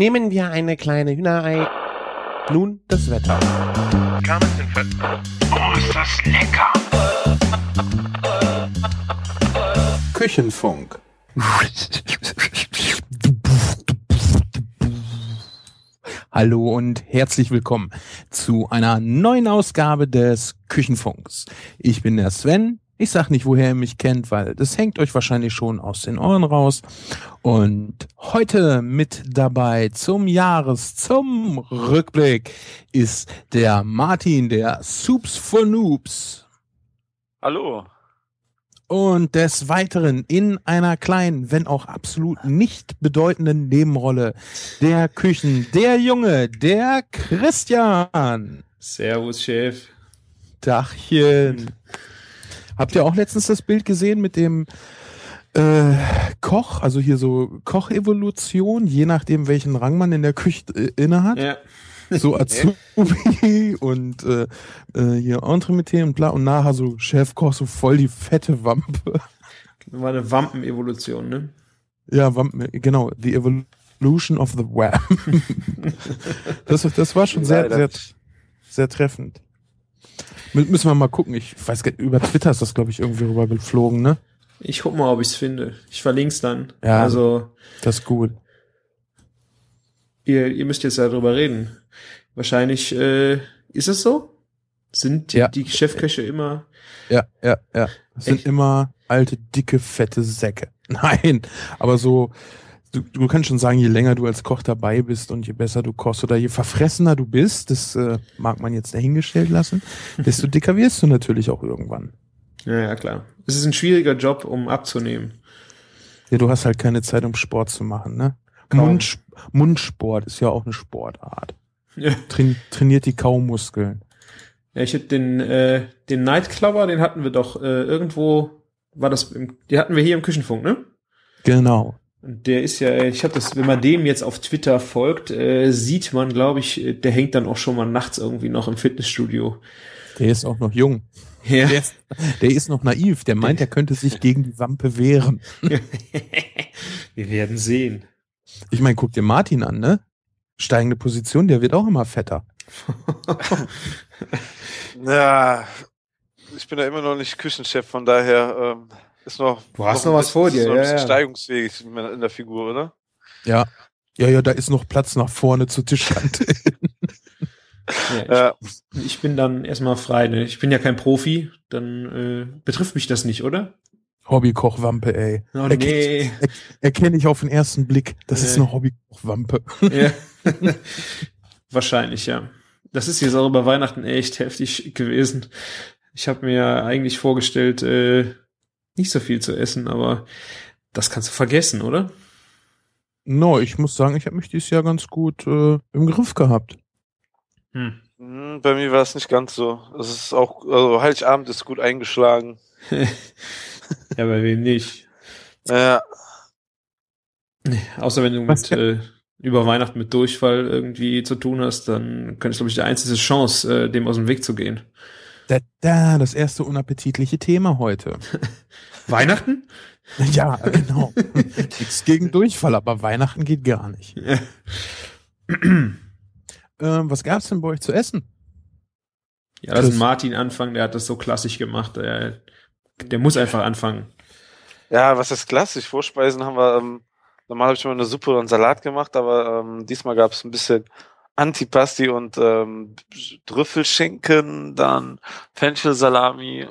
Nehmen wir eine kleine Hühnerei. Nun das Wetter. Oh, ist das lecker! Küchenfunk. Hallo und herzlich willkommen zu einer neuen Ausgabe des Küchenfunks. Ich bin der Sven. Ich sag nicht, woher ihr mich kennt, weil das hängt euch wahrscheinlich schon aus den Ohren raus. Und heute mit dabei zum Jahres, zum Rückblick ist der Martin, der Soups for Noobs. Hallo. Und des Weiteren in einer kleinen, wenn auch absolut nicht bedeutenden Nebenrolle der Küchen, der Junge, der Christian. Servus, Chef. Dachchen. Habt ihr auch letztens das Bild gesehen mit dem äh, Koch, also hier so Kochevolution, je nachdem welchen Rang man in der Küche äh, inne hat? Ja. So Azubi und äh, äh, hier Entremetier und bla und nachher so Chefkoch, so voll die fette Wampe. War eine Wampen-Evolution, ne? Ja, Wampe, genau, the evolution of the wham. das, das war schon sehr, sehr, sehr treffend. Mü müssen wir mal gucken. Ich weiß gar nicht, über Twitter ist das, glaube ich, irgendwie rüber geflogen, ne? Ich guck mal, ob ich's finde. Ich verlink's dann. Ja. Also, Das ist gut. ihr, ihr müsst jetzt darüber reden. Wahrscheinlich, äh, ist es so? Sind die, Ja. die Chefköche immer, Ja, ja, ja. Sind Echt? immer alte, dicke, fette Säcke. Nein, aber so, du, du kannst schon sagen, je länger du als Koch dabei bist und je besser du kochst oder je verfressener du bist, das äh, mag man jetzt dahingestellt lassen, desto dicker wirst du natürlich auch irgendwann. ja, ja, klar. Es ist ein schwieriger Job, um abzunehmen. Ja, du hast halt keine Zeit, um Sport zu machen, ne? Mund, Mundsport ist ja auch eine Sportart. Ja. Train, trainiert die Kaumuskeln. Ja, ich hab den, äh, den Nightclubber, den hatten wir doch, äh, irgendwo, war das, im, die hatten wir hier im Küchenfunk, ne? Genau. Und der ist ja, ich habe das, wenn man dem jetzt auf Twitter folgt, äh, sieht man, glaube ich, äh, der hängt dann auch schon mal nachts irgendwie noch im Fitnessstudio. Der ist auch noch jung. Ja. Der ist, der ist noch naiv. Der meint, er könnte sich gegen die Wampe wehren. Wir werden sehen. Ich meine, guck dir Martin an, ne? Steigende Position, der wird auch immer fetter. Ja, ich bin ja immer noch nicht Küchenchef, von daher ähm, ist noch. Du hast noch was vor dir, ist noch ein ja, bisschen ja. steigungsfähig in der Figur, oder? Ja. Ja, ja, da ist noch Platz nach vorne zur Tischkante. Ja, Ja, ich, ich bin dann erstmal frei. Ne? Ich bin ja kein Profi, dann äh, betrifft mich das nicht, oder? Hobbykochwampe, ey. Oh Erkenne nee. erkenne ich auf den ersten Blick. Das ist Nee. eine Hobbykochwampe. ja. Wahrscheinlich, ja. Das ist jetzt auch über Weihnachten echt heftig gewesen. Ich habe mir eigentlich vorgestellt, äh, nicht so viel zu essen, aber das kannst du vergessen, oder? No, ich muss sagen, ich habe mich dieses Jahr ganz gut äh, im Griff gehabt. Hm. hm, bei mir war es nicht ganz so. Es ist auch, also Heiligabend ist gut eingeschlagen. Ja, bei wem nicht? Ja, Außer wenn du mit, äh, über Weihnachten mit Durchfall irgendwie zu tun hast, dann könnte ich, glaube ich, die einzige Chance, äh, dem aus dem Weg zu gehen. Da, da, das erste unappetitliche Thema heute. Weihnachten? Ja, genau. Nichts gegen Durchfall, aber Weihnachten geht gar nicht. Ähm, was gab's denn bei euch zu essen? Ja, lass Chris. Martin anfangen, der hat das so klassisch gemacht. Der, der muss einfach anfangen. ja, was ist klassisch? Vorspeisen haben wir, ähm, normal habe ich immer eine Suppe und einen Salat gemacht, aber ähm, diesmal gab es ein bisschen Antipasti und ähm, Trüffelschinken, dann Fenchelsalami,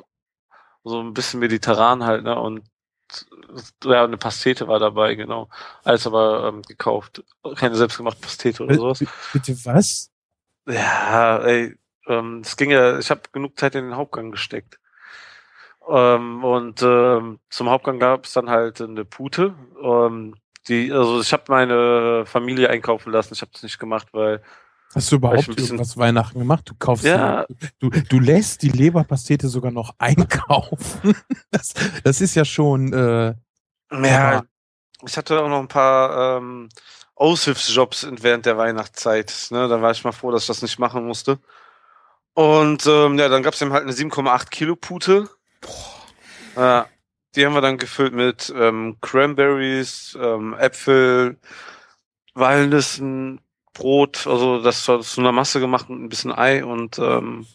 so ein bisschen mediterran halt, ne? Und ja, eine Pastete war dabei, genau. Alles aber ähm, gekauft. Keine selbstgemachte Pastete oder sowas. Bitte was? Ja, ey, ähm, es ging ja, ich habe genug Zeit in den Hauptgang gesteckt. Ähm, und ähm, zum Hauptgang gab es dann halt eine Pute. Ähm, die, also ich habe meine Familie einkaufen lassen. Ich habe das nicht gemacht, weil Hast du überhaupt irgendwas Weihnachten gemacht? Du kaufst, Ja. du, du lässt die Leberpastete sogar noch einkaufen. Das, das ist ja schon, äh, ja, ich hatte auch noch ein paar ähm, Aushilfsjobs während der Weihnachtszeit. Ne? Da war ich mal froh, dass ich das nicht machen musste. Und ähm, ja, dann gab es eben halt eine 7,8 Kilo Pute. Ja, die haben wir dann gefüllt mit ähm, Cranberries, ähm, Äpfel, Walnüssen, Brot, also das war zu einer Masse gemacht mit ein bisschen Ei und ähm,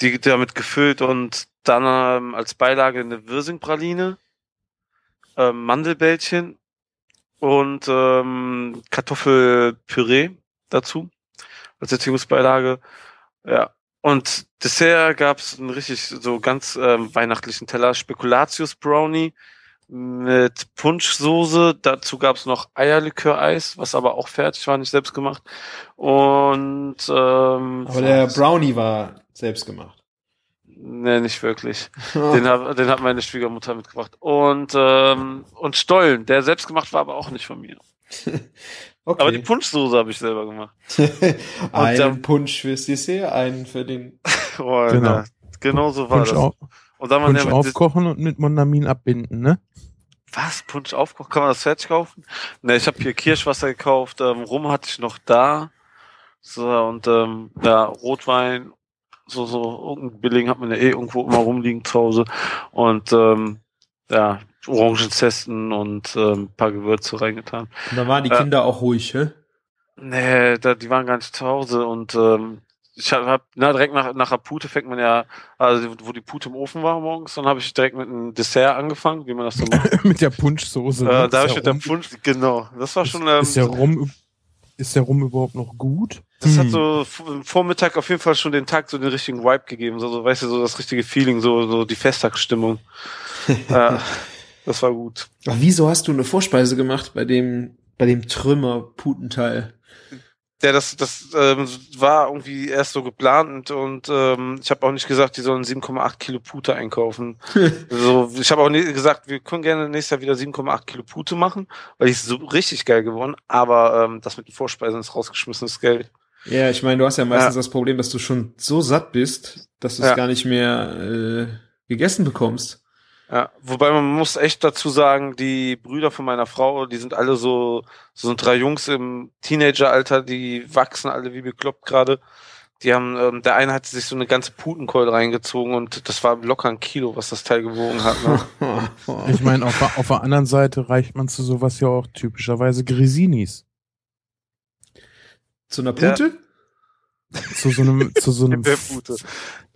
die damit gefüllt und dann ähm, als Beilage eine Wirsingpraline, ähm, Mandelbällchen und ähm, Kartoffelpüree dazu als Erziehungsbeilage. Ja. Und Dessert gab es einen richtig so ganz ähm, weihnachtlichen Teller, Spekulatius Brownie mit Punschsoße. Dazu gab es noch Eierlikör-Eis, was aber auch fertig war, nicht selbst gemacht. Und ähm, Aber der Brownie war selbst gemacht. Nee, nicht wirklich. Den hat, den hat meine Schwiegermutter mitgebracht. Und, ähm, und Stollen, der selbst gemacht war, aber auch nicht von mir. Okay. Aber die Punschsoße habe ich selber gemacht. einen dann- Punsch fürs Dessert, einen für den. Oh, Genau. Genau so war Punsch, das. auf, Und dann man Punsch aufkochen und mit Mondamin abbinden, ne? Was? Punsch aufkochen? Kann man das fertig kaufen? Ne, ich habe hier Kirschwasser gekauft, ähm, Rum hatte ich noch da. So, und ähm, ja, Rotwein, so, so, irgendein Billing hat man ja eh irgendwo immer rumliegen zu Hause. Und ähm, ja, Orangenzesten und ähm, ein paar Gewürze reingetan. Und da waren die Ja. Kinder auch ruhig, hä? Nee, da, die waren gar nicht zu Hause und ähm, ich hab, hab na, direkt nach, nach der Pute fängt man ja, also wo die Pute im Ofen war morgens, dann habe ich direkt mit einem Dessert angefangen, wie man das so macht. mit der Punschsoße. ne? äh, Ist da habe ja ich mit der Rum- Punsch, genau, das war schon, ähm, ist, der Rum, ist der Rum überhaupt noch gut? das hat Hm. so f- im Vormittag auf jeden Fall schon den Tag so den richtigen Vibe gegeben, so, so weißt du, so das richtige Feeling, so, so die Festtagsstimmung. äh, das war gut. Aber wieso hast du eine Vorspeise gemacht bei dem, bei dem Trümmer-Putenteil? Ja, das, das ähm, war irgendwie erst so geplant und, und ähm, ich habe auch nicht gesagt, die sollen 7,8 Kilo Pute einkaufen. so, ich habe auch nie gesagt, wir können gerne nächstes Jahr wieder 7,8 Kilo Pute machen, weil die ist so richtig geil geworden, aber ähm, das mit den Vorspeisen ist rausgeschmissenes Geld. Ja, ich meine, du hast ja meistens Ja. das Problem, dass du schon so satt bist, dass du es Ja. gar nicht mehr äh, gegessen bekommst. Ja, wobei man muss echt dazu sagen, die Brüder von meiner Frau, die sind alle so, so sind drei Jungs im Teenageralter, die wachsen alle wie bekloppt gerade. Die haben, ähm, der eine hat sich so eine ganze Putenkeule reingezogen und das war locker ein Kilo, was das Teil gewogen hat. Ne? Ich meine, auf, der- auf der anderen Seite reicht man zu sowas ja auch typischerweise Grisinis. Zu einer Ja. Pute? Zu so einem, zu so einem.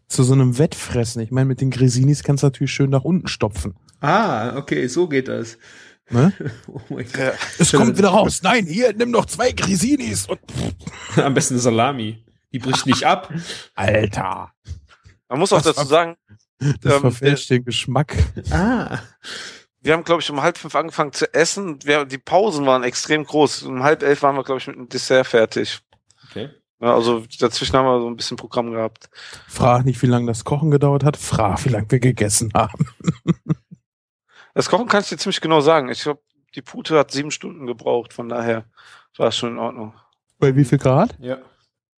zu so einem Wettfressen. Ich meine, mit den Grisinis kannst du natürlich schön nach unten stopfen. Ah, okay, so geht das. Ne? Oh mein Gott. Ja. Es kommt wieder raus. Nein, hier, nimm doch zwei Grisinis. Und, Am besten eine Salami. Die bricht nicht ab. Alter. Man muss auch Das dazu sagen, Das Ähm, verfälscht den Geschmack. Ah. wir haben, glaube ich, um halb fünf angefangen zu essen. Wir, die Pausen waren extrem groß. Um halb elf waren wir, glaube ich, mit dem Dessert fertig. Okay. Ja, also dazwischen haben wir so ein bisschen Programm gehabt. Frag nicht, wie lange das Kochen gedauert hat. Frag, wie lange wir gegessen haben. Das Kochen kann ich dir ziemlich genau sagen. Ich glaube, die Pute hat sieben Stunden gebraucht, von daher war es schon in Ordnung. Bei wie viel Grad? Ja.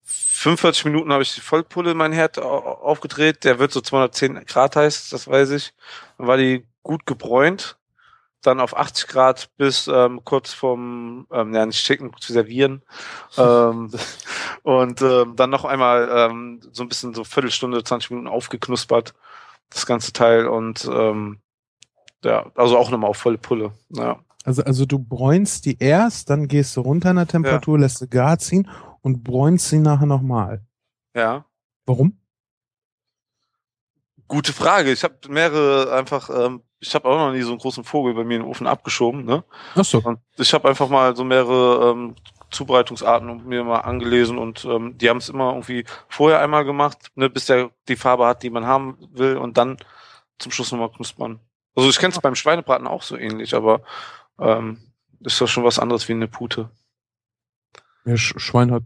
45 Minuten habe ich die Vollpulle in mein Herd au- aufgedreht. Der wird so 210 Grad heiß, das weiß ich. Dann war die gut gebräunt. Dann auf 80 Grad bis ähm, kurz vorm, ähm, ja nicht schicken, zu servieren. ähm, und ähm, dann noch einmal ähm, so ein bisschen so Viertelstunde, 20 Minuten aufgeknuspert, das ganze Teil. Und ähm, ja, also auch nochmal auf volle Pulle. Ja. Also, also du bräunst die erst, dann gehst du runter in der Temperatur, lässt sie gar ziehen und bräunst sie nachher nochmal. ja. Warum? Gute Frage. Ich habe mehrere einfach, ähm, ich habe auch noch nie so einen großen Vogel bei mir in den Ofen abgeschoben, ne? Ach so. Und ich habe einfach mal so mehrere ähm, Zubereitungsarten mir mal angelesen und ähm, die haben es immer irgendwie vorher einmal gemacht, ne, bis der die Farbe hat, die man haben will und dann zum Schluss nochmal knuspern. Also ich kenne es beim Schweinebraten auch so ähnlich, aber ähm, ist das schon was anderes wie eine Pute. Ja, Sch Schwein hat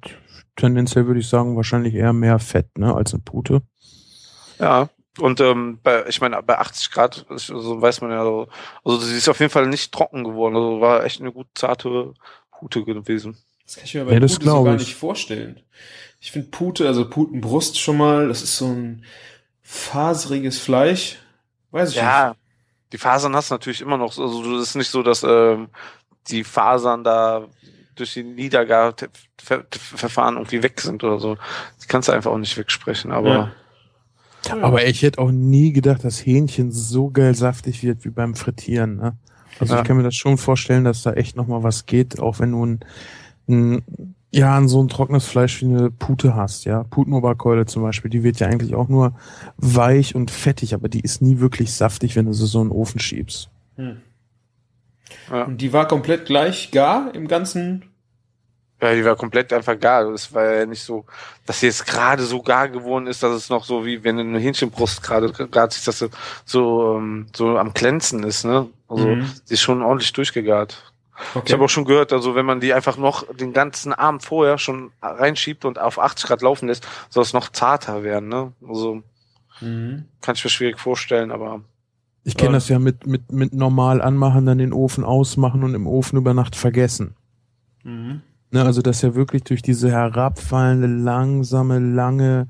tendenziell, würde ich sagen, wahrscheinlich eher mehr Fett, ne, als eine Pute. Ja. Und ähm, bei, ich meine, bei 80 Grad, so weiß man ja so, also sie ist auf jeden Fall nicht trocken geworden. Also war echt eine gut zarte Pute gewesen. Das kann ich mir bei Ja, Pute so gar ich. nicht vorstellen. Ich finde Pute, also Putenbrust schon mal, das ist so ein faseriges Fleisch. Weiß ich Ja, die Fasern hast du natürlich immer noch. Also es ist nicht so, dass ähm, die Fasern da durch die Niedergarverfahren irgendwie weg sind oder so. Die kannst du einfach auch nicht wegsprechen. Aber Ja. Aber ich hätte auch nie gedacht, dass Hähnchen so geil saftig wird wie beim Frittieren, ne? Also Ja. ich kann mir das schon vorstellen, dass da echt nochmal was geht, auch wenn du ein, ein ja, an so ein trockenes Fleisch wie eine Pute hast, ja. Putenoberkeule zum Beispiel, die wird ja eigentlich auch nur weich und fettig, aber die ist nie wirklich saftig, wenn du sie so in den Ofen schiebst. Hm. Ja. Und die war komplett gleich gar im ganzen. Ja, die war komplett einfach gar. Es war ja nicht so, dass sie jetzt gerade so gar geworden ist, dass es noch so wie wenn eine Hähnchenbrust gerade gerade sich das so so, ähm, so am glänzen ist, ne? Also Mhm. sie ist schon ordentlich durchgegart. Okay. Ich habe auch schon gehört, also wenn man die einfach noch den ganzen Abend vorher schon reinschiebt und auf 80 Grad laufen lässt, soll es noch zarter werden, ne? Also mhm. kann ich mir schwierig vorstellen, aber Ich kenne das ja mit, mit, mit normal anmachen, dann den Ofen ausmachen und im Ofen über Nacht vergessen. Mhm. Ne, also dass ja wirklich durch diese herabfallende, langsame, lange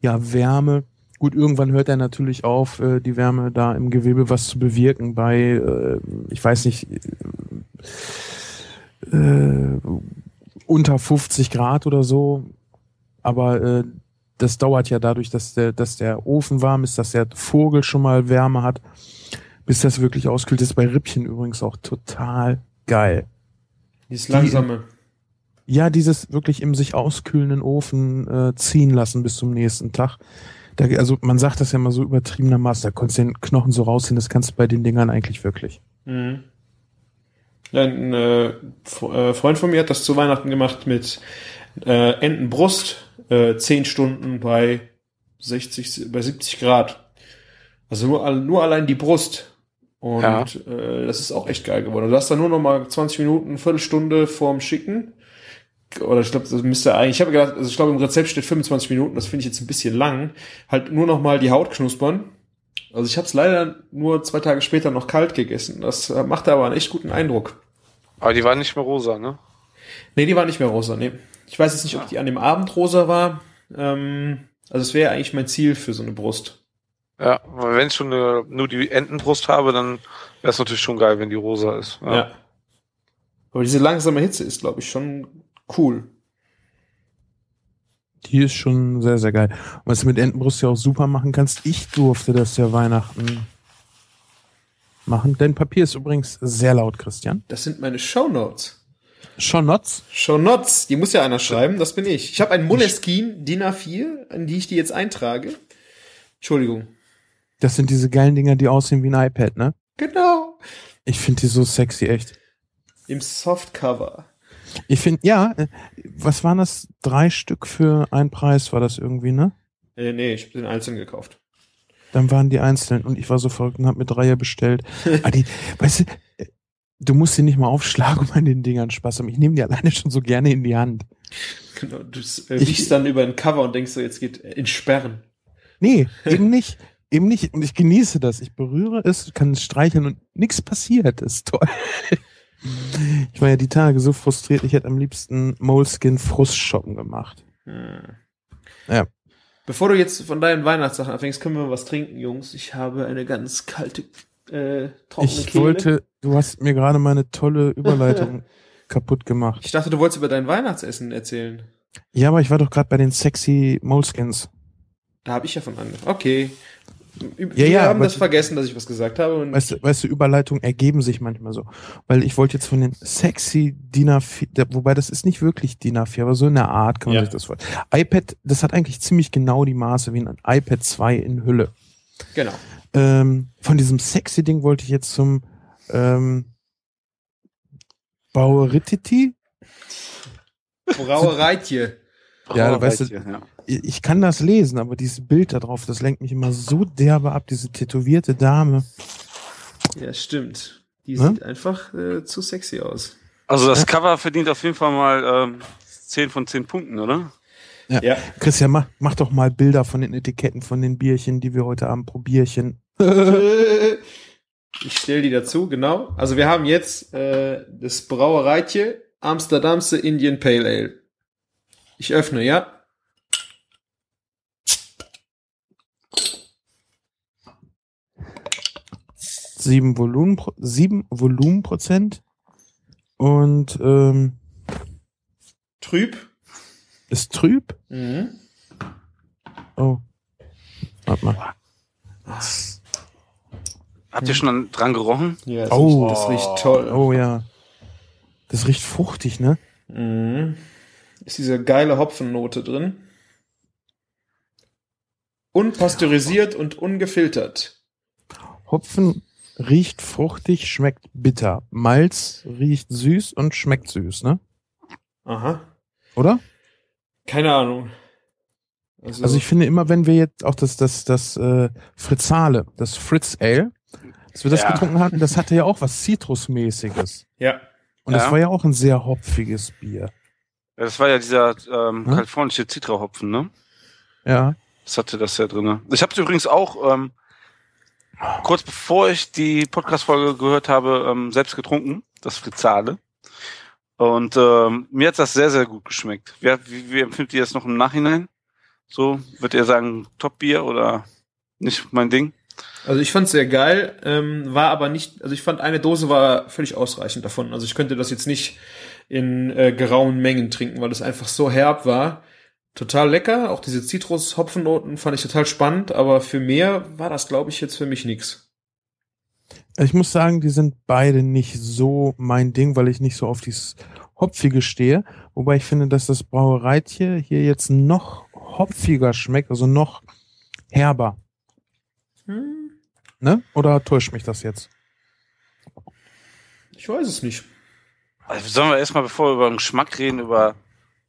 ja, Wärme, gut, irgendwann hört er natürlich auf, äh, die Wärme da im Gewebe was zu bewirken bei, äh, ich weiß nicht, äh, unter 50 Grad oder so. Aber äh, das dauert ja dadurch, dass der, dass der Ofen warm ist, dass der Vogel schon mal Wärme hat, bis das wirklich auskühlt. Das ist bei Rippchen übrigens auch total geil. Dieses langsame. Ja, dieses wirklich im sich auskühlenden Ofen äh, ziehen lassen bis zum nächsten Tag. Da, also man sagt das ja mal so übertriebenermaßen, da konntest du den Knochen so rausziehen, das kannst du bei den Dingern eigentlich wirklich. Mhm. Ja, ein äh, äh, Freund von mir hat das zu Weihnachten gemacht mit äh, Entenbrust, äh, 10 Stunden bei 60, bei 70 Grad. Also nur, nur allein die Brust. Und Ja. äh, das ist auch echt geil geworden. Du hast dann nur noch mal 20 Minuten, Viertelstunde vorm Schicken. Oder ich glaube, das müsste eigentlich, ich habe gedacht, also ich glaube im Rezept steht 25 Minuten, das finde ich jetzt ein bisschen lang. Halt nur noch mal die Haut knuspern. Also ich habe es leider nur zwei Tage später noch kalt gegessen. Das äh, machte aber einen echt guten Eindruck. aber die waren nicht mehr rosa, ne? Nee, die war nicht mehr rosa, nee. Ich weiß jetzt nicht, ob die an dem Abend rosa war. Ähm, also es wäre eigentlich mein Ziel für so eine Brust. Ja, aber wenn ich schon eine, nur die Entenbrust habe, dann wäre es natürlich schon geil, wenn die rosa ist. Ja. Aber diese langsame Hitze ist, glaube ich, schon cool. Die ist schon sehr, sehr geil. Und was du mit Entenbrust ja auch super machen kannst, ich durfte das ja Weihnachten machen. Dein Papier ist übrigens sehr laut, Christian. Das sind meine Shownotes. Schonotz. Shownotes, die muss ja einer schreiben, das bin ich. Ich habe ein Moleskine DIN A4, in die ich die jetzt eintrage. Entschuldigung. Das sind diese geilen Dinger, die aussehen wie ein iPad, ne? Genau. Ich finde die so sexy, echt. Im Softcover. Ich finde, ja, äh, was waren das? Drei Stück für einen Preis war das irgendwie, ne? Äh, nee, ich habe den einzeln gekauft. Dann waren die einzeln und ich war so verrückt und hab mir Dreier bestellt. ah, die, weißt du, äh, du musst sie nicht mal aufschlagen, um an den Dingern Spaß haben. Ich nehme die alleine schon so gerne in die Hand. Genau, du äh, dann über ein Cover und denkst so, jetzt geht in Sperren. Nee, eben nicht. Eben nicht. Und ich genieße das. Ich berühre es, kann es streicheln und nichts passiert. Das ist toll. Ich war ja die Tage so frustriert, ich hätte am liebsten Moleskin Frustschoppen gemacht. Hm. Ja. Bevor du jetzt von deinen Weihnachtssachen anfängst, können wir was trinken, Jungs. Ich habe eine ganz kalte, äh, trockene Ich Kehle. wollte, du hast mir gerade meine tolle Überleitung kaputt gemacht. Ich dachte, du wolltest über dein Weihnachtsessen erzählen. Ja, aber ich war doch gerade bei den sexy Moleskins. Da habe ich ja von angefangen. Okay. Ü- Ja, wir ja, haben das vergessen, dass ich was gesagt habe. Und Weißt du, weißt du, Überleitungen ergeben sich manchmal so. Weil ich wollte jetzt von den sexy DIN A4, der- wobei das ist nicht wirklich DIN A4, aber so in der Art kann man Ja. sich das vorstellen. iPad, das hat eigentlich ziemlich genau die Maße wie ein iPad 2 in Hülle. genau. Ähm, von diesem sexy Ding wollte ich jetzt zum ähm, Bauerititi. Brauereitje. Ja, weißt du- ja. Ich kann das lesen, aber dieses Bild da drauf, das lenkt mich immer so derbe ab, diese tätowierte Dame. Ja, stimmt. Die Ne? sieht einfach äh, zu sexy aus. Also das Cover verdient auf jeden Fall mal ähm, 10 von 10 Punkten, oder? Ja. Christian, mach, mach doch mal Bilder von den Etiketten von den Bierchen, die wir heute Abend probierchen. Ich stelle die dazu, genau. Also wir haben jetzt äh, das Brauereitje Amsterdamse Indian Pale Ale. Ich öffne, ja. Sieben Volumen, sieben Volumenprozent und ähm, Trüb. ist trüb. Mhm. Oh, warte mal. Habt ihr schon an- dran gerochen? Ja, das, Oh. riecht, das riecht toll. Oh ja. Das riecht fruchtig, ne? Mhm. Ist diese geile Hopfennote drin. Unpasteurisiert und ungefiltert. Hopfen riecht fruchtig, schmeckt bitter. Malz riecht süß und schmeckt süß, ne? Aha. Oder? Keine Ahnung. Also ich finde immer, wenn wir jetzt auch das, das, das äh, Fritzale, das Fritz Ale, als wir das Ja. getrunken hatten, das hatte ja auch was Zitrusmäßiges. ja. Und das Ja. war ja auch ein sehr hopfiges Bier. Ja, das war ja dieser ähm, Hm? kalifornische Zitrahopfen, ne? Ja. Das hatte das ja drinne. Ich habe übrigens auch ähm, kurz bevor ich die Podcast-Folge gehört habe, ähm, selbst getrunken, das Fritzale. Und ähm, mir hat das sehr, sehr gut geschmeckt. Wer, wie, wie empfindet ihr das noch im Nachhinein? So, würdet ihr sagen, Top-Bier oder nicht mein Ding? Also ich fand's sehr geil, ähm, war aber nicht, also ich fand eine Dose war völlig ausreichend davon. Also ich könnte das jetzt nicht in äh, gerauen Mengen trinken, weil es einfach so herb war. Total lecker, auch diese Zitrus-Hopfennoten fand ich total spannend, aber für mehr war das, glaube ich, jetzt für mich nix. Ich muss sagen, die sind beide nicht so mein Ding, weil ich nicht so auf dieses Hopfige stehe. Wobei ich finde, dass das Brauereitje hier jetzt noch hopfiger schmeckt, also noch herber. Hm, Ne? Oder täuscht mich das jetzt? ich weiß es nicht. Also sollen wir erstmal, bevor wir über den Geschmack reden, über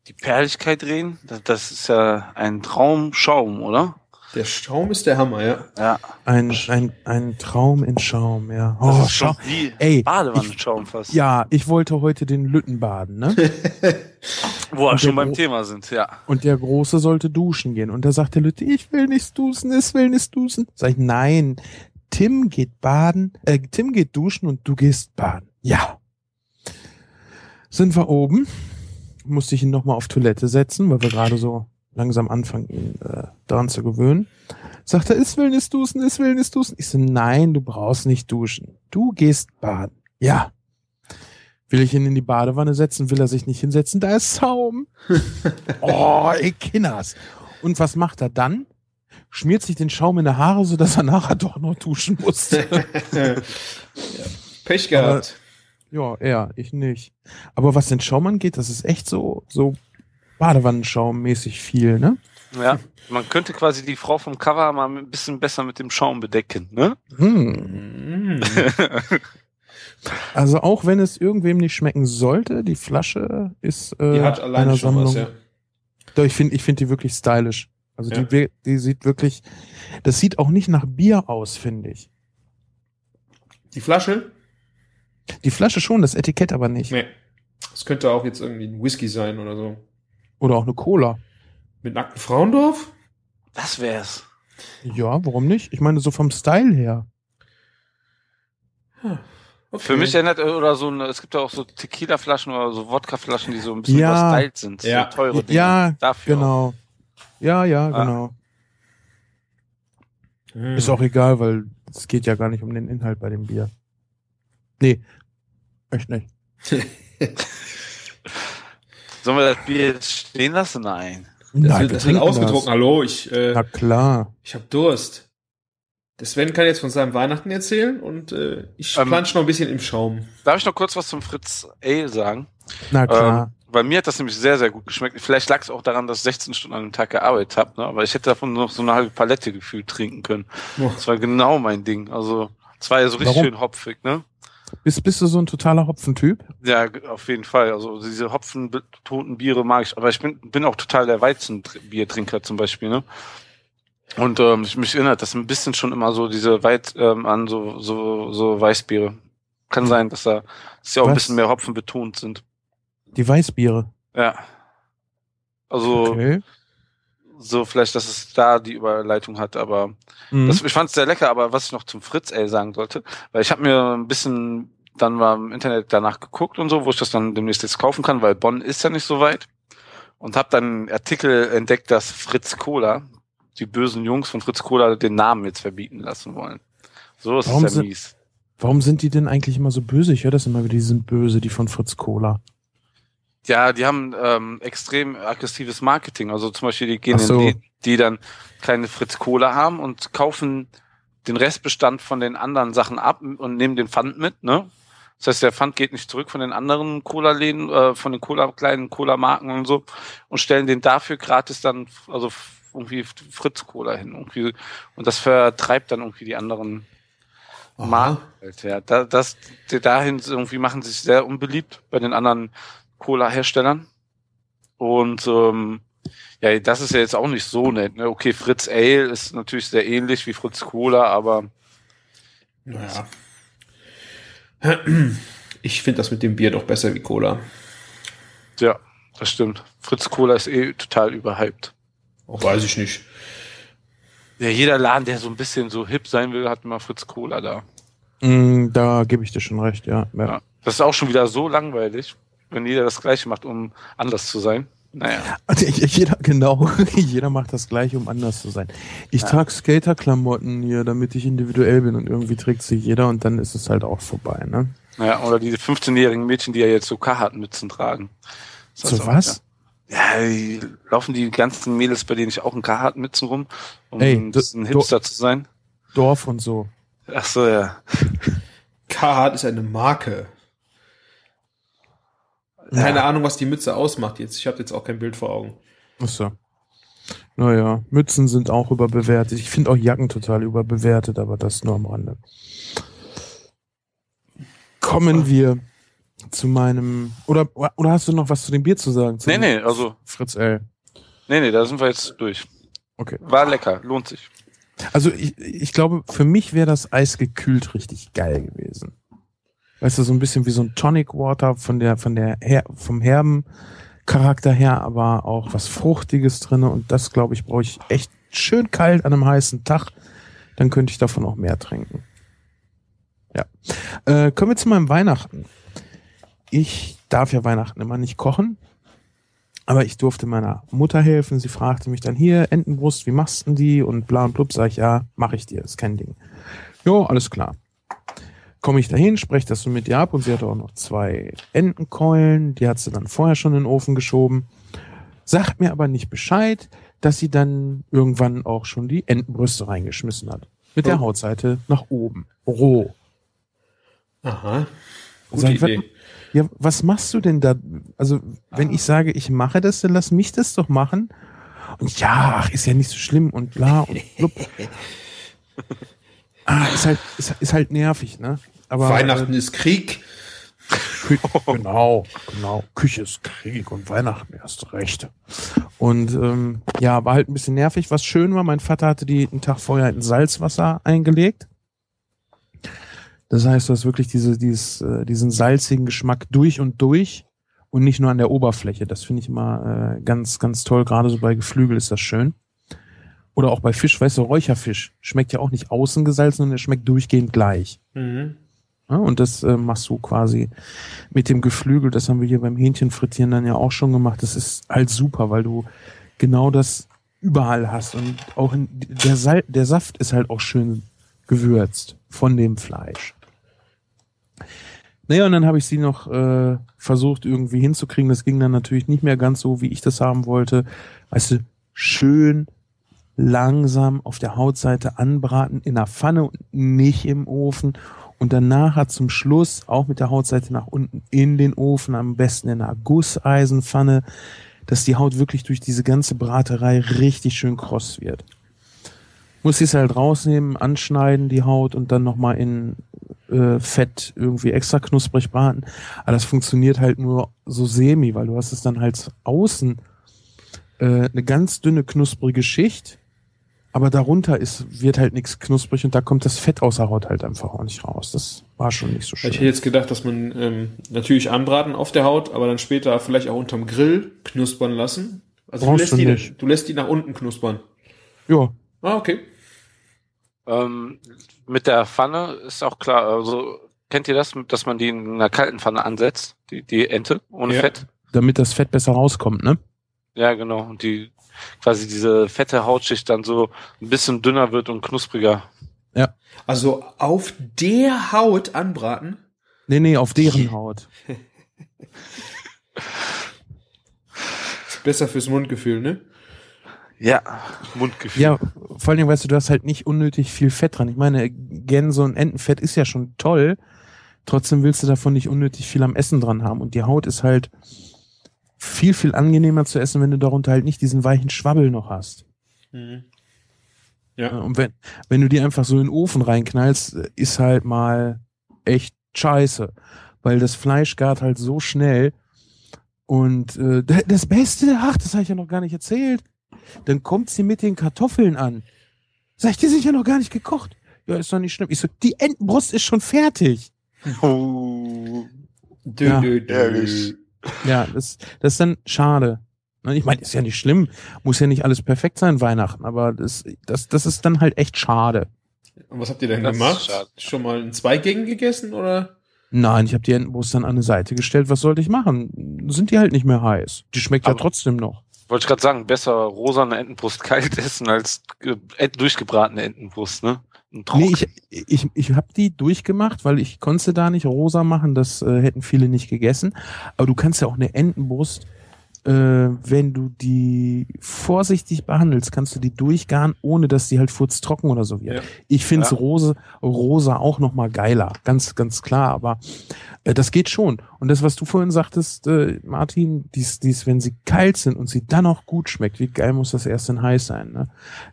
die Perligkeit reden? Das, das ist ja ein Traumschaum, oder? Der Schaum ist der Hammer, ja. Ja. Ein, ein, ein Traum in Schaum, ja. Das Oh, ist schon Schau. wie Ey, Badewannenschaum fast. Ja, ich wollte heute den Lütten baden, ne? Wo wir Und schon beim Gro- Thema sind, ja. Und der Große sollte duschen gehen. Und da sagt der Lütte, ich will nicht duschen, ich will nicht duschen. Sag ich, nein, Tim geht baden, äh, Tim geht duschen und du gehst baden. Ja. Sind wir oben, musste ich ihn nochmal auf Toilette setzen, weil wir gerade so langsam anfangen, ihn äh, daran zu gewöhnen. Sagt er, ich will nicht duschen, ich will nicht duschen. Ich so, nein, du brauchst nicht duschen. Du gehst baden. Ja. Will ich ihn in die Badewanne setzen, will er sich nicht hinsetzen, da ist Saum. Oh, ich Kinders. Und was macht er dann? Schmiert sich den Schaum in die Haare, sodass er nachher doch noch duschen muss. ja. Pech gehabt. Ja, er, ich nicht. Aber was den Schaum angeht, das ist echt so, so Badewannenschaum-mäßig viel, ne? Ja. Man könnte quasi die Frau vom Cover mal ein bisschen besser mit dem Schaum bedecken, ne? Hm. Also auch wenn es irgendwem nicht schmecken sollte, die Flasche ist äh, Die hat alleine einer schon Sammlung. was, ja. Doch, ich finde ich finde die wirklich stylisch. Also Ja. die, die sieht wirklich, das sieht auch nicht nach Bier aus, finde ich. Die Flasche? Die Flasche schon, das Etikett aber nicht. Nee. Das könnte auch jetzt irgendwie ein Whisky sein oder so. Oder auch eine Cola. Mit nackten Frauendorf? Das wär's. Ja, warum nicht? Ich meine, so vom Style her. Okay. Für mich erinnert oder so eine, es gibt ja auch so Tequila-Flaschen oder so Wodka-Flaschen, die so ein bisschen Ja. überstylt sind. Ja. So teure Dinge. Ja, Dafür auch. Genau. Ja, ja, Ah. genau. Hm. Ist auch egal, weil es geht ja gar nicht um den Inhalt bei dem Bier. Nee, echt nicht. Sollen wir das Bier jetzt stehen lassen? Nein. Das Nein, wird, wir das wird ausgetrunken. Hallo, ich, äh, Na klar. ich habe Durst. Der Sven kann jetzt von seinem Weihnachten erzählen und äh, ich Ähm, plansch noch ein bisschen im Schaum. Darf ich noch kurz was zum Fritz Ale sagen? Na klar. Ähm, bei mir hat das nämlich sehr, sehr gut geschmeckt. Vielleicht lag es auch daran, dass ich 16 Stunden an dem Tag gearbeitet habe, ne? aber ich hätte davon noch so eine halbe Palette gefühlt trinken können. Boah. Das war genau mein Ding. Also, es war ja so richtig Warum? schön hopfig, ne? Bist, bist du so ein totaler Hopfentyp? Ja, auf jeden Fall. Also diese hopfenbetonten Biere mag ich. Aber ich bin, bin auch total der Weizenbiertrinker zum Beispiel, ne? Und ähm, ich mich erinnert das ein bisschen schon immer so diese Weit ähm, an so so so Weißbiere. Kann sein, dass da dass auch ein Was? bisschen mehr Hopfen betont sind. Die Weißbiere. Ja. Also Okay. So vielleicht, dass es da die Überleitung hat, aber Mhm. das, ich fand es sehr lecker. Aber was ich noch zum Fritz Ale sagen sollte, weil ich habe mir ein bisschen dann mal im Internet danach geguckt und so, wo ich das dann demnächst jetzt kaufen kann, weil Bonn ist ja nicht so weit. Und habe dann einen Artikel entdeckt, dass Fritz Cola, die bösen Jungs von Fritz Cola, den Namen jetzt verbieten lassen wollen. So ist Warum es ja sind- mies. Warum sind die denn eigentlich immer so böse? Ich höre das immer wieder, die sind böse, die von Fritz Cola. Ja, die haben ähm, extrem aggressives Marketing. Also zum Beispiel, die gehen so. in die, die dann keine Fritz Cola haben und kaufen den Restbestand von den anderen Sachen ab und nehmen den Pfand mit, ne? Das heißt, der Pfand geht nicht zurück von den anderen Cola-Läden, äh, von den Cola, kleinen Cola-Marken und so und stellen den dafür gratis dann, also irgendwie Fritz-Cola hin. Irgendwie, und das vertreibt dann irgendwie die anderen Marken. Halt, ja, da, das, dahin irgendwie machen sich sehr unbeliebt bei den anderen Cola-Herstellern. Und ähm, ja, das ist ja jetzt auch nicht so nett. Ne? Okay, Fritz Ale ist natürlich sehr ähnlich wie Fritz Cola, aber naja. Ich finde das mit dem Bier doch besser wie Cola. Ja, das stimmt. Fritz Cola ist eh total überhyped. Auch weiß ich nicht. Ja, jeder Laden, der so ein bisschen so hip sein will, hat immer Fritz Cola da. Mm, da gebe ich dir schon recht, ja. ja. ja. Das ist auch schon wieder so langweilig, wenn jeder das Gleiche macht, um anders zu sein. Naja. Jeder, genau, jeder macht das Gleiche, um anders zu sein. Ich ja. trage Skater-Klamotten hier, damit ich individuell bin und irgendwie trägt sie jeder und dann ist es halt auch vorbei, ne? Ja, oder diese 15-jährigen Mädchen, die ja jetzt so Carhartt-Mützen tragen. So was? Ja, die laufen die ganzen Mädels bei denen ich auch in Carhartt-Mützen rum, um Ey, ein bisschen Hipster zu sein. Dorf und so. Ach so, ja. Carhartt ist eine Marke. Keine ja. Ahnung, was die Mütze ausmacht jetzt. Ich habe jetzt auch kein Bild vor Augen. Ach so. Naja, Mützen sind auch überbewertet. Ich finde auch Jacken total überbewertet, aber das nur am Rande. Kommen wir zu meinem. Oder, oder hast du noch was zu dem Bier zu sagen? Nee, nee, also. Fritz L. Nee, nee, da sind wir jetzt durch. Okay. War lecker, lohnt sich. Also ich, ich glaube, für mich wäre das Eis gekühlt richtig geil gewesen. Weißt du, so ein bisschen wie so ein Tonic Water von der, von der, her, vom herben Charakter her, aber auch was Fruchtiges drinne und das, glaube ich, brauche ich echt schön kalt an einem heißen Tag. Dann könnte ich davon auch mehr trinken. Ja. Äh, kommen wir zu meinem Weihnachten. Ich darf ja Weihnachten immer nicht kochen, aber ich durfte meiner Mutter helfen. Sie fragte mich dann hier, Entenbrust, wie machst du die? Und bla und blub, sag ich, ja, mache ich dir, ist kein Ding. Jo, alles klar komme ich dahin, spreche das so mit ihr ab und sie hatte auch noch zwei Entenkeulen, die hat sie dann vorher schon in den Ofen geschoben, sagt mir aber nicht Bescheid, dass sie dann irgendwann auch schon die Entenbrüste reingeschmissen hat. Mit oh. der Hautseite nach oben. Roh. Aha. Gute ich, Idee. ja, was machst du denn da? Also, wenn ah. ich sage, ich mache das, dann lass mich das doch machen. Und ja, ach, ist ja nicht so schlimm und bla und blub. ah, ist halt, ist, ist halt nervig, ne? Aber, Weihnachten äh, ist Krieg. Kü genau, genau. Küche ist Krieg und Weihnachten erst recht. Und ähm, ja, war halt ein bisschen nervig. Was schön war, mein Vater hatte die einen Tag vorher in Salzwasser eingelegt. Das heißt, du hast wirklich diese, dieses, äh, diesen salzigen Geschmack durch und durch und nicht nur an der Oberfläche. Das finde ich immer äh, ganz, ganz toll. Gerade so bei Geflügel ist das schön. Oder auch bei Fisch, weißt du, Räucherfisch schmeckt ja auch nicht außen gesalzen, sondern er schmeckt durchgehend gleich. Mhm. Ja, und das äh, machst du quasi mit dem Geflügel. Das haben wir hier beim Hähnchenfrittieren dann ja auch schon gemacht. Das ist halt super, weil du genau das überall hast. Und auch in, der, Sal der Saft ist halt auch schön gewürzt von dem Fleisch. Naja, und dann habe ich sie noch äh, versucht irgendwie hinzukriegen. Das ging dann natürlich nicht mehr ganz so, wie ich das haben wollte. Weißt du, schön langsam auf der Hautseite anbraten in der Pfanne und nicht im Ofen und danach hat zum Schluss auch mit der Hautseite nach unten in den Ofen, am besten in einer Gusseisenpfanne, dass die Haut wirklich durch diese ganze Braterei richtig schön kross wird. Muss es halt rausnehmen, anschneiden die Haut und dann nochmal in äh, Fett irgendwie extra knusprig braten. Aber das funktioniert halt nur so semi, weil du hast es dann halt außen äh, eine ganz dünne knusprige Schicht aber darunter ist, wird halt nichts knusprig und da kommt das Fett außer Haut halt einfach auch nicht raus. Das war schon nicht so schön. Ich hätte jetzt gedacht, dass man ähm, natürlich anbraten auf der Haut, aber dann später vielleicht auch unterm Grill knuspern lassen. Also du lässt, du, die, du lässt die nach unten knuspern. Ja. Ah, okay. Ähm, mit der Pfanne ist auch klar, also kennt ihr das, dass man die in einer kalten Pfanne ansetzt, die, die Ente ohne ja. Fett? Damit das Fett besser rauskommt, ne? Ja, genau. Und die quasi diese fette Hautschicht dann so ein bisschen dünner wird und knuspriger. Ja. Also auf der Haut anbraten? Nee, nee, auf deren Haut. Ist besser fürs Mundgefühl, ne? Ja, Mundgefühl. Ja, vor allen Dingen, weißt du, du hast halt nicht unnötig viel Fett dran. Ich meine, Gänse und Entenfett ist ja schon toll. Trotzdem willst du davon nicht unnötig viel am Essen dran haben. Und die Haut ist halt viel, viel angenehmer zu essen, wenn du darunter halt nicht diesen weichen Schwabbel noch hast. Mhm. Ja. Ja. Und wenn, wenn du die einfach so in den Ofen reinknallst, ist halt mal echt scheiße. Weil das Fleisch gart halt so schnell. Und äh, das Beste, ach, das habe ich ja noch gar nicht erzählt. Dann kommt sie mit den Kartoffeln an. Sag ich, die sind ja noch gar nicht gekocht. Ja, ist doch nicht schlimm. Ich so, die Entenbrust ist schon fertig. Oh. Dö, Ja. dö, dö. Ja, das, das ist dann schade. Ne, Ich meine, ist ja nicht schlimm. Muss ja nicht alles perfekt sein, Weihnachten. Aber das, das, das ist dann halt echt schade. Und was habt ihr denn Das gemacht? Schon mal in zwei Gängen gegessen oder? Nein, ich habe die Entenbrust dann an eine Seite gestellt. Was sollte ich machen? Sind die halt nicht mehr heiß. Die schmeckt ja Aber- trotzdem noch. Wollte ich gerade sagen, besser rosane Entenbrust kalt essen als äh, ent- durchgebratene Entenbrust, ne? Nee, ich, ich, ich habe die durchgemacht, weil ich konnte da nicht rosa machen. Das äh, hätten viele nicht gegessen. Aber du kannst ja auch eine Entenbrust, wenn du die vorsichtig behandelst, kannst du die durchgaren, ohne dass die halt furztrocken oder so wird. Ja. Ich finde Ja. Rose, rosa auch noch mal geiler, ganz, ganz klar. Aber äh, das geht schon. Und das, was du vorhin sagtest, äh, Martin, dies, dies, wenn sie kalt sind und sie dann auch gut schmeckt, wie geil muss das erst in heiß sein? Ne?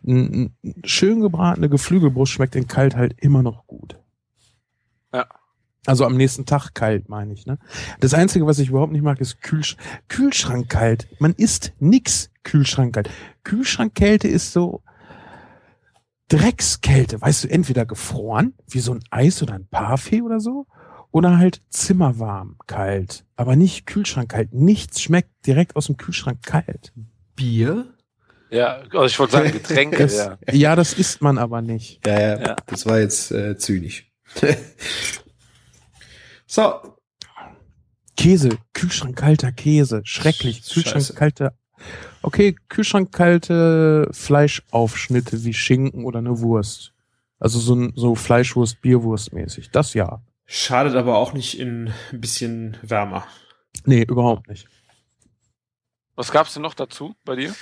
Ein, ein schön gebratene Geflügelbrust schmeckt in kalt halt immer noch gut. Also am nächsten Tag kalt, meine ich. Ne? Das Einzige, was ich überhaupt nicht mag, ist Kühlsch Kühlschrank kalt. Man isst nix Kühlschrank kalt. Kühlschrankkälte ist so Dreckskälte. Weißt du, entweder gefroren, wie so ein Eis oder ein Parfait oder so, oder halt zimmerwarm kalt. Aber nicht Kühlschrank kalt. Nichts schmeckt direkt aus dem Kühlschrank kalt. Bier? ja, also ich wollte sagen, Getränke, Das, ja. ja, das isst man aber nicht. Ja, ja, Ja. das war jetzt äh, zynisch. So, Käse, Kühlschrank kalter Käse, schrecklich. Scheiße. Kühlschrank kalter. Okay, Kühlschrank kalte Fleischaufschnitte wie Schinken oder eine Wurst. Also so, ein- so Fleischwurst, Bierwurst mäßig. Das ja. schadet aber auch nicht in ein bisschen wärmer. Nee, überhaupt nicht. Was gab's denn noch dazu bei dir?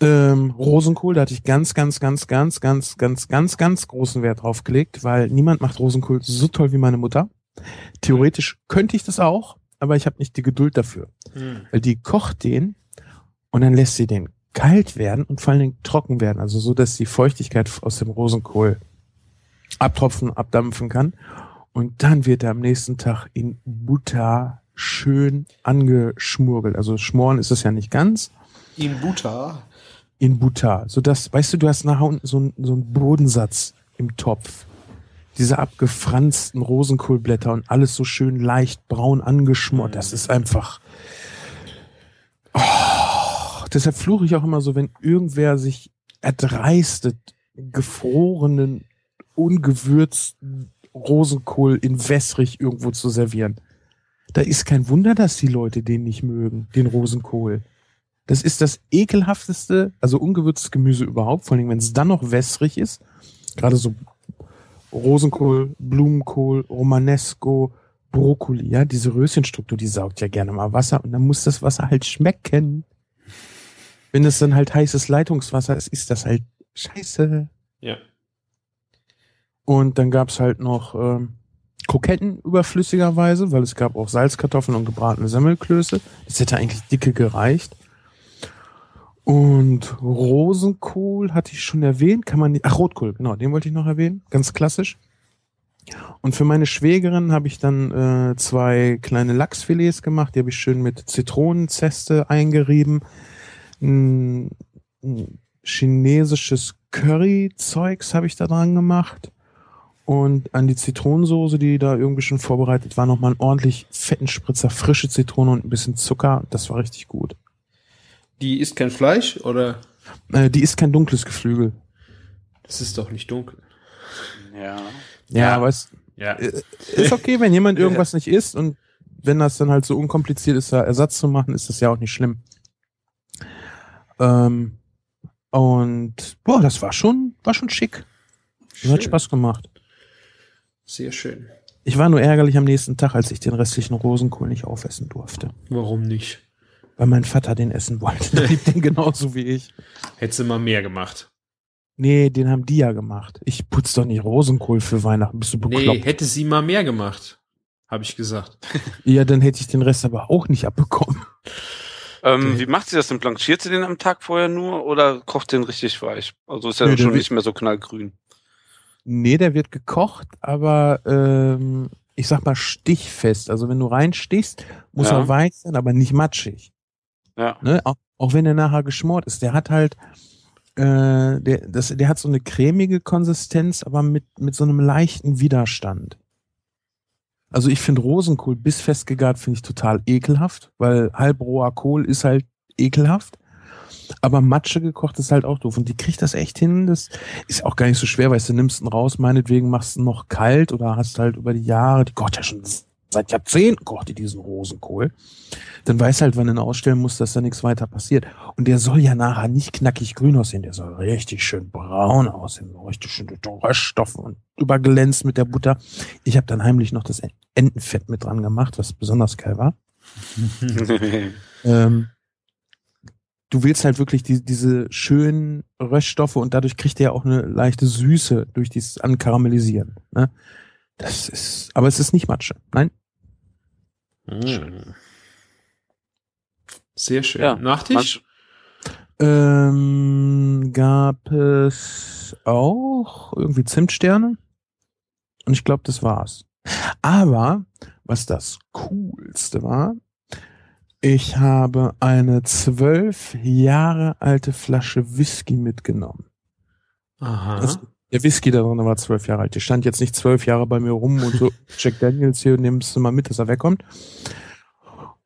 Ähm, Rosenkohl, da hatte ich ganz, ganz, ganz, ganz, ganz, ganz, ganz, ganz großen Wert drauf gelegt, weil niemand macht Rosenkohl so toll wie meine Mutter. Theoretisch könnte ich das auch, aber ich habe nicht die Geduld dafür. Hm. Weil die kocht den und dann lässt sie den kalt werden und vor allen Dingen trocken werden, also so, dass die Feuchtigkeit aus dem Rosenkohl abtropfen, abdampfen kann. Und dann wird er am nächsten Tag in Butter schön angeschmurgelt. Also schmoren ist es ja nicht ganz, In Butter. in Butter, sodass, weißt du, du hast nachher unten so, einen- so einen Bodensatz im Topf. Diese abgefransten Rosenkohlblätter und alles so schön leicht braun angeschmort. Das ist einfach. Oh, deshalb fluche ich auch immer so, wenn irgendwer sich erdreistet, gefrorenen, ungewürzten Rosenkohl in wässrig irgendwo zu servieren. Da ist kein Wunder, dass die Leute den nicht mögen, den Rosenkohl. Das ist das ekelhafteste, also ungewürztes Gemüse überhaupt, vor allem wenn es dann noch wässrig ist. Gerade so Rosenkohl, Blumenkohl, Romanesco, Brokkoli, ja, diese Röschenstruktur, die saugt ja gerne mal Wasser und dann muss das Wasser halt schmecken. Wenn es dann halt heißes Leitungswasser ist, ist das halt scheiße. Ja. Und dann gab's halt noch ähm, Kroketten überflüssigerweise, weil es gab auch Salzkartoffeln und gebratene Semmelklöße. Das hätte eigentlich dicke gereicht. Und Rosenkohl hatte ich schon erwähnt, kann man nicht, ach Rotkohl, genau, den wollte ich noch erwähnen, ganz klassisch. Und für meine Schwägerin habe ich dann äh, zwei kleine Lachsfilets gemacht, die habe ich schön mit Zitronenzeste eingerieben. Ein, ein chinesisches Curry-Zeugs habe ich da dran gemacht. Und an die Zitronensoße, die da irgendwie schon vorbereitet war, nochmal einen ordentlich fetten Spritzer frische Zitrone und ein bisschen Zucker. Das war richtig gut. Die isst kein Fleisch oder? Äh, die ist kein dunkles Geflügel. Das ist doch nicht dunkel. Ja. Ja, Ja. aber es Ja. äh, ist okay, wenn jemand irgendwas nicht isst und wenn das dann halt so unkompliziert ist, da Ersatz zu machen, ist das ja auch nicht schlimm. Ähm, und boah, das war schon, war schon schick. Das hat Schön. Spaß gemacht. Sehr schön. Ich war nur ärgerlich am nächsten Tag, als ich den restlichen Rosenkohl nicht aufessen durfte. Warum nicht? Weil mein Vater den essen wollte. Der liebt den genauso wie ich. Hättest du mal mehr gemacht. Nee, den haben die ja gemacht. Ich putz doch nicht Rosenkohl für Weihnachten. Bist du bekloppt? Nee, hätte sie mal mehr gemacht, habe ich gesagt. Ja, dann hätte ich den Rest aber auch nicht abbekommen. Ähm, Okay. Wie macht sie das denn? Blanchiert sie den am Tag vorher nur oder kocht den richtig weich? Also ist ja Nee, schon nicht mehr so knallgrün. Nee, der wird gekocht, aber ähm, ich sag mal stichfest. Also wenn du reinstichst, muss Ja. er weich sein, aber nicht matschig. Ja. Ne? Auch, auch wenn er nachher geschmort ist. Der hat halt, äh, der, das, der hat so eine cremige Konsistenz, aber mit, mit so einem leichten Widerstand. Also ich finde Rosenkohl bissfest gegart finde ich total ekelhaft, weil halbroher Kohl ist halt ekelhaft. Aber Matsche gekocht ist halt auch doof. Und die kriegt das echt hin. Das ist auch gar nicht so schwer, weißt du, nimmst ihn raus, meinetwegen machst du ihn noch kalt oder hast halt über die Jahre, die kocht ja schon seit Jahrzehnten kocht die diesen Rosenkohl. Dann weiß halt, wann du ihn ausstellen musst, dass da nichts weiter passiert. Und der soll ja nachher nicht knackig grün aussehen, der soll richtig schön braun aussehen, richtig schön mit Röststoffen und überglänzt mit der Butter. Ich habe dann heimlich noch das Entenfett mit dran gemacht, was besonders geil war. Ähm, du willst halt wirklich die, diese schönen Röststoffe und dadurch kriegt er auch eine leichte Süße durch dieses Ankaramellisieren. Ne? Das ist, aber es ist nicht Matsche. Nein. Mm. Sehr schön. Ja, Nachtisch? Ähm, gab es auch irgendwie Zimtsterne. Und ich glaube, das war's. Aber was das Coolste war, ich habe eine zwölf Jahre alte Flasche Whisky mitgenommen. Aha. Also, der Whisky da drin war zwölf Jahre alt. Die stand jetzt nicht zwölf Jahre bei mir rum und so, Jack Daniels hier, nimmst du mal mit, dass er wegkommt.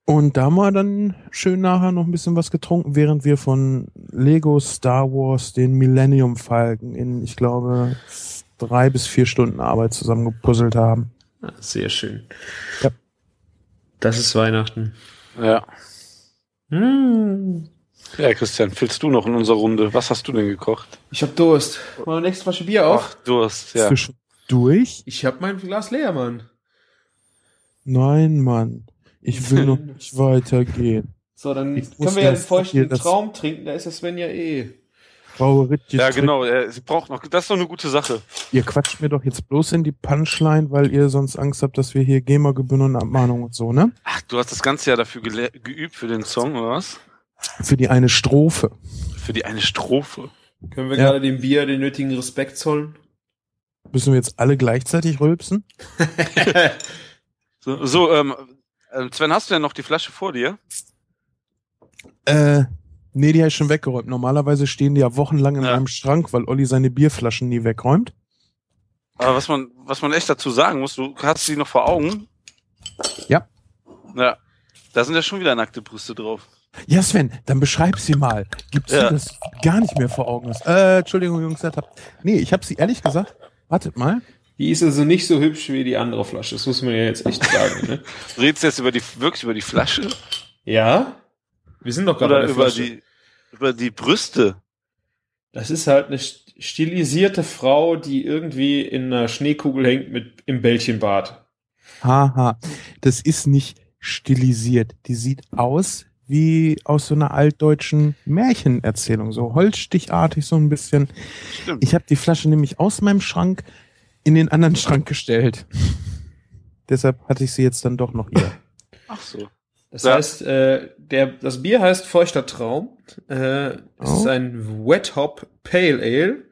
Und da haben wir dann schön nachher noch ein bisschen was getrunken, während wir von Lego Star Wars den Millennium Falcon in, ich glaube, drei bis vier Stunden Arbeit zusammengepuzzelt haben. Ah, Sehr schön. Ja. Das ist Weihnachten. ja. Hm. Ja, Christian, füllst du noch in unserer Runde? Was hast du denn gekocht? Ich hab Durst. Mal eine nächste Flasche Bier auf. Ach, du hast, ja. Zwischen durch? Ich hab mein Glas leer, Mann. Nein, Mann. Ich will noch nicht weitergehen. So, dann Ich können wir ja den feuchten hier das- Traum trinken. Da ist der Sven ja eh. Ja, genau. Sie braucht noch. Das ist doch eine gute Sache. Ihr quatscht mir doch jetzt bloß in die Punchline, weil ihr sonst Angst habt, dass wir hier GEMA-Gebühren und Abmahnung und so, ne? Ach, du hast das ganze Jahr dafür geübt für den Song, oder was? Für die eine Strophe. Für die eine Strophe. Können wir Ja. gerade dem Bier den nötigen Respekt zollen? Müssen wir jetzt alle gleichzeitig rülpsen? So, so ähm, äh, Sven, hast du denn noch die Flasche vor dir? Äh, nee, die habe ich schon weggeräumt. Normalerweise stehen die ja wochenlang in Ja. meinem Schrank, weil Olli seine Bierflaschen nie wegräumt. Aber was man, was man echt dazu sagen muss, du hast sie noch vor Augen. Ja. Ja. Da sind ja schon wieder nackte Brüste drauf. Ja, Sven, dann beschreib sie mal. Gibt's Ja. dir das gar nicht mehr vor Augen? Äh, Entschuldigung, Jungs, das hab, nee, ich habe sie ehrlich gesagt, wartet mal. Die ist also nicht so hübsch wie die andere Flasche. Das muss man ja jetzt echt sagen. Ne? Redest du jetzt über die, wirklich über die Flasche? Ja? Wir sind doch gerade über Flasche. die, über die Brüste? Das ist halt eine st- stilisierte Frau, die irgendwie in einer Schneekugel hängt mit im Bällchenbad. Haha, das ist nicht stilisiert. Die sieht aus wie aus so einer altdeutschen Märchenerzählung, so holzstichartig so ein bisschen. Stimmt. Ich habe die Flasche nämlich aus meinem Schrank in den anderen Schrank gestellt. Deshalb hatte ich sie jetzt dann doch noch hier. Ach so. Das Ja. heißt, äh, der, das Bier heißt Feuchter Traum. Äh, es Oh. ist ein Wet Hop Pale Ale.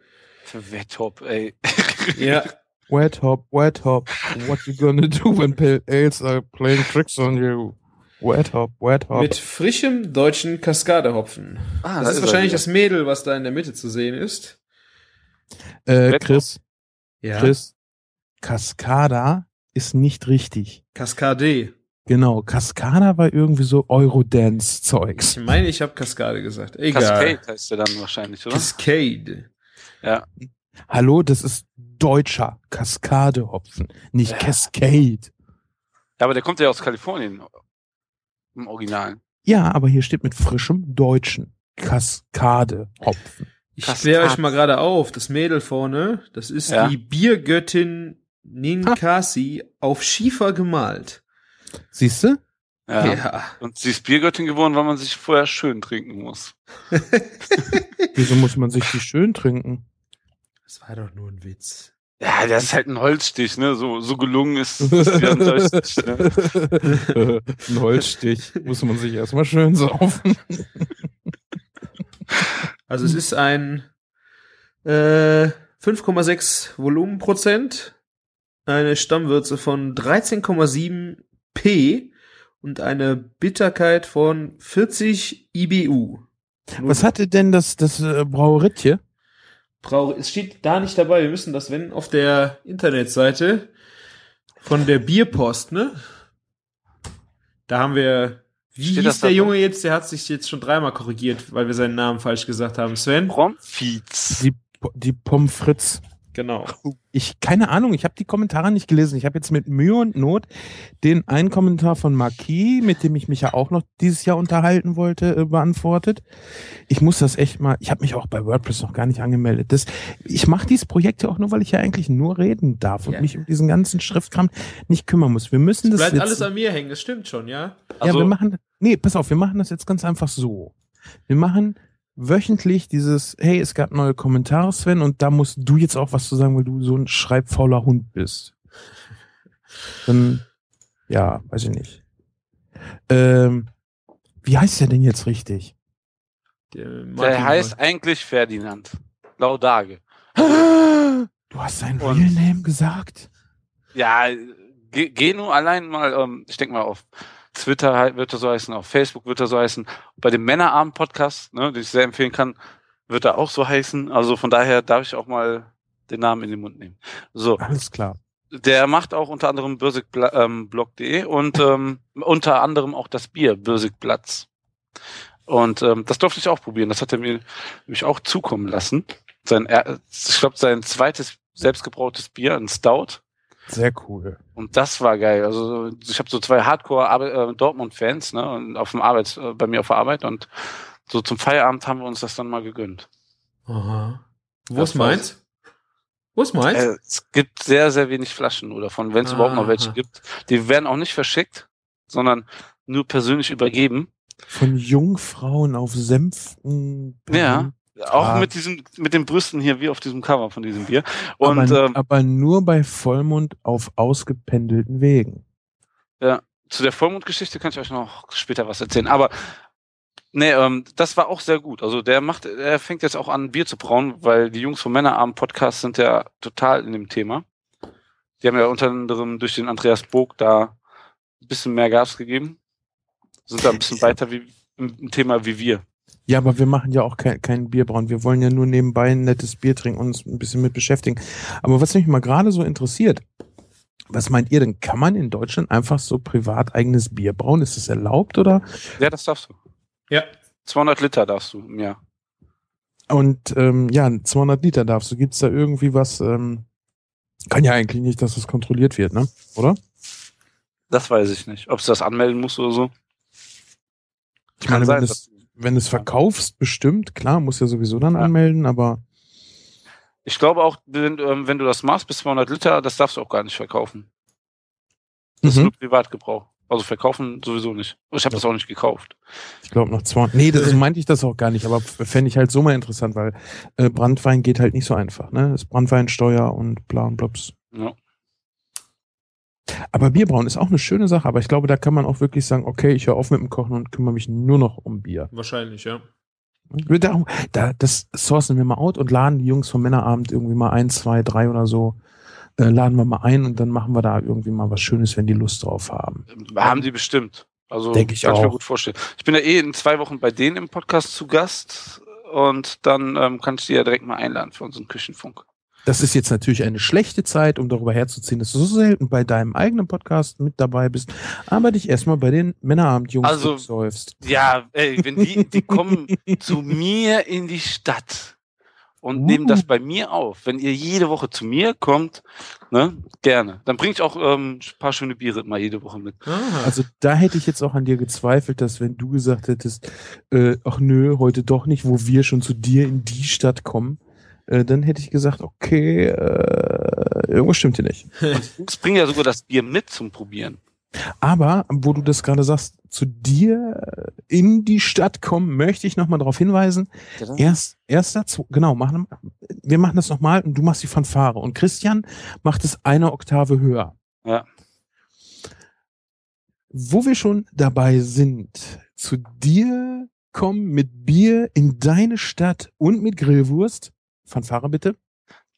Für Wetthop, ey. Ja, Wet hop, wet hop. What you gonna do when pale ales are playing tricks on you? Wet hop, wet hop. mit frischem deutschen Kaskadehopfen. Ah, Das da ist er wahrscheinlich das Mädel, was da in der Mitte zu sehen ist. äh, Chris, Ja. Chris, Cascada ist nicht richtig. Kaskade. Genau, Cascada war irgendwie so Eurodance-Zeugs. Ich meine, ich habe Kaskade gesagt. Egal. Cascade heißt der dann wahrscheinlich, oder? Cascade. Ja. Hallo, das ist deutscher Kaskadehopfen, nicht Ja. Cascade. Ja, aber der kommt ja aus Kalifornien. Im Original. Ja, aber hier steht mit frischem deutschen Kaskadehopfen. Ich Kaskade. kläre euch mal gerade auf. Das Mädel vorne, das ist Ja. die Biergöttin Ninkasi auf Schiefer gemalt. Siehst du? Ja. Ja. Und sie ist Biergöttin geworden, weil man sich vorher schön trinken muss. Wieso muss man sich die schön trinken? Das war doch nur ein Witz. Ja, der ist halt ein Holzstich, ne? So, so gelungen ist ein Holzstich, ne? Ein Holzstich muss man sich erstmal schön saufen. Also es ist ein äh, 5,6 Volumenprozent, eine Stammwürze von 13,7 P und eine Bitterkeit von 40 IBU. Was hatte denn das, das äh, Brauerittje? Brau es steht da nicht dabei. Wir müssen das, wenn, auf der Internetseite von der Bierpost, ne? Da haben wir, wie Steht hieß das der Junge jetzt? Der hat sich jetzt schon dreimal korrigiert, weil wir seinen Namen falsch gesagt haben. Sven? Bromfiz. Die, die Pommes frites. Genau. Ich, keine Ahnung, ich habe die Kommentare nicht gelesen. Ich habe jetzt mit Mühe und Not den einen Kommentar von Marquis, mit dem ich mich ja auch noch dieses Jahr unterhalten wollte, äh, beantwortet. Ich muss das echt mal, ich habe mich auch bei WordPress noch gar nicht angemeldet. Das, ich mache dieses Projekt ja auch nur, weil ich ja eigentlich nur reden darf und Ja. mich um diesen ganzen Schriftkram nicht kümmern muss. Wir müssen das Bleibt jetzt, alles an mir hängen, das stimmt schon, ja? ja, Also- wir machen, nee, pass auf, wir machen das jetzt ganz einfach so. Wir machen wöchentlich dieses, hey, es gab neue Kommentare, Sven, und da musst du jetzt auch was zu sagen, weil du so ein schreibfauler Hund bist. Dann, ja, weiß ich nicht. Ähm, wie heißt der denn jetzt richtig? Der, Der heißt eigentlich Ferdinand. Laudage. Du hast seinen Und- Real Name gesagt? Ja, geh, geh nur allein mal, ähm, ich denke mal auf Twitter halt wird er so heißen, auf Facebook wird er so heißen. Bei dem Männerabend-Podcast, ne, den ich sehr empfehlen kann, wird er auch so heißen. Also von daher darf ich auch mal den Namen in den Mund nehmen. So, Alles klar. der macht auch unter anderem börsigblog.de und ähm, unter anderem auch das Bier Börsigplatz. Und ähm, das durfte ich auch probieren. Das hat er mir nämlich auch zukommen lassen. Sein, ich glaube, sein zweites selbstgebrautes Bier, ein Stout. Sehr cool. Und das war geil. Also ich habe so zwei Hardcore äh, Dortmund-Fans, ne, und auf dem Arbeit, äh, bei mir auf der Arbeit und so zum Feierabend haben wir uns das dann mal gegönnt. Aha. Wo ist meins? Wo ist meins? Äh, es gibt sehr, sehr wenig Flaschen nur davon, wenn es überhaupt noch welche gibt. Die werden auch nicht verschickt, sondern nur persönlich übergeben. Von Jungfrauen auf Senften. Ja. Auch Ah. mit diesem, mit den Brüsten hier, wie auf diesem Cover von diesem Bier. Und aber, ähm, aber nur bei Vollmond auf ausgependelten Wegen. zu der Vollmondgeschichte kann ich euch noch später was erzählen. Aber nee, ähm, das war auch sehr gut. Also der macht, er fängt jetzt auch an, Bier zu brauen, weil die Jungs vom Männerabend Podcast sind ja total in dem Thema. Die haben ja unter anderem durch den Andreas Bog da ein bisschen mehr Gas gegeben. Sind da ein bisschen weiter wie im Thema wie wir. Ja, aber wir machen ja auch kein, kein Bierbrauen. Wir wollen ja nur nebenbei ein nettes Bier trinken und uns ein bisschen mit beschäftigen. Aber was mich mal gerade so interessiert, was meint ihr denn? Kann man in Deutschland einfach so privat eigenes Bier brauen? Ist das erlaubt oder? Ja, das darfst du. ja. 200 Liter darfst du im Jahr. Und ähm, ja, 200 Liter darfst du. Gibt's da irgendwie was? Ähm, kann ja eigentlich nicht, dass das kontrolliert wird, ne? Oder? Das weiß ich nicht. Ob es das anmelden muss oder so. Ich Kann meine, sein, wenn wenn es verkaufst, bestimmt, klar, muss ja sowieso dann Ja. anmelden, aber Ich glaube auch, wenn, ähm, wenn du das machst bis 200 Liter, das darfst du auch gar nicht verkaufen. Das ist Mhm. nur Privatgebrauch. Also verkaufen sowieso nicht. Ich habe das auch nicht gekauft. ich glaube noch 200. Nee, das so meinte ich das auch gar nicht, aber fände ich halt so mal interessant, weil äh, Brandwein geht halt nicht so einfach, ne? Das ist Brandweinsteuer und bla und blops. Ja. Aber Bierbrauen ist auch eine schöne Sache, aber ich glaube, da kann man auch wirklich sagen, okay, ich höre auf mit dem Kochen und kümmere mich nur noch um Bier. Wahrscheinlich, ja. Da, da, das sourcen wir mal out und laden die Jungs vom Männerabend irgendwie mal ein, zwei, drei oder so, äh, laden wir mal ein und dann machen wir da irgendwie mal was Schönes, wenn die Lust drauf haben. Haben die bestimmt. Also Denk ich kann ich mir gut vorstellen. Ich bin ja eh in zwei Wochen bei denen im Podcast zu Gast und dann ähm, kann ich die ja direkt mal einladen für unseren Küchenfunk. Das ist jetzt natürlich eine schlechte Zeit, um darüber herzuziehen, dass du so selten bei deinem eigenen Podcast mit dabei bist, aber dich erstmal bei den Männerabendjungs Also- säufst. Ja, ey, wenn die, die kommen zu mir in die Stadt und Uh. nehmen das bei mir auf. Wenn ihr jede Woche zu mir kommt, ne, gerne. Dann bringe ich auch ähm, ein paar schöne Biere mal jede Woche mit. Ah, Also da hätte ich jetzt auch an dir gezweifelt, dass wenn du gesagt hättest, äh, ach nö, heute doch nicht, wo wir schon zu dir in die Stadt kommen, äh, dann hätte ich gesagt, okay, äh, irgendwas stimmt hier nicht. Ich bringe ja sogar das Bier mit zum Probieren. Aber, wo du das gerade sagst, zu dir in die Stadt kommen, möchte ich nochmal darauf hinweisen. Erst, erster, zwo- genau, machen, wir machen das nochmal und du machst die Fanfare. Und Christian macht es eine Oktave höher. Ja. Wo wir schon dabei sind, zu dir kommen mit Bier in deine Stadt und mit Grillwurst. Fanfare bitte.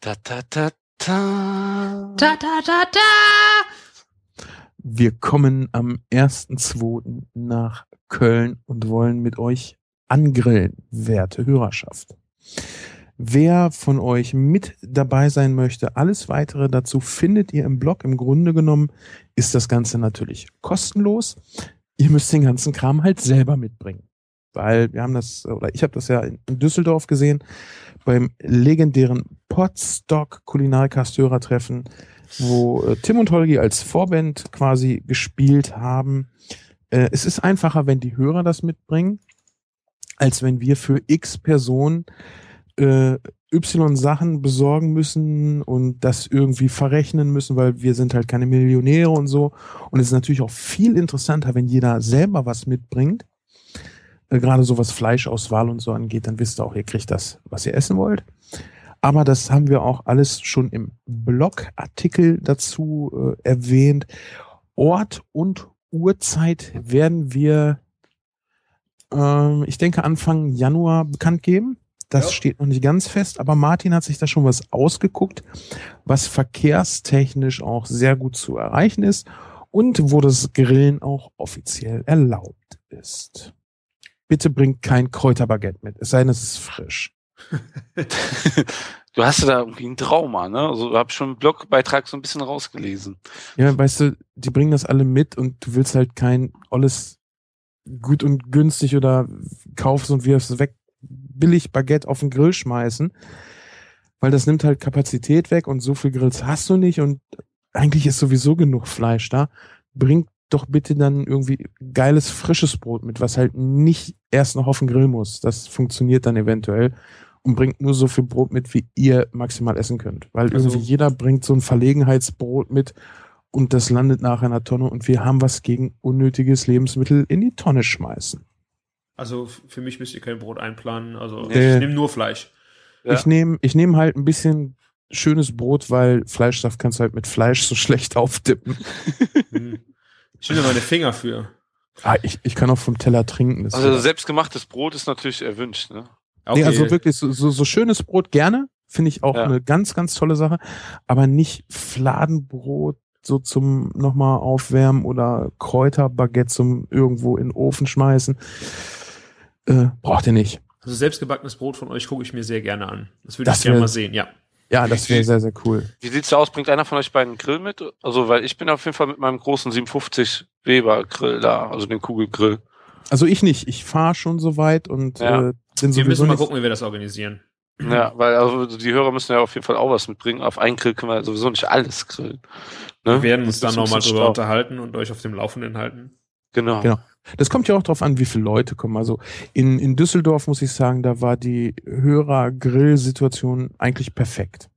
Ta, ta, ta, ta. Ta ta ta ta! Wir kommen am 1.2. nach Köln und wollen mit euch angrillen, werte Hörerschaft. Wer von euch mit dabei sein möchte, alles weitere dazu findet ihr im Blog. Im Grunde genommen ist das Ganze natürlich kostenlos. Ihr müsst den ganzen Kram halt selber mitbringen. Weil wir haben das, oder ich habe das ja in Düsseldorf gesehen, beim legendären Potstock Kulinarikast-Hörertreffen, wo äh, Tim und Holgi als Vorband quasi gespielt haben. Äh, es ist einfacher, wenn die Hörer das mitbringen, als wenn wir für x Personen äh, Y Sachen besorgen müssen und das irgendwie verrechnen müssen, weil wir sind halt keine Millionäre und so. Und es ist natürlich auch viel interessanter, wenn jeder selber was mitbringt. Äh, Gerade so was Fleischauswahl und so angeht, dann wisst ihr auch, ihr kriegt das, was ihr essen wollt. Aber das haben wir auch alles schon im Blogartikel dazu äh, erwähnt. Ort und Uhrzeit werden wir, ähm, ich denke, Anfang Januar bekannt geben. Das Ja. steht noch nicht ganz fest, aber Martin hat sich da schon was ausgeguckt, was verkehrstechnisch auch sehr gut zu erreichen ist und wo das Grillen auch offiziell erlaubt ist. Bitte bringt kein Kräuterbaguette mit, es sei denn, es ist frisch. du hast ja da irgendwie ein Trauma, ne? Also habe schon im Blogbeitrag so ein bisschen rausgelesen. Ja, weißt du, die bringen das alle mit und du willst halt kein alles gut und günstig oder kaufst und wirfst weg billig Baguette auf den Grill schmeißen, weil das nimmt halt Kapazität weg und so viel Grills hast du nicht und eigentlich ist sowieso genug Fleisch da. Bring doch bitte dann irgendwie geiles frisches Brot mit, was halt nicht erst noch auf den Grill muss. Das funktioniert dann eventuell und bringt nur so viel Brot mit, wie ihr maximal essen könnt. Weil Also- irgendwie jeder bringt so ein Verlegenheitsbrot mit und das landet nachher in der Tonne und wir haben was gegen unnötiges Lebensmittel in die Tonne schmeißen. Also für mich müsst ihr kein Brot einplanen. Also Nee. ich nehme nur Fleisch. Ja. Ich nehme ich nehm halt ein bisschen schönes Brot, weil Fleischsaft kannst du halt mit Fleisch so schlecht auftippen. Ich nehme meine Finger für. Ah, ich, ich kann auch vom Teller trinken. Das Also selbstgemachtes Brot ist natürlich erwünscht, ne? nee, also wirklich so, so, so schönes Brot gerne. Finde ich auch Ja. eine ganz, ganz tolle Sache. Aber nicht Fladenbrot so zum nochmal aufwärmen oder Kräuterbaguette zum irgendwo in den Ofen schmeißen. Äh, braucht ihr nicht. Also selbstgebackenes Brot von euch gucke ich mir sehr gerne an. Das würde Das ich gerne mal sehen, ja. Ja, das wäre sehr, sehr cool. Wie sieht's da aus? Bringt einer von euch beiden einen Grill mit? Also, weil ich bin auf jeden Fall mit meinem großen 750 Weber Grill da, also den Kugelgrill. Also ich nicht. Ich fahre schon so weit und Ja. äh, bin Wir sowieso müssen mal gucken, wie wir das organisieren. Ja, weil also die Hörer müssen ja auf jeden Fall auch was mitbringen. Auf einen Grill können wir sowieso nicht alles grillen. Ne? Wir werden uns dann nochmal drüber unterhalten und euch auf dem Laufenden halten. Genau. Genau. Das kommt ja auch drauf an, wie viele Leute kommen. Also in, in Düsseldorf muss ich sagen, da war die Hörer-Grill-Situation eigentlich perfekt.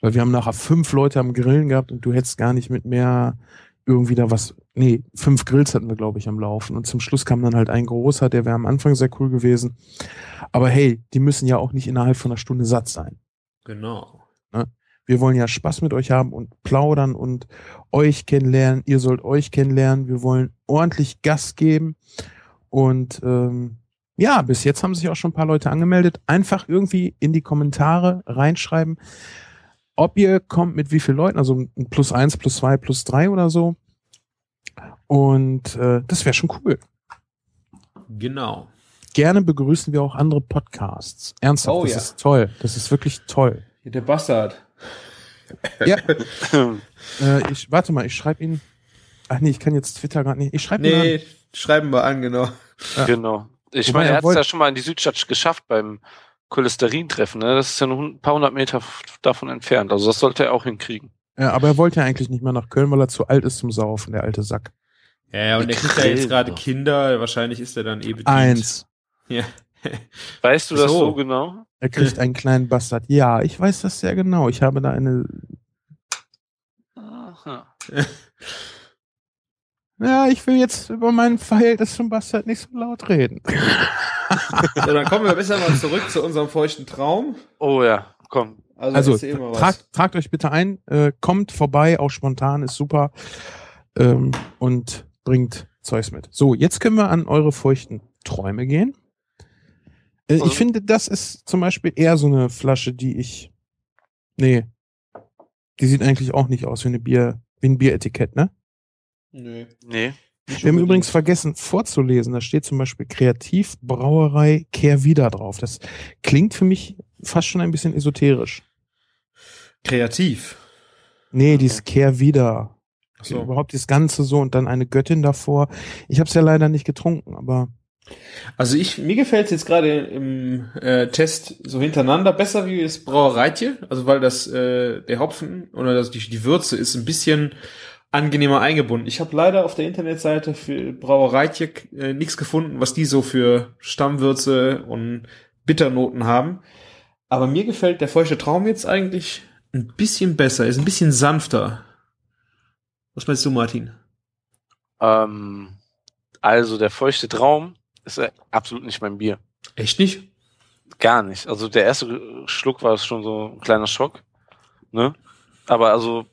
Weil wir haben nachher fünf Leute am Grillen gehabt und du hättest gar nicht mit mehr irgendwie da was. Nee, fünf Grills hatten wir, glaube ich, am Laufen. Und zum Schluss kam dann halt ein großer, der wäre am Anfang sehr cool gewesen. Aber hey, die müssen ja auch nicht innerhalb von einer Stunde satt sein. Genau. Wir wollen ja Spaß mit euch haben und plaudern und euch kennenlernen. Ihr sollt euch kennenlernen. Wir wollen ordentlich Gas geben. Und ähm, ja, bis jetzt haben sich auch schon ein paar Leute angemeldet. Einfach irgendwie in die Kommentare reinschreiben, ob ihr kommt mit wie vielen Leuten, also ein plus eins, plus zwei, plus drei oder so. Und äh, das wäre schon cool. Genau. Gerne begrüßen wir auch andere Podcasts. Ernsthaft, Oh das ja. ist toll. Das ist wirklich toll. Der Bastard. Ja. Äh, ich warte mal, ich schreibe ihn. Ach nee, ich kann jetzt Twitter gerade nicht. Ich schreibe ihn an. Nee, schreiben wir an, genau. Ja. Genau. Ich Wobei, meine, er er hat es ja schon mal in die Südstadt geschafft beim Cholesterin-Treffen. Ne? Das ist ja nur ein paar hundert Meter davon entfernt. Also das sollte er auch hinkriegen. Ja, aber er wollte ja eigentlich nicht mehr nach Köln, weil er zu alt ist zum Saufen, der alte Sack. Ja, ja, und der kriegt ja jetzt gerade. Kinder. Wahrscheinlich ist er dann eh bedient. Eins. Ja. Weißt du das So. so genau? Er kriegt einen kleinen Bastard. Ja, ich weiß das sehr genau. Ich habe da eine. Aha. Ja, ich will jetzt über mein Verhältnis zum Bastard nicht so laut reden. So, dann kommen wir besser mal zurück zu unserem feuchten Traum. Oh ja, komm. Also, Also, was. tragt, tragt euch bitte ein, äh, kommt vorbei, auch spontan, ist super. Ähm, und bringt Zeugs mit. So, jetzt können wir an eure feuchten Träume gehen. Äh, Also- ich finde, das ist zum Beispiel eher so eine Flasche, die ich. Nee. Die sieht eigentlich auch nicht aus wie eine Bier, wie ein Bieretikett, ne? Nö. Nee. nicht Wir haben übrigens vergessen vorzulesen, da steht zum Beispiel Kreativbrauerei Kehrwieder drauf. Das klingt für mich fast schon ein bisschen esoterisch. kreativ. Nee, dieses Kehrwieder. Ach so. Überhaupt das Ganze so und dann eine Göttin davor. Ich habe es ja leider nicht getrunken, aber Also ich, mir gefällt es jetzt gerade im äh, Test so hintereinander besser wie das Brauereitje, also weil das äh, der Hopfen oder das, die, die Würze ist ein bisschen angenehmer eingebunden. Ich habe leider auf der Internetseite für Brauereitje äh, nichts gefunden, was die so für Stammwürze und Bitternoten haben. Aber mir gefällt der feuchte Traum jetzt eigentlich ein bisschen besser, ist ein bisschen sanfter. Was meinst du, Martin? Ähm, also der feuchte Traum ist absolut nicht mein Bier. Echt nicht? Gar nicht. Also der erste Schluck war schon so ein kleiner Schock. Ne? Aber also,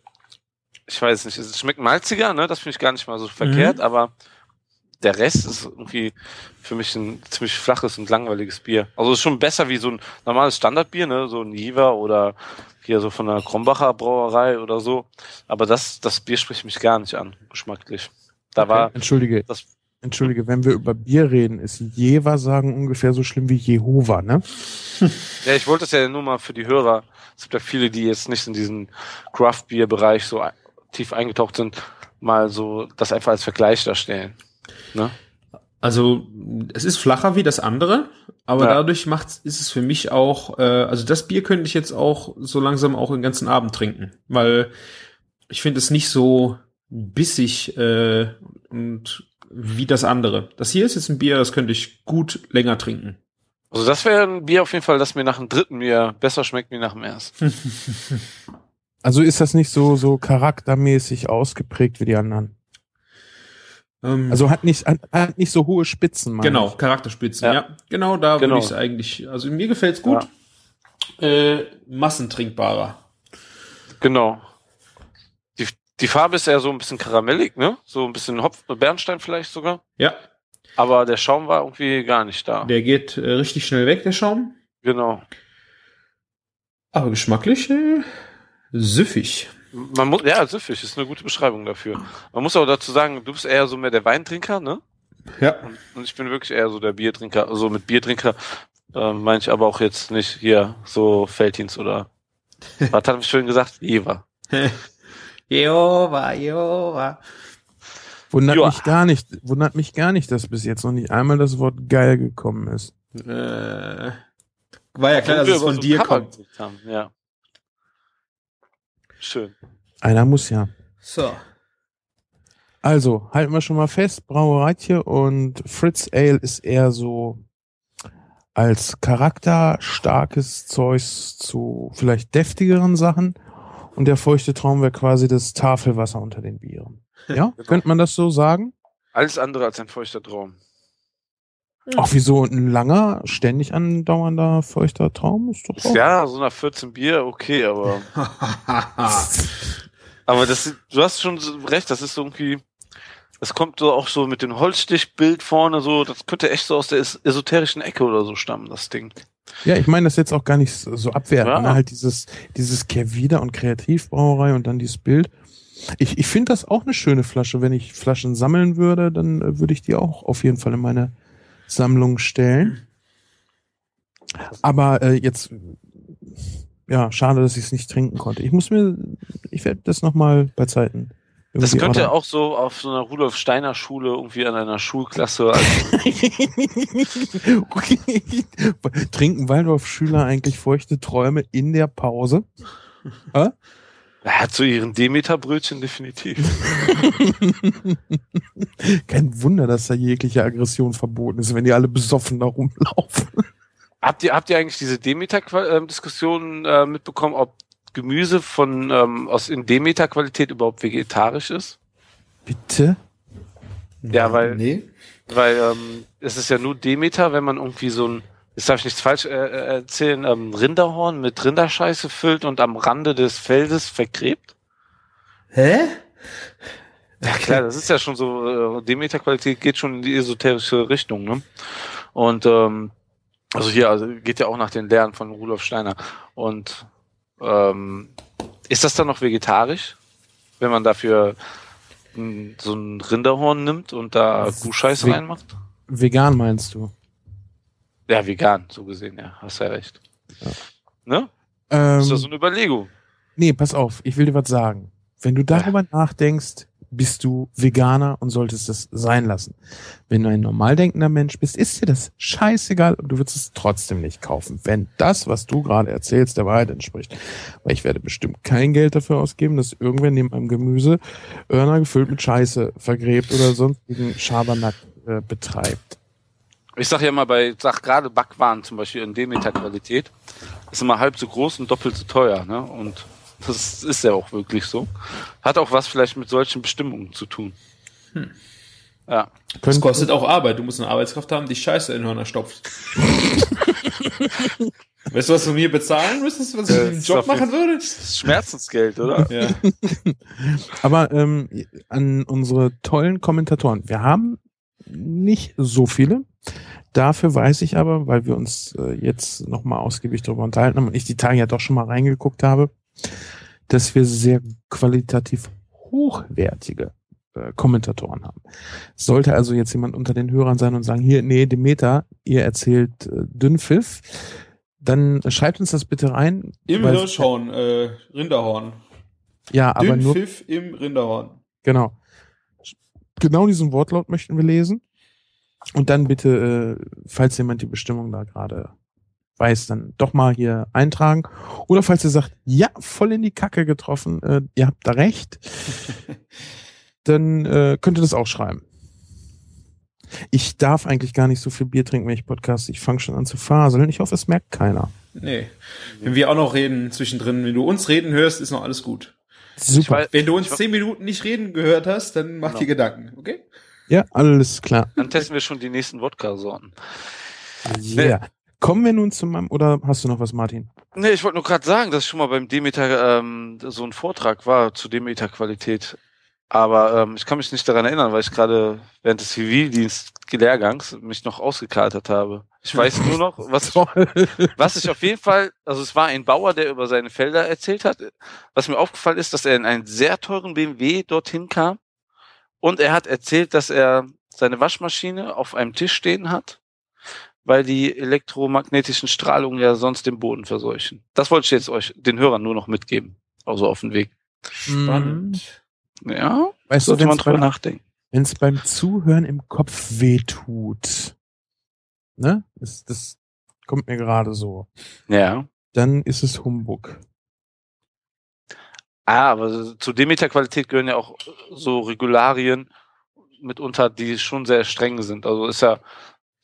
ich weiß nicht, es schmeckt malziger, ne? Das finde ich gar nicht mal so verkehrt, aber der Rest ist irgendwie für mich ein ziemlich flaches und langweiliges Bier. Also es ist schon besser wie so ein normales Standardbier, ne? So ein Jever oder hier so von der Krombacher Brauerei oder so. Aber das, das Bier spricht mich gar nicht an, geschmacklich. Da Okay. war entschuldige, das entschuldige, wenn wir über Bier reden, ist Jever sagen ungefähr so schlimm wie Jehova, ne? Ja, ich wollte es ja nur mal für die Hörer. Es gibt ja viele, die jetzt nicht in diesen Craft-Bier-Bereich so tief eingetaucht sind, mal so das einfach als Vergleich darstellen. Ne? Also es ist flacher wie das andere, aber Ja. dadurch macht ist es für mich auch, äh, also das Bier könnte ich jetzt auch so langsam auch den ganzen Abend trinken, weil ich finde es nicht so bissig äh, und wie das andere. Das hier ist jetzt ein Bier, das könnte ich gut länger trinken. Also das wäre ein Bier auf jeden Fall, das mir nach dem dritten Bier besser schmeckt wie nach dem ersten. Also ist das nicht so, so charaktermäßig ausgeprägt wie die anderen. Ähm, Also hat nicht, hat, hat nicht so hohe Spitzen, meine genau, ich. Charakterspitzen, ja. Ja. Genau, da Genau. würde ich es eigentlich, also mir gefällt's gut. Äh, massentrinkbarer. Genau. Die, Farbe ist eher so ein bisschen karamellig, ne? So ein bisschen Hopf, Bernstein vielleicht sogar. Ja, Aber der Schaum war irgendwie gar nicht da. der geht äh, richtig schnell weg, der Schaum. Genau. Aber geschmacklich äh, süffig. Man muss, ja, süffig ist eine gute Beschreibung dafür. Man muss aber dazu sagen, du bist eher so mehr der Weintrinker, ne? Ja. Und, und ich bin wirklich eher so der Biertrinker. Also mit Biertrinker äh, meine ich aber auch jetzt nicht hier so Feldins oder was hat ich schön gesagt? Jever. Jehova, Jehova. Wundert Joa. mich gar nicht, wundert mich gar nicht, dass bis jetzt noch nicht einmal das Wort geil gekommen ist. Äh, war ja klar, dass es von so dir Cover kommt. Haben. Ja. Schön. Einer muss ja. So. Also, halten wir schon mal fest, Brauereitje und Fritz Ale ist eher so als charakterstarkes Zeus zu vielleicht deftigeren Sachen und der feuchte Traum wäre quasi das Tafelwasser unter den Bieren. Ja, Genau. könnte man das so sagen? Alles andere als ein feuchter Traum. Auch wieso ein langer, ständig andauernder feuchter Traum ist doch auch. Ja, so nach 14 Bier, okay, aber, aber das, du hast schon recht, das ist so irgendwie, das kommt so auch so mit dem Holzstichbild vorne so, das könnte echt so aus der es- esoterischen Ecke oder so stammen, das Ding. Ja, ich meine das jetzt auch gar nicht so abwertend. Ja. Ne? Halt dieses, dieses Kehrwieder und Kreativbrauerei und dann dieses Bild. Ich, ich finde das auch eine schöne Flasche. Wenn ich Flaschen sammeln würde, dann äh, würde ich die auch auf jeden Fall in meine Sammlung stellen. Aber äh, jetzt, ja, schade, dass ich es nicht trinken konnte. Ich muss mir, ich werde das nochmal bei Zeiten. Das könnte ordern. auch so auf so einer Rudolf Steiner Schule irgendwie an einer Schulklasse. Trinken Waldorf-Schüler eigentlich feuchte Träume in der Pause? er hat so ihren Demeter-Brötchen definitiv. Kein Wunder, dass da jegliche Aggression verboten ist, wenn die alle besoffen da rumlaufen. habt ihr, habt ihr eigentlich diese Demeter-Diskussion äh, mitbekommen, ob Gemüse von ähm, aus in Demeter-Qualität überhaupt vegetarisch ist? Bitte? Ja, weil- Nee. Weil ähm, es ist ja nur Demeter, wenn man irgendwie so ein, jetzt darf ich nichts falsch äh, äh, erzählen, ähm, Rinderhorn mit Rinderscheiße füllt und am Rande des Feldes vergräbt. Hä? Ja klar, das ist ja schon so, äh, Demeter-Qualität geht schon in die esoterische Richtung, ne? Und ähm, also hier, also geht ja auch nach den Lehren von Rudolf Steiner. Und ähm, ist das dann noch vegetarisch, wenn man dafür m, so ein Rinderhorn nimmt und da Kuhscheiße reinmacht? Vegan meinst du? Ja, vegan, so gesehen, ja, hast ja recht. Ne? Ähm, ist das so eine Überlegung? nee, pass auf, ich will dir was sagen. Wenn du darüber nachdenkst, bist du Veganer und solltest es sein lassen. Wenn du ein normal denkender Mensch bist, ist dir das scheißegal und du würdest es trotzdem nicht kaufen, wenn das, was du gerade erzählst, der Wahrheit entspricht. Weil ich werde bestimmt kein Geld dafür ausgeben, dass irgendwer neben meinem Gemüse Örner gefüllt mit Scheiße vergräbt oder sonstigen Schabernack äh, betreibt. Ich sag ja immer bei, sag gerade Backwaren zum Beispiel in Demeter-Qualität, ist immer halb so groß und doppelt so teuer, ne? Und das ist ja auch wirklich so. Hat auch was vielleicht mit solchen Bestimmungen zu tun. Ja. Das kostet auch Arbeit. Du musst eine Arbeitskraft haben, die Scheiße in Hörner stopft. weißt du, was du mir bezahlen müsstest, was ich einen Job machen würde? Das ist Schmerzensgeld, oder? Ja. Aber ähm, an unsere tollen Kommentatoren. Wir haben nicht so viele. Dafür weiß ich aber, weil wir uns äh, jetzt nochmal ausgiebig darüber unterhalten haben und ich die Tage ja doch schon mal reingeguckt habe, dass wir sehr qualitativ hochwertige äh, Kommentatoren haben. Sollte also jetzt jemand unter den Hörern sein und sagen, hier, nee, Demeter, ihr erzählt äh, Dünnpfiff, dann schreibt uns das bitte rein. Im Hirschhorn, äh, Rinderhorn. Ja, aber nur Dünnpfiff im Rinderhorn. Genau. Genau diesen Wortlaut möchten wir lesen. Und dann bitte, äh, falls jemand die Bestimmung da gerade weiß, dann doch mal hier eintragen. Oder falls ihr sagt, ja, voll in die Kacke getroffen, äh, ihr habt da recht, dann äh, könnt ihr das auch schreiben. Ich darf eigentlich gar nicht so viel Bier trinken, wenn ich Podcast. Ich fange schon an zu faseln. Ich hoffe, es merkt keiner. Nee. Wenn wir auch noch reden zwischendrin, wenn du uns reden hörst, ist noch alles gut. Super. weiß- Wenn du uns zehn Minuten nicht reden gehört hast, dann mach Genau. dir Gedanken, okay? Ja, alles klar. Dann testen wir schon die nächsten Wodka-Sorten. Yeah. Kommen wir nun zu meinem, oder hast du noch was, Martin? Nee, ich wollte nur gerade sagen, dass ich schon mal beim Demeter ähm, so ein Vortrag war zu Demeter-Qualität. Aber ähm, ich kann mich nicht daran erinnern, weil ich gerade während des Zivildienst-Lehrgangs mich noch ausgekatert habe. Ich weiß nur noch, was ich, was ich auf jeden Fall, also es war ein Bauer, der über seine Felder erzählt hat. Was mir aufgefallen ist, dass er in einen sehr teuren BMW dorthin kam und er hat erzählt, dass er seine Waschmaschine auf einem Tisch stehen hat, weil die elektromagnetischen Strahlungen ja sonst den Boden verseuchen. Das wollte ich jetzt euch, den Hörern nur noch mitgeben. Also auf den Weg. Spannend. Ja, Weißt du, sollte wenn man es drüber beim, nachdenken. wenn's beim Zuhören im Kopf wehtut, ne? Das, das kommt mir gerade so. Ja. Dann ist es Humbug. Ah, aber zu Demeter-Qualität gehören ja auch so Regularien mitunter, die schon sehr streng sind. Also ist ja,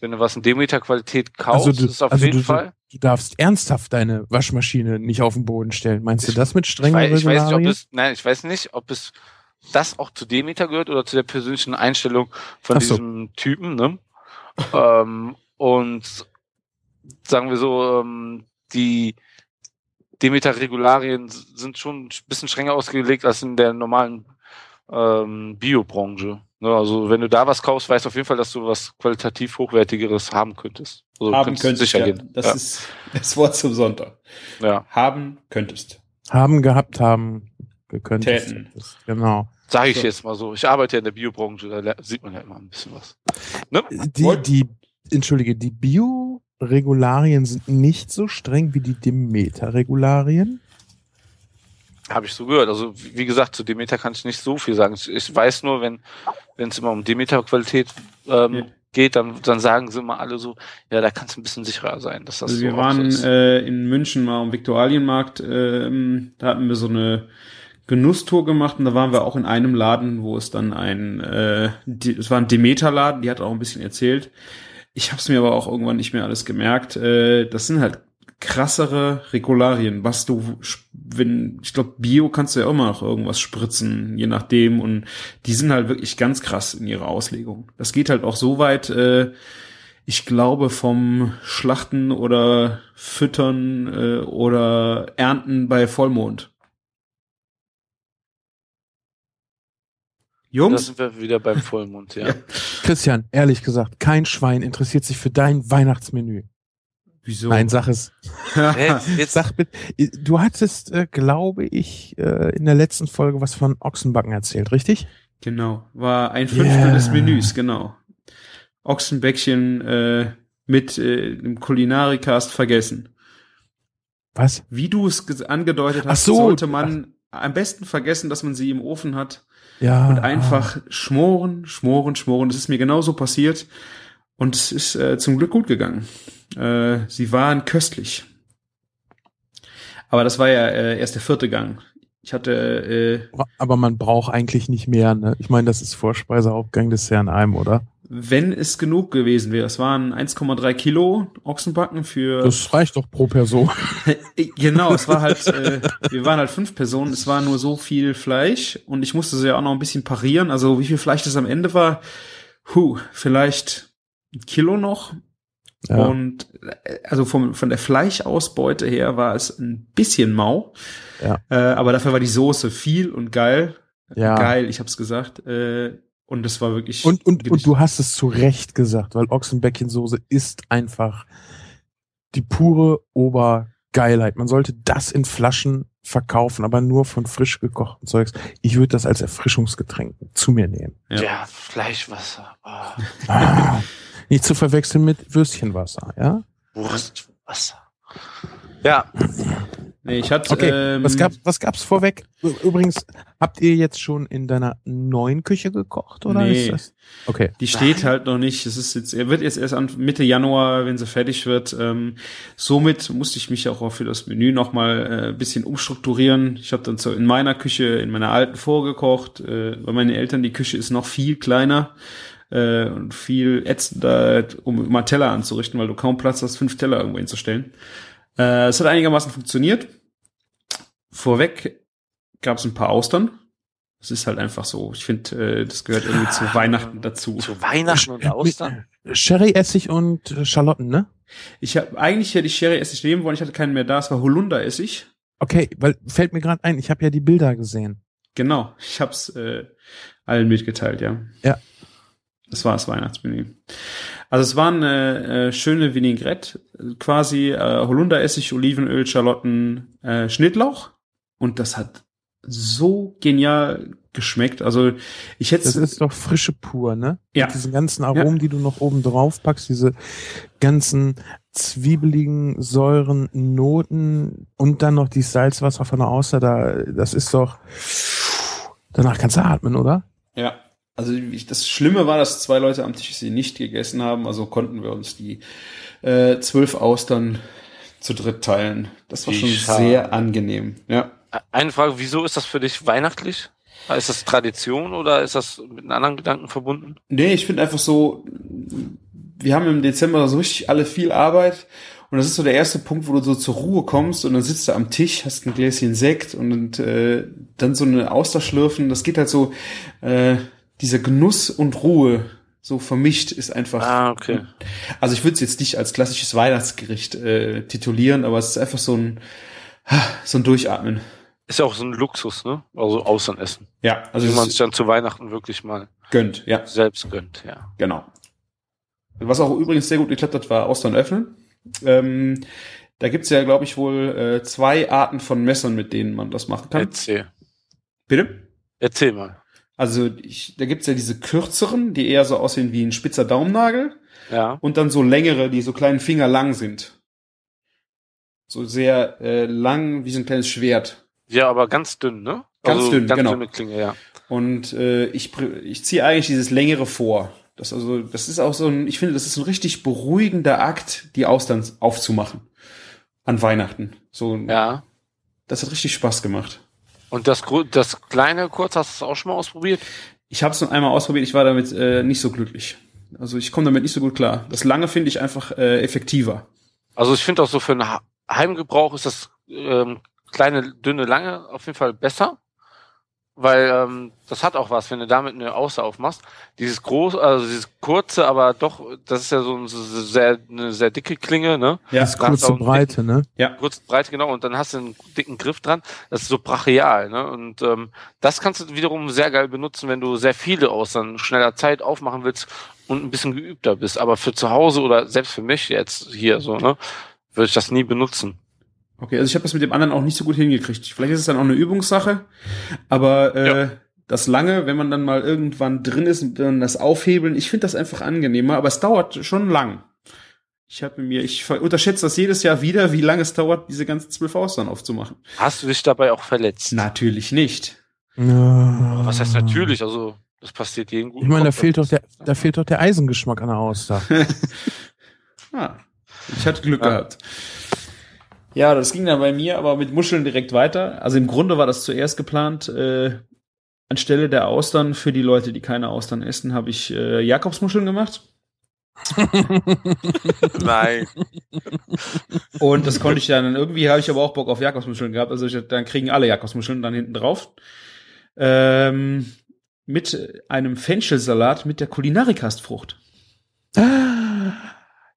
wenn du was in Demeter-Qualität kaufst, Also du- ist auf also jeden du- Fall. Du darfst ernsthaft deine Waschmaschine nicht auf den Boden stellen. Meinst du Ich- das mit Ich strengen weiß, ich weiß nicht, ob Regularien? es, nein, ich weiß nicht, ob es das auch zu Demeter gehört oder zu der persönlichen Einstellung von so. diesem Typen, ne? ähm, und sagen wir so, ähm, die Demeter-Regularien sind schon ein bisschen strenger ausgelegt als in der normalen ähm, Biobranche. Ne? Also wenn du da was kaufst, weißt du auf jeden Fall, dass du was qualitativ hochwertigeres haben könntest. Also Haben könntest könntest, sicher ja. gehen. Das ja. ist das Wort zum Sonntag. ja. Haben könntest. Haben gehabt, haben gekönnt. Genau. Sage ich So. jetzt mal so. Ich arbeite ja in der Biobranche, da sieht man ja immer ein bisschen was. Ne? Die, Wollt- die, entschuldige, die Bio-Regularien sind nicht so streng wie die Demeter-Regularien. Habe ich so gehört. Also wie gesagt, zu Demeter kann ich nicht so viel sagen. Ich, weiß nur, wenn wenn es immer um Demeter-Qualität ähm, Ja. geht, dann, dann sagen sie immer alle so, ja, da kannst du ein bisschen sicherer sein, dass das Also so wir waren ist. äh, in München mal am Viktualienmarkt, ähm, da hatten wir so eine Genusstour gemacht und da waren wir auch in einem Laden, wo es dann ein, äh, die, es war ein Demeter-Laden, die hat auch ein bisschen erzählt. Ich habe es mir aber auch irgendwann nicht mehr alles gemerkt. Äh, das sind halt krassere Regularien, was du, wenn, ich glaube, Bio kannst du ja immer noch irgendwas spritzen, je nachdem. Und die sind halt wirklich ganz krass in ihrer Auslegung. Das geht halt auch so weit, äh, ich glaube, vom Schlachten oder Füttern äh, oder Ernten bei Vollmond. Da Jungs, sind wir wieder beim Vollmond, ja. Ja. Christian, ehrlich gesagt, kein Schwein interessiert sich für dein Weihnachtsmenü. Wieso? Nein, sag es. Hä, jetzt, Sag bitte, du hattest, äh, glaube ich, äh, in der letzten Folge was von Ochsenbacken erzählt, richtig? Genau, war ein Fünftel Yeah. des Menüs, genau. Ochsenbäckchen äh, mit äh, dem Kulinarikast vergessen. Was? Wie du es angedeutet hast, Ach so. sollte man am besten vergessen, dass man sie im Ofen hat Ja. und einfach schmoren, schmoren, schmoren. Das ist mir genauso passiert und es ist äh, zum Glück gut gegangen. Äh, sie waren köstlich. Aber das war ja äh, erst der vierte Gang. Ich hatte äh, Aber man braucht eigentlich nicht mehr, ne? Ich meine, das ist Vorspeise, Hauptgang, Dessert in einem, oder? wenn es genug gewesen wäre. Es waren 1,3 Kilo Ochsenbacken für Das reicht doch pro Person. genau. Es war halt, äh, wir waren halt fünf Personen. Es war nur so viel Fleisch und ich musste sie ja auch noch ein bisschen parieren. Also wie viel Fleisch das am Ende war, hu, vielleicht ein Kilo noch. Ja. Und äh, also vom, von der Fleischausbeute her war es ein bisschen mau. Ja. Äh, aber dafür war die Soße viel und geil. Ja. Geil, ich hab's gesagt. Äh, und das war wirklich. Und, und, wirklich- und du hast es zu Recht gesagt, weil Ochsenbäckchensoße ist einfach die pure Obergeilheit. Man sollte das in Flaschen verkaufen, aber nur von frisch gekochten Zeugs. Ich würde das als Erfrischungsgetränk zu mir nehmen. Ja. ja, Fleischwasser. Ah, Ah, nicht zu verwechseln mit Würstchenwasser, ja? Wurstwasser. Ja, Nee, ich hatte. Okay, ähm, was, gab, was gab's vorweg? Übrigens, habt ihr jetzt schon in deiner neuen Küche gekocht, oder Nee. ist das? Okay. Die steht halt noch nicht. Es ist jetzt, er wird jetzt erst an Mitte Januar, wenn sie fertig wird. Ähm, somit musste ich mich auch für das Menü nochmal äh, ein bisschen umstrukturieren. Ich habe dann so in meiner Küche, in meiner alten vorgekocht, äh, bei meinen Eltern die Küche ist noch viel kleiner äh, und viel ätzender, um immer Teller anzurichten, weil du kaum Platz hast, fünf Teller irgendwo hinzustellen. Äh, es hat einigermaßen funktioniert. Vorweg gab es ein paar Austern. Es ist halt einfach so. Ich finde, äh, das gehört irgendwie zu Weihnachten dazu. zu Weihnachten und Austern. Sherry-Essig und äh, Schalotten, ne? Ich habe eigentlich hätte ich Sherry-Essig nehmen wollen, ich hatte keinen mehr da, es war Holunder-Essig. Okay, weil fällt mir gerade ein, ich habe ja die Bilder gesehen. Genau, ich hab's äh, allen mitgeteilt, ja. Ja. Das war das Weihnachtsmenü. Also es waren äh, äh, schöne Vinaigrette, quasi äh, Holunderessig, Olivenöl, Schalotten, äh, Schnittlauch und das hat so genial geschmeckt. Also ich hätte Das ist doch frische pur, ne? Ja. Mit diesen ganzen Aromen, die du noch oben drauf packst, diese ganzen zwiebeligen Säuren, Noten und dann noch die Salzwasser von der Außer, da, das ist doch, danach kannst du atmen, oder? Ja, also ich, das Schlimme war, dass zwei Leute am Tisch sie nicht gegessen haben, also konnten wir uns die äh, zwölf Austern zu dritt teilen. Das war Wie schon schade. sehr angenehm. Ja. Eine Frage, wieso ist das für dich weihnachtlich? Ist das Tradition oder ist das mit einem anderen Gedanken verbunden? Nee, ich finde einfach so, wir haben im Dezember so richtig alle viel Arbeit und das ist so der erste Punkt, wo du so zur Ruhe kommst und dann sitzt du am Tisch, hast ein Gläschen Sekt und äh, dann so eine Auster schlürfen. Das geht halt so, äh, dieser Genuss und Ruhe so vermischt ist einfach. Ah, okay. Also ich würde es jetzt nicht als klassisches Weihnachtsgericht äh, titulieren, aber es ist einfach so ein so ein Durchatmen. Ist ja auch so ein Luxus, ne? Also Austernessen. Ja, also Wie man es dann zu Weihnachten wirklich mal gönnt, ja, selbst gönnt, ja. genau. Was auch übrigens sehr gut geklappt hat, war Austern öffnen. Ähm, da gibt's ja, glaube ich, wohl äh, zwei Arten von Messern, mit denen man das machen kann. Erzähl. Bitte? Erzähl mal. Also ich, da gibt's ja diese kürzeren, die eher so aussehen wie ein spitzer Daumennagel. Ja. und dann so längere, die so kleinen Finger lang sind. So sehr äh, lang wie so ein kleines Schwert. Ja, aber ganz dünn, ne? Ganz dünn, ganz genau. dünne Klinge, ja. Und äh, ich, ich ziehe eigentlich dieses längere vor. Das also, das ist auch so ein, ich finde, das ist ein richtig beruhigender Akt, die Austern aufzumachen. An Weihnachten. So, Ja. das hat richtig Spaß gemacht. Und das, das kleine kurz, hast du es auch schon mal ausprobiert? Ich habe es nur einmal ausprobiert, ich war damit äh, nicht so glücklich. Also ich komme damit nicht so gut klar. Das lange finde ich einfach äh, effektiver. Also ich finde auch so für einen Heimgebrauch ist das ähm, kleine, dünne, lange auf jeden Fall besser. Weil ähm, das hat auch was, wenn du damit eine Außer aufmachst. Dieses große, also dieses kurze, aber doch, das ist ja so, ein, so sehr, eine sehr dicke Klinge, ne? Ja, Das kurze Breite, ne? ja. kurz Breite, genau, und dann hast du einen dicken Griff dran. Das ist so brachial, ne? Und ähm, das kannst du wiederum sehr geil benutzen, wenn du sehr viele Austern schneller Zeit aufmachen willst und ein bisschen geübter bist. Aber für zu Hause oder selbst für mich jetzt hier so, ne, würde ich das nie benutzen. Okay, also ich habe das mit dem anderen auch nicht so gut hingekriegt. Vielleicht ist es dann auch eine Übungssache, aber äh, Ja. das lange, wenn man dann mal irgendwann drin ist und dann das aufhebeln, ich finde das einfach angenehmer, aber es dauert schon lang. Ich habe mir, ich unterschätze das jedes Jahr wieder, wie lange es dauert, diese ganzen zwölf Austern aufzumachen. Hast du dich dabei auch verletzt? Natürlich nicht. Ja. Was heißt natürlich? Also, das passiert jedem gut. Ich meine, da fehlt doch der, da fehlt doch der Eisengeschmack an der Auster. Ah, ich hatte Glück Ja. gehabt. Ja, das ging dann bei mir aber mit Muscheln direkt weiter. Also im Grunde war das zuerst geplant, äh, anstelle der Austern für die Leute, die keine Austern essen, habe ich äh, Jakobsmuscheln gemacht. Nein. Und das konnte ich dann, irgendwie habe ich aber auch Bock auf Jakobsmuscheln gehabt. Also ich, dann kriegen alle Jakobsmuscheln dann hinten drauf. Ähm, mit einem Fenchelsalat mit der Kulinarikastfrucht.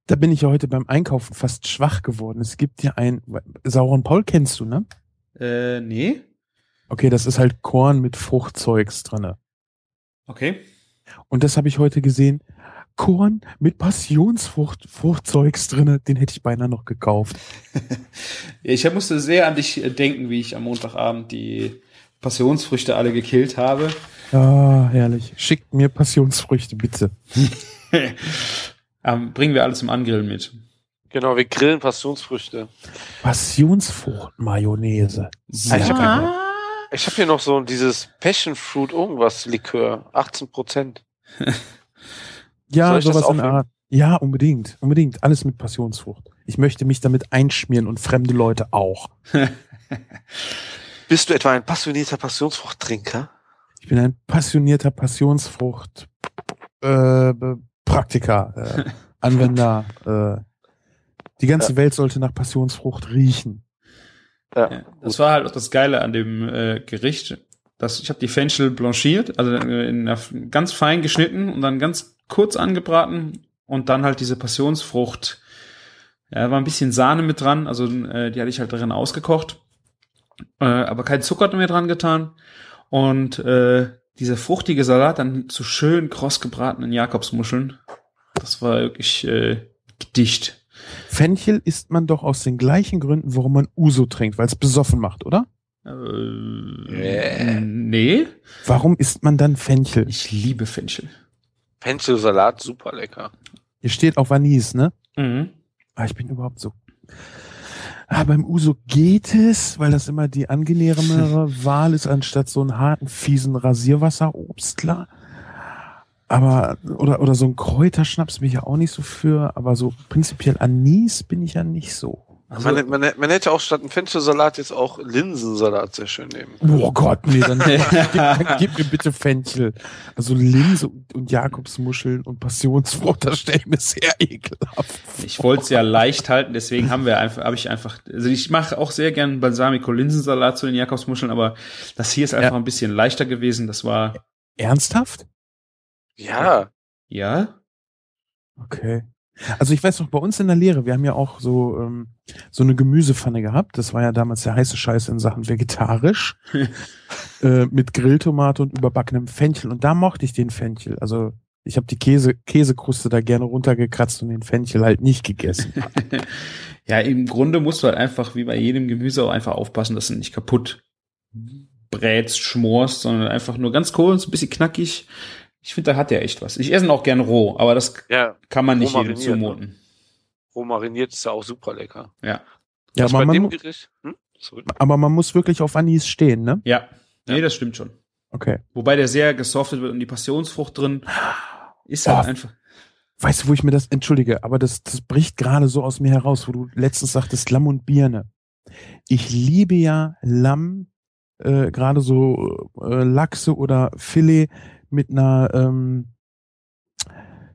Da bin ich ja heute beim Einkaufen fast schwach geworden. Es gibt ja ein, sauren Paul kennst du, ne? Äh, nee. Okay, das ist halt Korn mit Fruchtzeugs drinne. Okay. Und das habe ich heute gesehen. Korn mit Passionsfrucht, Fruchtzeugs drinne, den hätte ich beinahe noch gekauft. Ich musste sehr an dich äh, denken, wie ich am Montagabend die Passionsfrüchte alle gekillt habe. Ja, herrlich. Schickt mir Passionsfrüchte, bitte. ähm, bringen wir alle zum Angrillen mit. Genau, wir grillen Passionsfrüchte. Passionsfrucht-Mayonnaise. Ah, ich hab Ja. Ich habe hier noch so dieses Passion Fruit irgendwas Likör, 18 Prozent. Ja, Soll ich das sowas in? Art. Ja, unbedingt. Unbedingt. Alles mit Passionsfrucht. Ich möchte mich damit einschmieren und fremde Leute auch. Bist du etwa ein passionierter Passionsfruchttrinker? Ich bin ein passionierter Passionsfrucht äh, Praktiker, äh, Anwender. Äh, die ganze Welt sollte nach Passionsfrucht riechen. Ja, das war halt auch das Geile an dem äh, Gericht. Das, ich habe die Fenchel blanchiert, also äh, in einer, ganz fein geschnitten und dann ganz kurz angebraten und dann halt diese Passionsfrucht. Ja, war ein bisschen Sahne mit dran, also äh, die hatte ich halt darin ausgekocht, äh, aber kein Zucker mehr dran getan. Und äh, dieser fruchtige Salat dann zu schön kross gebratenen Jakobsmuscheln. Das war wirklich äh, Gedicht. Fenchel isst man doch aus den gleichen Gründen, warum man Uso trinkt, weil es besoffen macht, oder? Äh, nee, Warum isst man dann Fenchel? ich liebe Fenchel. Fenchelsalat, super lecker. Hier steht auf Anis, ne? Mhm. Ah, ich bin überhaupt so. Ah, beim Uso geht es, weil das immer die angenehmere Wahl ist, anstatt so einen harten, fiesen Rasierwasserobstler. Aber, oder, oder so ein Kräuterschnaps bin ich ja auch nicht so für, aber so prinzipiell Anis bin ich ja nicht so. Also, man, man, man hätte auch statt einem Fenchelsalat jetzt auch Linsensalat sehr schön nehmen. Oh Gott, nee, dann, gib, gib mir bitte Fenchel. Also Linse und, und Jakobsmuscheln und Passionsfrucht, das stelle ich mir sehr ekelhaft vor. ich wollte es ja leicht halten, deswegen haben wir einfach, habe ich einfach, also ich mache auch sehr gern Balsamico-Linsensalat zu den Jakobsmuscheln, aber das hier ist einfach Ja. ein bisschen leichter gewesen. Das war, Ernsthaft? Ja, ja, Okay. Also ich weiß noch, bei uns in der Lehre, wir haben ja auch so, ähm, so eine Gemüsepfanne gehabt. Das war ja damals der heiße Scheiß in Sachen vegetarisch. äh, mit Grilltomate und überbackenem Fenchel. Und da mochte ich den Fenchel. Also ich habe die Käse, Käsekruste da gerne runtergekratzt und den Fenchel halt nicht gegessen. ja, im Grunde musst du halt einfach, wie bei jedem Gemüse, auch einfach aufpassen, dass du nicht kaputt brätst, schmorst, sondern einfach nur ganz kurz, ein bisschen knackig. Ich finde, da hat der echt was. Ich esse ihn auch gern roh, aber das ja. kann man nicht jedem mariniert, zumuten. Roh mariniert ist ja auch super lecker. Ja. ja, aber man, Gericht? Hm? Aber man muss wirklich auf Anis stehen, ne? Ja. Nee, Ja. das stimmt schon. Okay. Wobei der sehr gesoftet wird und die Passionsfrucht drin ist halt Oh. einfach. Weißt du, wo ich mir das entschuldige, aber das, das bricht gerade so aus mir heraus, wo du letztens sagtest Lamm und Birne. Ich liebe ja Lamm, äh, gerade so äh, Lachse oder Filet mit einer, ähm,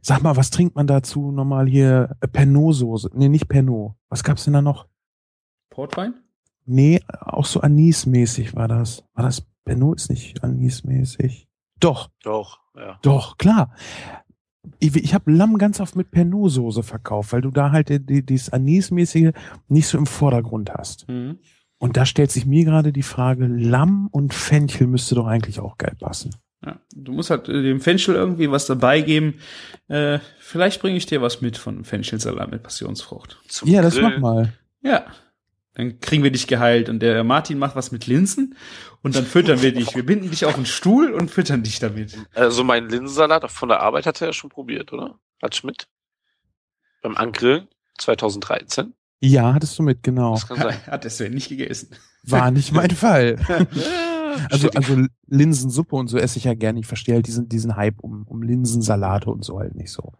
sag mal, was trinkt man dazu normal hier? Äh, Pernod-Soße. Nee, nicht Pernod. Was gab's denn da noch? Portwein? Nee, auch so Anis-mäßig war das. War das Benno ist nicht Anis-mäßig. Doch, Doch, ja. doch, klar. Ich, ich habe Lamm ganz oft mit Pernod-Soße verkauft, weil du da halt die, die, dieses Anis-mäßige nicht so im Vordergrund hast. Mhm. Und da stellt sich mir gerade die Frage, Lamm und Fenchel müsste doch eigentlich auch geil passen. Ja, du musst halt äh, dem Fenchel irgendwie was dabei geben. Äh, vielleicht bringe ich dir was mit von Fenchelsalat mit Passionsfrucht. Zum Ja, das mach mal. Ja. Dann kriegen wir dich geheilt und der Martin macht was mit Linsen und dann füttern wir dich. Wir binden dich auf einen Stuhl und füttern dich damit. Also mein Linsensalat von der Arbeit hat er ja schon probiert, oder? Hat Schmidt? Beim Angrillen 2013? Ja, hattest du mit, genau. Das kann sein. Hat der Sven nicht gegessen. War nicht mein Fall. Also, also Linsensuppe und so esse ich ja gerne. Ich verstehe halt diesen, diesen Hype um, um Linsensalate und so halt nicht so.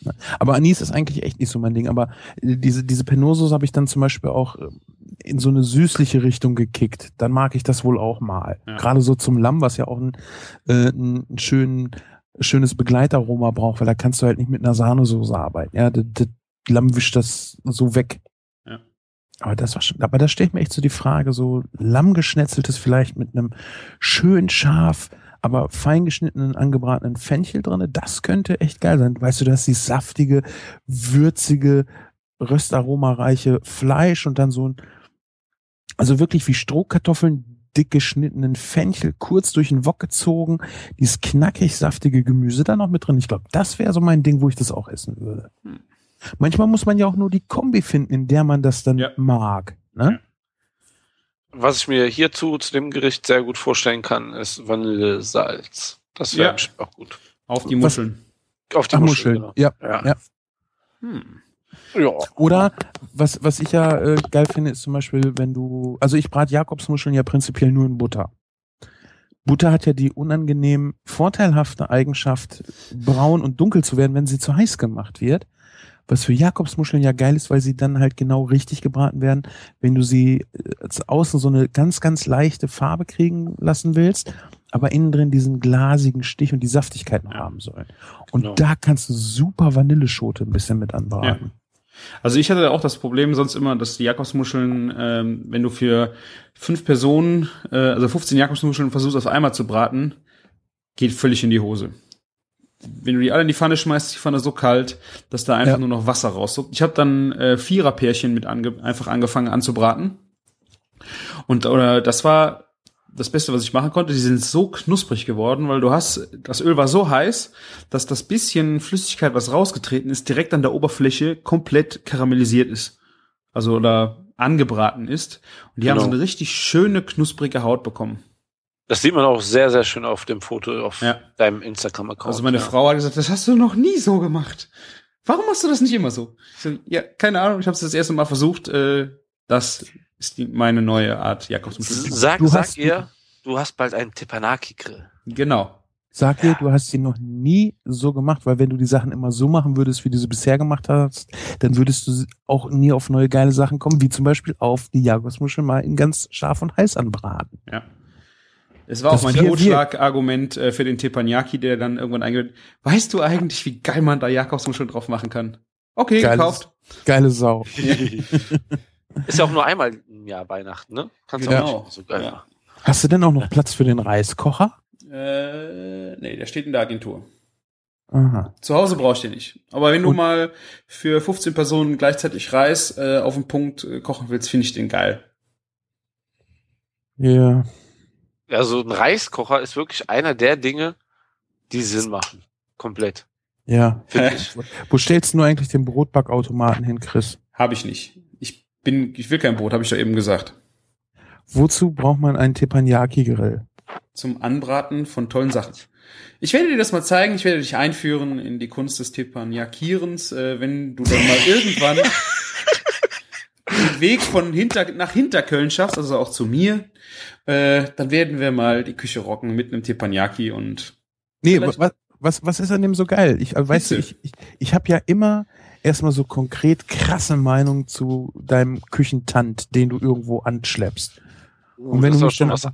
Ne? Aber Anis ist eigentlich echt nicht so mein Ding. Aber äh, diese, diese Penosos habe ich dann zum Beispiel auch äh, in so eine süßliche Richtung gekickt. Dann mag ich das wohl auch mal. Ja. Gerade so zum Lamm, was ja auch ein, äh, ein schön, schönes Begleitaroma braucht, weil da kannst du halt nicht mit einer Sahnesoße arbeiten. Ja, das, das Lamm wischt das so weg. Aber das war schon, aber da stellt mir echt so die Frage, so Lammgeschnetzeltes vielleicht mit einem schön scharf, aber fein geschnittenen, angebratenen Fenchel drinne, das könnte echt geil sein. Weißt du, du hast die saftige, würzige, röstaromareiche Fleisch und dann so ein, also wirklich wie Strohkartoffeln, dick geschnittenen Fenchel, kurz durch den Wok gezogen, dieses knackig saftige Gemüse da noch mit drin. Ich glaube, das wäre so mein Ding, wo ich das auch essen würde. Hm. Manchmal muss man ja auch nur die Kombi finden, in der man das dann Ja. mag. Ne? Was ich mir hierzu zu dem Gericht sehr gut vorstellen kann, ist Vanillesalz. Das wäre Ja. bestimmt auch gut. Auf die Was- Muscheln. Auf die Ach, Muscheln. Muscheln. Genau. Ja. Ja. Ja. Hm. ja. Oder was, was ich ja äh, geil finde, ist zum Beispiel, wenn du, also ich brate Jakobsmuscheln ja prinzipiell nur in Butter. Butter hat ja die unangenehm vorteilhafte Eigenschaft, braun und dunkel zu werden, wenn sie zu heiß gemacht wird. Was für Jakobsmuscheln ja geil ist, weil sie dann halt genau richtig gebraten werden, wenn du sie äh, außen so eine ganz, ganz leichte Farbe kriegen lassen willst, aber innen drin diesen glasigen Stich und die Saftigkeit noch Ja. haben sollen. Und Genau. da kannst du super Vanilleschote ein bisschen mit anbraten. Also ich hatte auch das Problem sonst immer, dass die Jakobsmuscheln, ähm, wenn du für fünf Personen, äh, also 15 Jakobsmuscheln versuchst auf einmal zu braten, geht völlig in die Hose. Wenn du die alle in die Pfanne schmeißt, ist die Pfanne so kalt, dass da einfach Ja. nur noch Wasser rauszuckt. Ich habe dann äh, Viererpärchen mit ange einfach angefangen anzubraten. Und oder das war das Beste, was ich machen konnte. Die sind so knusprig geworden, weil du hast, das Öl war so heiß, dass das bisschen Flüssigkeit, was rausgetreten ist, direkt an der Oberfläche komplett karamellisiert ist. Also oder angebraten ist. Und die haben Genau. so eine richtig schöne, knusprige Haut bekommen. Das sieht man auch sehr, sehr schön auf dem Foto auf Ja. deinem Instagram-Account. Also meine ja. Frau hat gesagt, das hast du noch nie so gemacht. Warum machst du das nicht immer so? Ich so, ja, keine Ahnung, ich habe es das erste Mal versucht. Äh, das ist die, meine neue Art Jakobsmuschel. Sag, Du sag ihr, du hast bald einen Teppanyaki-Grill. Genau. Sag dir, du hast sie noch nie so gemacht, weil wenn du die Sachen immer so machen würdest, wie du sie bisher gemacht hast, dann würdest du auch nie auf neue geile Sachen kommen, wie zum Beispiel auf die Jakobsmuschel mal in ganz scharf und heiß anbraten. Ja. Es war Das auch mein Totschlagargument äh, für den Teppanyaki, der dann irgendwann eingeht. Weißt du eigentlich, wie geil man da Jakobsmuscheln drauf machen kann? Okay, Geiles- gekauft. Geile Sau. Ist ja auch nur einmal im Jahr Weihnachten, ne? Kannst du Genau. auch nicht so geil Ja. Hast du denn auch noch Platz für den Reiskocher? Äh, nee, der steht in der Agentur. Aha. Zu Hause brauchst du den nicht. Aber wenn du Und- mal für 15 Personen gleichzeitig Reis äh, auf den Punkt äh, kochen willst, finde ich den geil. Ja. Ja, so ein Reiskocher ist wirklich einer der Dinge, die Sinn machen. Komplett. Ja. Finde ich. Wo stellst du eigentlich den Brotbackautomaten hin, Chris? Habe ich nicht. Ich bin, ich will kein Brot, habe ich doch eben gesagt. Wozu braucht man einen Teppanyaki-Grill? Zum Anbraten von tollen Sachen. Ich werde dir das mal zeigen. Ich werde dich einführen in die Kunst des Teppanyakierens, äh, wenn du dann mal irgendwann den Weg von hinter nach Hinterköln schaffst, also auch zu mir. Äh, dann werden wir mal die Küche rocken mit einem Teppanyaki und Nee, was, was, was ist an dem so geil? Ich, äh, weißt du, ich, ich, ich habe ja immer erstmal so konkret krasse Meinung zu deinem Küchentant, den du irgendwo anschleppst. Und wenn das du mich schon dann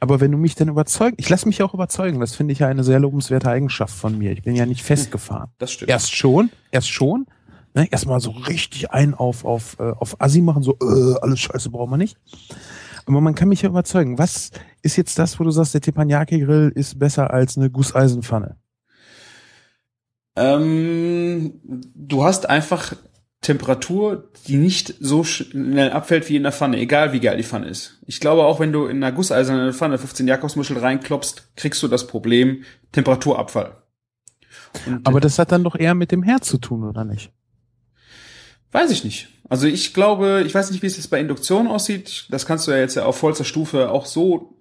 aber- wenn du mich dann überzeugst, ich lasse mich auch überzeugen, das finde ich ja eine sehr lobenswerte Eigenschaft von mir. Ich bin ja nicht festgefahren. das stimmt. Erst schon, erst schon, Ne? Erstmal so richtig ein auf, auf, äh, auf Assi machen, so, äh, alles scheiße braucht man nicht. Aber man kann mich ja überzeugen. Was ist jetzt das, wo du sagst, der Teppanyaki-Grill ist besser als eine Gusseisenpfanne? Ähm, du hast einfach Temperatur, die nicht so schnell abfällt wie in der Pfanne, egal wie geil die Pfanne ist. Ich glaube auch, wenn du in einer gusseisernen Pfanne 15 Jakobsmuschel reinklopst, kriegst du das Problem Temperaturabfall. Und Aber das hat dann doch eher mit dem Herd zu tun, oder nicht? Weiß ich nicht. Also ich glaube, ich weiß nicht, wie es jetzt bei Induktion aussieht. Das kannst du ja jetzt ja auf vollster Stufe auch so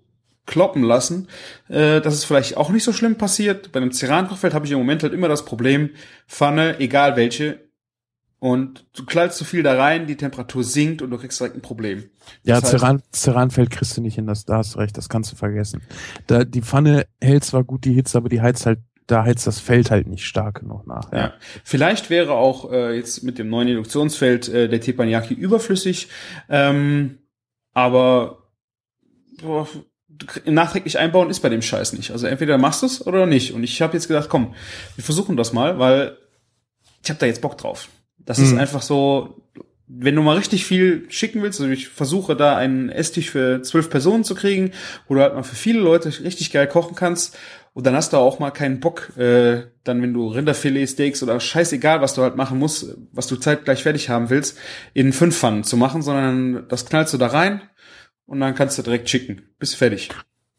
kloppen lassen. Äh, das ist vielleicht auch nicht so schlimm passiert. Bei einem Cerankochfeld habe ich im Moment halt immer das Problem, Pfanne, egal welche, und du knallst zu viel da rein, die Temperatur sinkt und du kriegst direkt ein Problem. Ja, das Ceran, Ceranfeld kriegst du nicht hin, das, da hast du recht, das kannst du vergessen. Da, die Pfanne hält zwar gut die Hitze, aber die heizt halt, da heizt das Feld halt nicht stark genug nach. Ja. ja. Vielleicht wäre auch äh, jetzt mit dem neuen Induktionsfeld äh, der Teppanyaki überflüssig, ähm, aber boah, nachträglich einbauen ist bei dem Scheiß nicht. Also entweder machst du es oder nicht. Und ich habe jetzt gedacht, komm, wir versuchen das mal, weil ich habe da jetzt Bock drauf. Das mhm. ist einfach so, wenn du mal richtig viel schicken willst, also ich versuche da einen Esstisch für zwölf Personen zu kriegen, wo du halt mal für viele Leute richtig geil kochen kannst und dann hast du auch mal keinen Bock, äh, dann wenn du Rinderfilet, Steaks oder scheißegal, was du halt machen musst, was du zeitgleich fertig haben willst, in fünf Pfannen zu machen, sondern das knallst du da rein und dann kannst du direkt schicken. Bist fertig.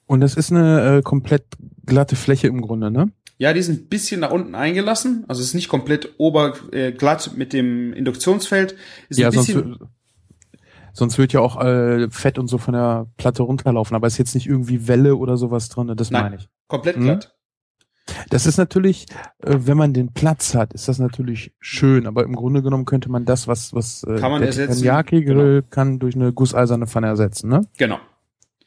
Und das ist eine äh, komplett glatte Fläche im Grunde, ne? Ja, die sind ein bisschen nach unten eingelassen. Also es ist nicht komplett oberglatt äh, mit dem Induktionsfeld. Ist ja, sonst, sonst wird ja auch äh, Fett und so von der Platte runterlaufen. Aber ist jetzt nicht irgendwie Welle oder sowas drin. Das Nein, meine ich. Komplett glatt. Hm? Das ist natürlich, äh, wenn man den Platz hat, ist das natürlich schön. Aber im Grunde genommen könnte man das, was was äh, kann man der ersetzen. Grill genau. kann durch eine gusseiserne Pfanne ersetzen, ne? Genau.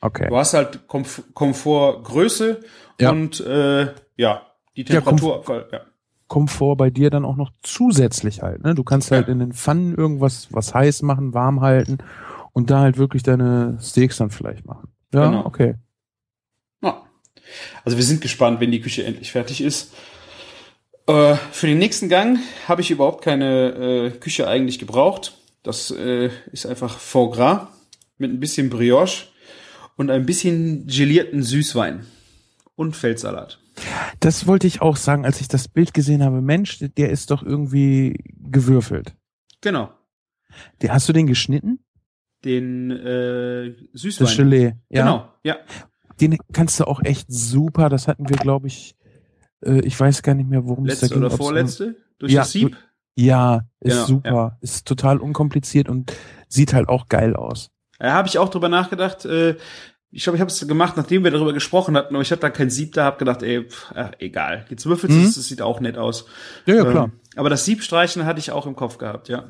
Okay. Du hast halt Komf Komfort, Größe ja. und äh, ja, die Temperatur, ja, ja. Komfort bei dir dann auch noch zusätzlich halt. Ne? Du kannst halt ja. in den Pfannen irgendwas was heiß machen, warm halten und da halt wirklich deine Steaks dann vielleicht machen. Ja, genau. okay. Ja. Also wir sind gespannt, wenn die Küche endlich fertig ist. Äh, für den nächsten Gang habe ich überhaupt keine äh, Küche eigentlich gebraucht. Das äh, ist einfach Foie Gras mit ein bisschen Brioche und ein bisschen gelierten Süßwein und Feldsalat. Das wollte ich auch sagen, als ich das Bild gesehen habe. Mensch, der ist doch irgendwie gewürfelt. Genau. Der, hast du den geschnitten? Den äh, Süßwein. Das Gelee. Ja. Genau, ja. Den kannst du auch echt super. Das hatten wir, glaube ich, äh, ich weiß gar nicht mehr, worum Letzte es da ging. Letzte oder vorletzte? Durch ja, das Sieb? Ja, ist genau, super. Ja. Ist total unkompliziert und sieht halt auch geil aus. Da habe ich auch drüber nachgedacht. Äh, ich glaube, ich habe es gemacht, nachdem wir darüber gesprochen hatten, aber ich hatte da kein Sieb da, habe gedacht, ey, pff, ach, egal. Jetzt würfelst du mhm. es, das sieht auch nett aus. Ja, ja, klar. Ähm, aber das Siebstreichen hatte ich auch im Kopf gehabt, ja.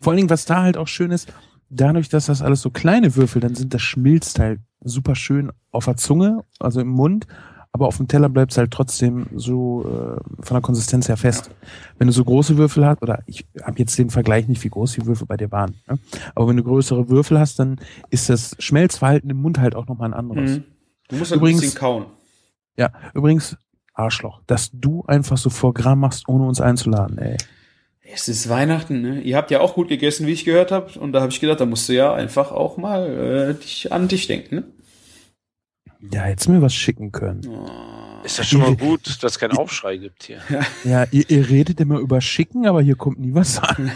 Vor allen Dingen, was da halt auch schön ist, dadurch, dass das alles so kleine Würfel, dann sind das schmilzt halt super schön auf der Zunge, also im Mund aber auf dem Teller bleibt es halt trotzdem so äh, von der Konsistenz her fest. Wenn du so große Würfel hast, oder ich habe jetzt den Vergleich nicht, wie groß die Würfel bei dir waren, ne? aber wenn du größere Würfel hast, dann ist das Schmelzverhalten im Mund halt auch nochmal ein anderes. Mhm. Du musst halt übrigens, ein bisschen kauen. Ja, übrigens, Arschloch, dass du einfach so vor Gramm machst, ohne uns einzuladen, ey. Es ist Weihnachten, ne? Ihr habt ja auch gut gegessen, wie ich gehört habe. Und da habe ich gedacht, da musst du ja einfach auch mal äh, dich an dich denken, ne? Ja, hättest mir was schicken können. Oh. Ist ja schon mal gut, dass es keinen Aufschrei gibt hier. Ja, ihr, ihr, redet immer über Schicken, aber hier kommt nie was an.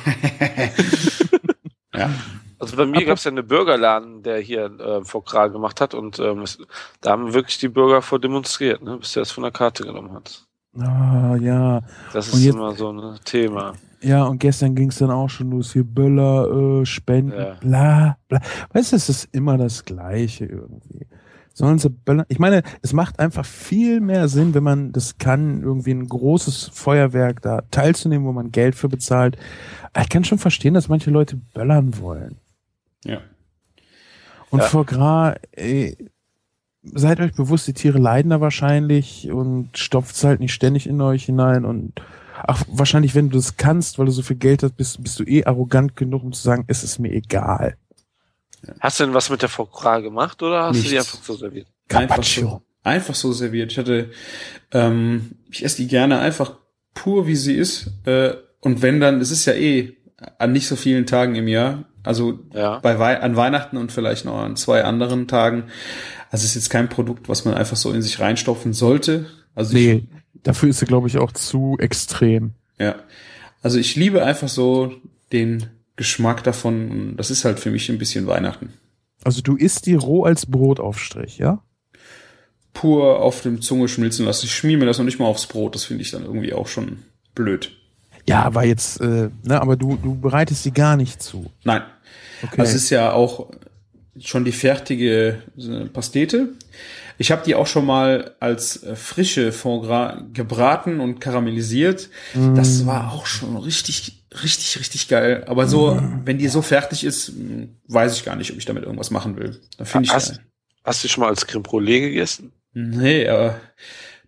ja. Also bei mir gab es ja einen Bürgerladen, der hier äh, vor Kral gemacht hat und ähm, es, da haben wirklich die Bürger vor demonstriert, ne, bis er es von der Karte genommen hat. Ah, ja. Das ist jetzt, immer so ein Thema. Ja, und gestern ging es dann auch schon los, hier Böller, äh, Spenden, ja. bla, bla. Weißt du, es ist immer das Gleiche irgendwie sollen sie böllern. Ich meine, es macht einfach viel mehr Sinn, wenn man das kann, irgendwie ein großes Feuerwerk da teilzunehmen, wo man Geld für bezahlt. Ich kann schon verstehen, dass manche Leute böllern wollen. Ja. Und ja. vor Gras, ey, seid euch bewusst, die Tiere leiden da wahrscheinlich und stopft es halt nicht ständig in euch hinein und ach, wahrscheinlich, wenn du das kannst, weil du so viel Geld hast, bist, bist du eh arrogant genug, um zu sagen, es ist mir egal. Hast du denn was mit der Foie gemacht oder hast Nichts. du die einfach so serviert? Einfach so, einfach so serviert. Ich hatte, ähm, ich esse die gerne einfach pur, wie sie ist. Äh, und wenn dann, es ist ja eh an nicht so vielen Tagen im Jahr, also Ja. bei Wei an Weihnachten und vielleicht noch an zwei anderen Tagen. Also es ist jetzt kein Produkt, was man einfach so in sich reinstopfen sollte. Also ich, Nee, dafür ist sie, glaube ich, auch zu extrem. ja. Also ich liebe einfach so den Geschmack davon. Und Das ist halt für mich ein bisschen Weihnachten. Also du isst die roh als Brotaufstrich, ja? Pur auf dem Zunge schmilzen lassen. Ich schmier mir das noch nicht mal aufs Brot. Das finde ich dann irgendwie auch schon blöd. Ja, aber jetzt, äh, ne, aber du, du bereitest sie gar nicht zu. Nein. Okay. Es ist ja auch schon die fertige äh, Pastete. Ich habe die auch schon mal als äh, frische Foie Gras gebraten und karamellisiert. Das war auch schon richtig, richtig, richtig geil. Aber so, wenn die so fertig ist, mh, weiß ich gar nicht, ob ich damit irgendwas machen will. Da finde ich Hast- geil. Hast du schon mal als Creme Brûlée gegessen? Nee, aber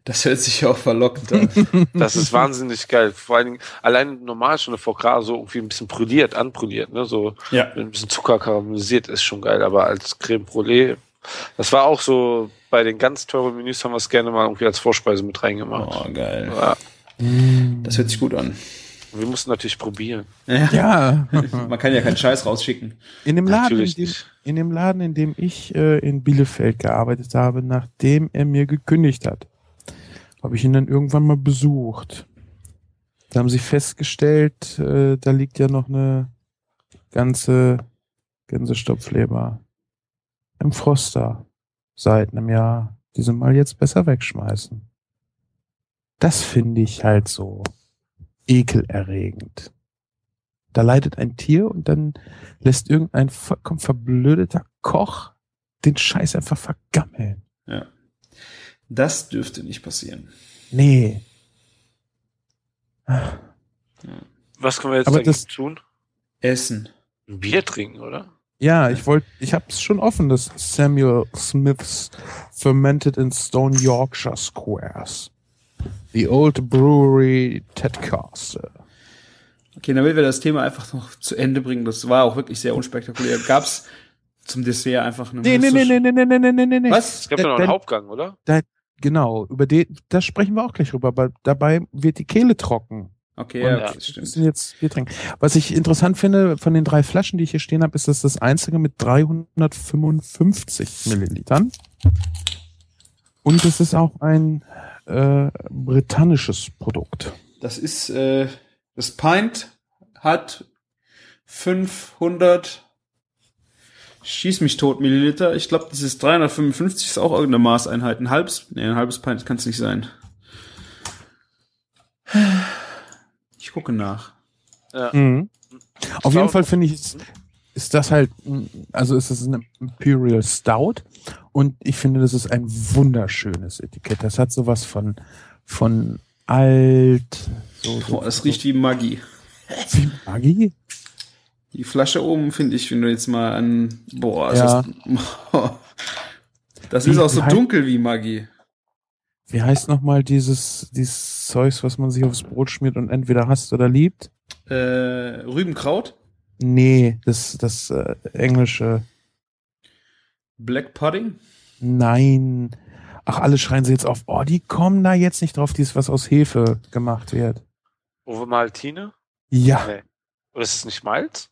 das hört sich ja auch verlockend an. Das ist wahnsinnig geil. Vor allen Dingen, allein normal schon eine Gras so irgendwie ein bisschen brüliert, anbrüliert, ne? So ja. mit ein bisschen Zucker karamellisiert ist schon geil, aber als Creme Brûlée, das war auch so, bei den ganz teuren Menüs haben wir es gerne mal irgendwie als Vorspeise mit reingemacht. Oh, geil. Ja, Das hört sich gut an. Wir mussten natürlich probieren. ja. Man kann ja keinen Scheiß rausschicken. In dem Laden, in Natürlich dem, nicht. in dem Laden, in dem ich äh, in Bielefeld gearbeitet habe, nachdem er mir gekündigt hat, habe ich ihn dann irgendwann mal besucht. Da haben sie festgestellt, äh, da liegt ja noch eine ganze Gänsestopfleber im Froster seit einem Jahr. Die sind mal jetzt besser wegschmeißen. Das finde ich halt so ekelerregend. Da leidet ein Tier und dann lässt irgendein vollkommen verblödeter Koch den Scheiß einfach vergammeln. Ja. Das dürfte nicht passieren. Nee. Was können wir jetzt Aber das- tun? Essen. Ein Bier trinken, oder? Ja, ich wollte, ich habe es schon offen, das Samuel Smith's Fermented in Stone Yorkshire Squares. The Old Brewery Tedcaster. Okay, damit wir das Thema einfach noch zu Ende bringen, das war auch wirklich sehr unspektakulär. Gab's zum Dessert einfach eine Nee, nee, nee, nee, nee, nee, nee, nee, nee, nee. Was? Es gab ja noch einen Denn- Hauptgang, oder? Genau, über den, da sprechen wir auch gleich drüber, aber dabei wird die Kehle trocken. Okay, Und ja, okay, stimmt. müssen jetzt Bier trinken. Was ich interessant finde, von den drei Flaschen, die ich hier stehen habe, ist das das einzige mit 355 Millilitern. Und es ist auch ein äh, britannisches Produkt. Das ist, äh, das Pint hat 500 Schieß mich tot Milliliter. Ich glaube, dieses 355 ist auch irgendeine Maßeinheit. Ein halbes, nee, ein halbes Pint kann es nicht sein. Ich gucke nach. Ja. Mhm. Auf jeden Fall finde ich, ist, ist das halt, also ist es ein Imperial Stout und ich finde, das ist ein wunderschönes Etikett. Das hat sowas von, von alt, so, so Boah, das riecht wie Maggi. wie Maggi. Die Flasche oben finde ich, wenn du jetzt mal an, boah, ist Ja. das, das Wie- ist auch so dunkel wie Maggi. Wie heißt nochmal dieses, dieses Zeugs, was man sich aufs Brot schmiert und entweder hasst oder liebt? Äh, Rübenkraut, Nee, das, das äh, englische. Black Pudding. Nein. Ach, alle schreien sie jetzt auf. Oh, die kommen da jetzt nicht drauf, dieses, was aus Hefe gemacht wird. Uwe Maltine? Ja. Nee. Oder ist es nicht Malz?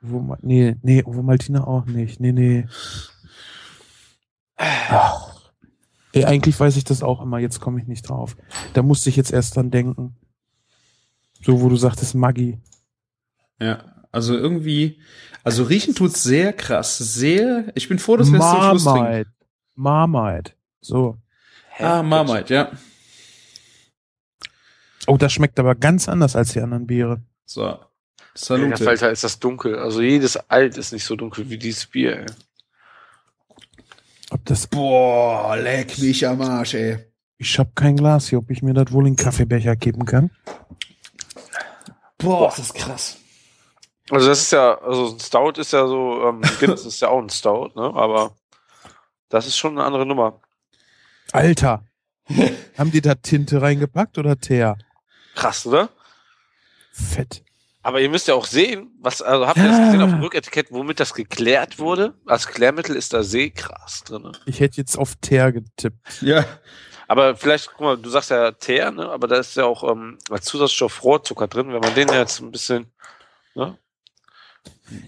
Ma- nee, nee, Uwe Maltina auch nicht. Nee, nee. Ach. Ey, eigentlich weiß ich das auch immer, jetzt komme ich nicht drauf. Da musste ich jetzt erst dran denken. So, wo du sagtest, Maggi. Ja, also irgendwie, also riechen tut's sehr krass, sehr. Ich bin froh, dass wir es zum Schluss trinken. Marmite. Marmite. So. Hä? Ah, Marmite, ja. Oh, das schmeckt aber ganz anders als die anderen Biere. So. Der Salute. Falter ist das dunkel. Also jedes Alt ist nicht so dunkel wie dieses Bier. Ey. Ob das, Boah, leck mich am Arsch, ey. ich hab kein Glas hier, ob ich mir das wohl in den Kaffeebecher geben kann. Boah, ist das krass. Also das ist ja, also ein Stout ist ja so, ähm, Guinness ist ja auch ein Stout, ne? Aber das ist schon eine andere Nummer. Alter. Haben die da Tinte reingepackt oder Teer? Krass, oder? Fett. Aber ihr müsst ja auch sehen, was, also habt ihr das gesehen auf dem Rücketikett, womit das geklärt wurde? Als Klärmittel ist da Seegras drin. Ich hätte jetzt auf Teer getippt. Ja, Aber vielleicht, guck mal, du sagst ja Teer, ne? aber da ist ja auch ähm, als Zusatzstoff Rohrzucker drin. Wenn man den jetzt ein bisschen, ne?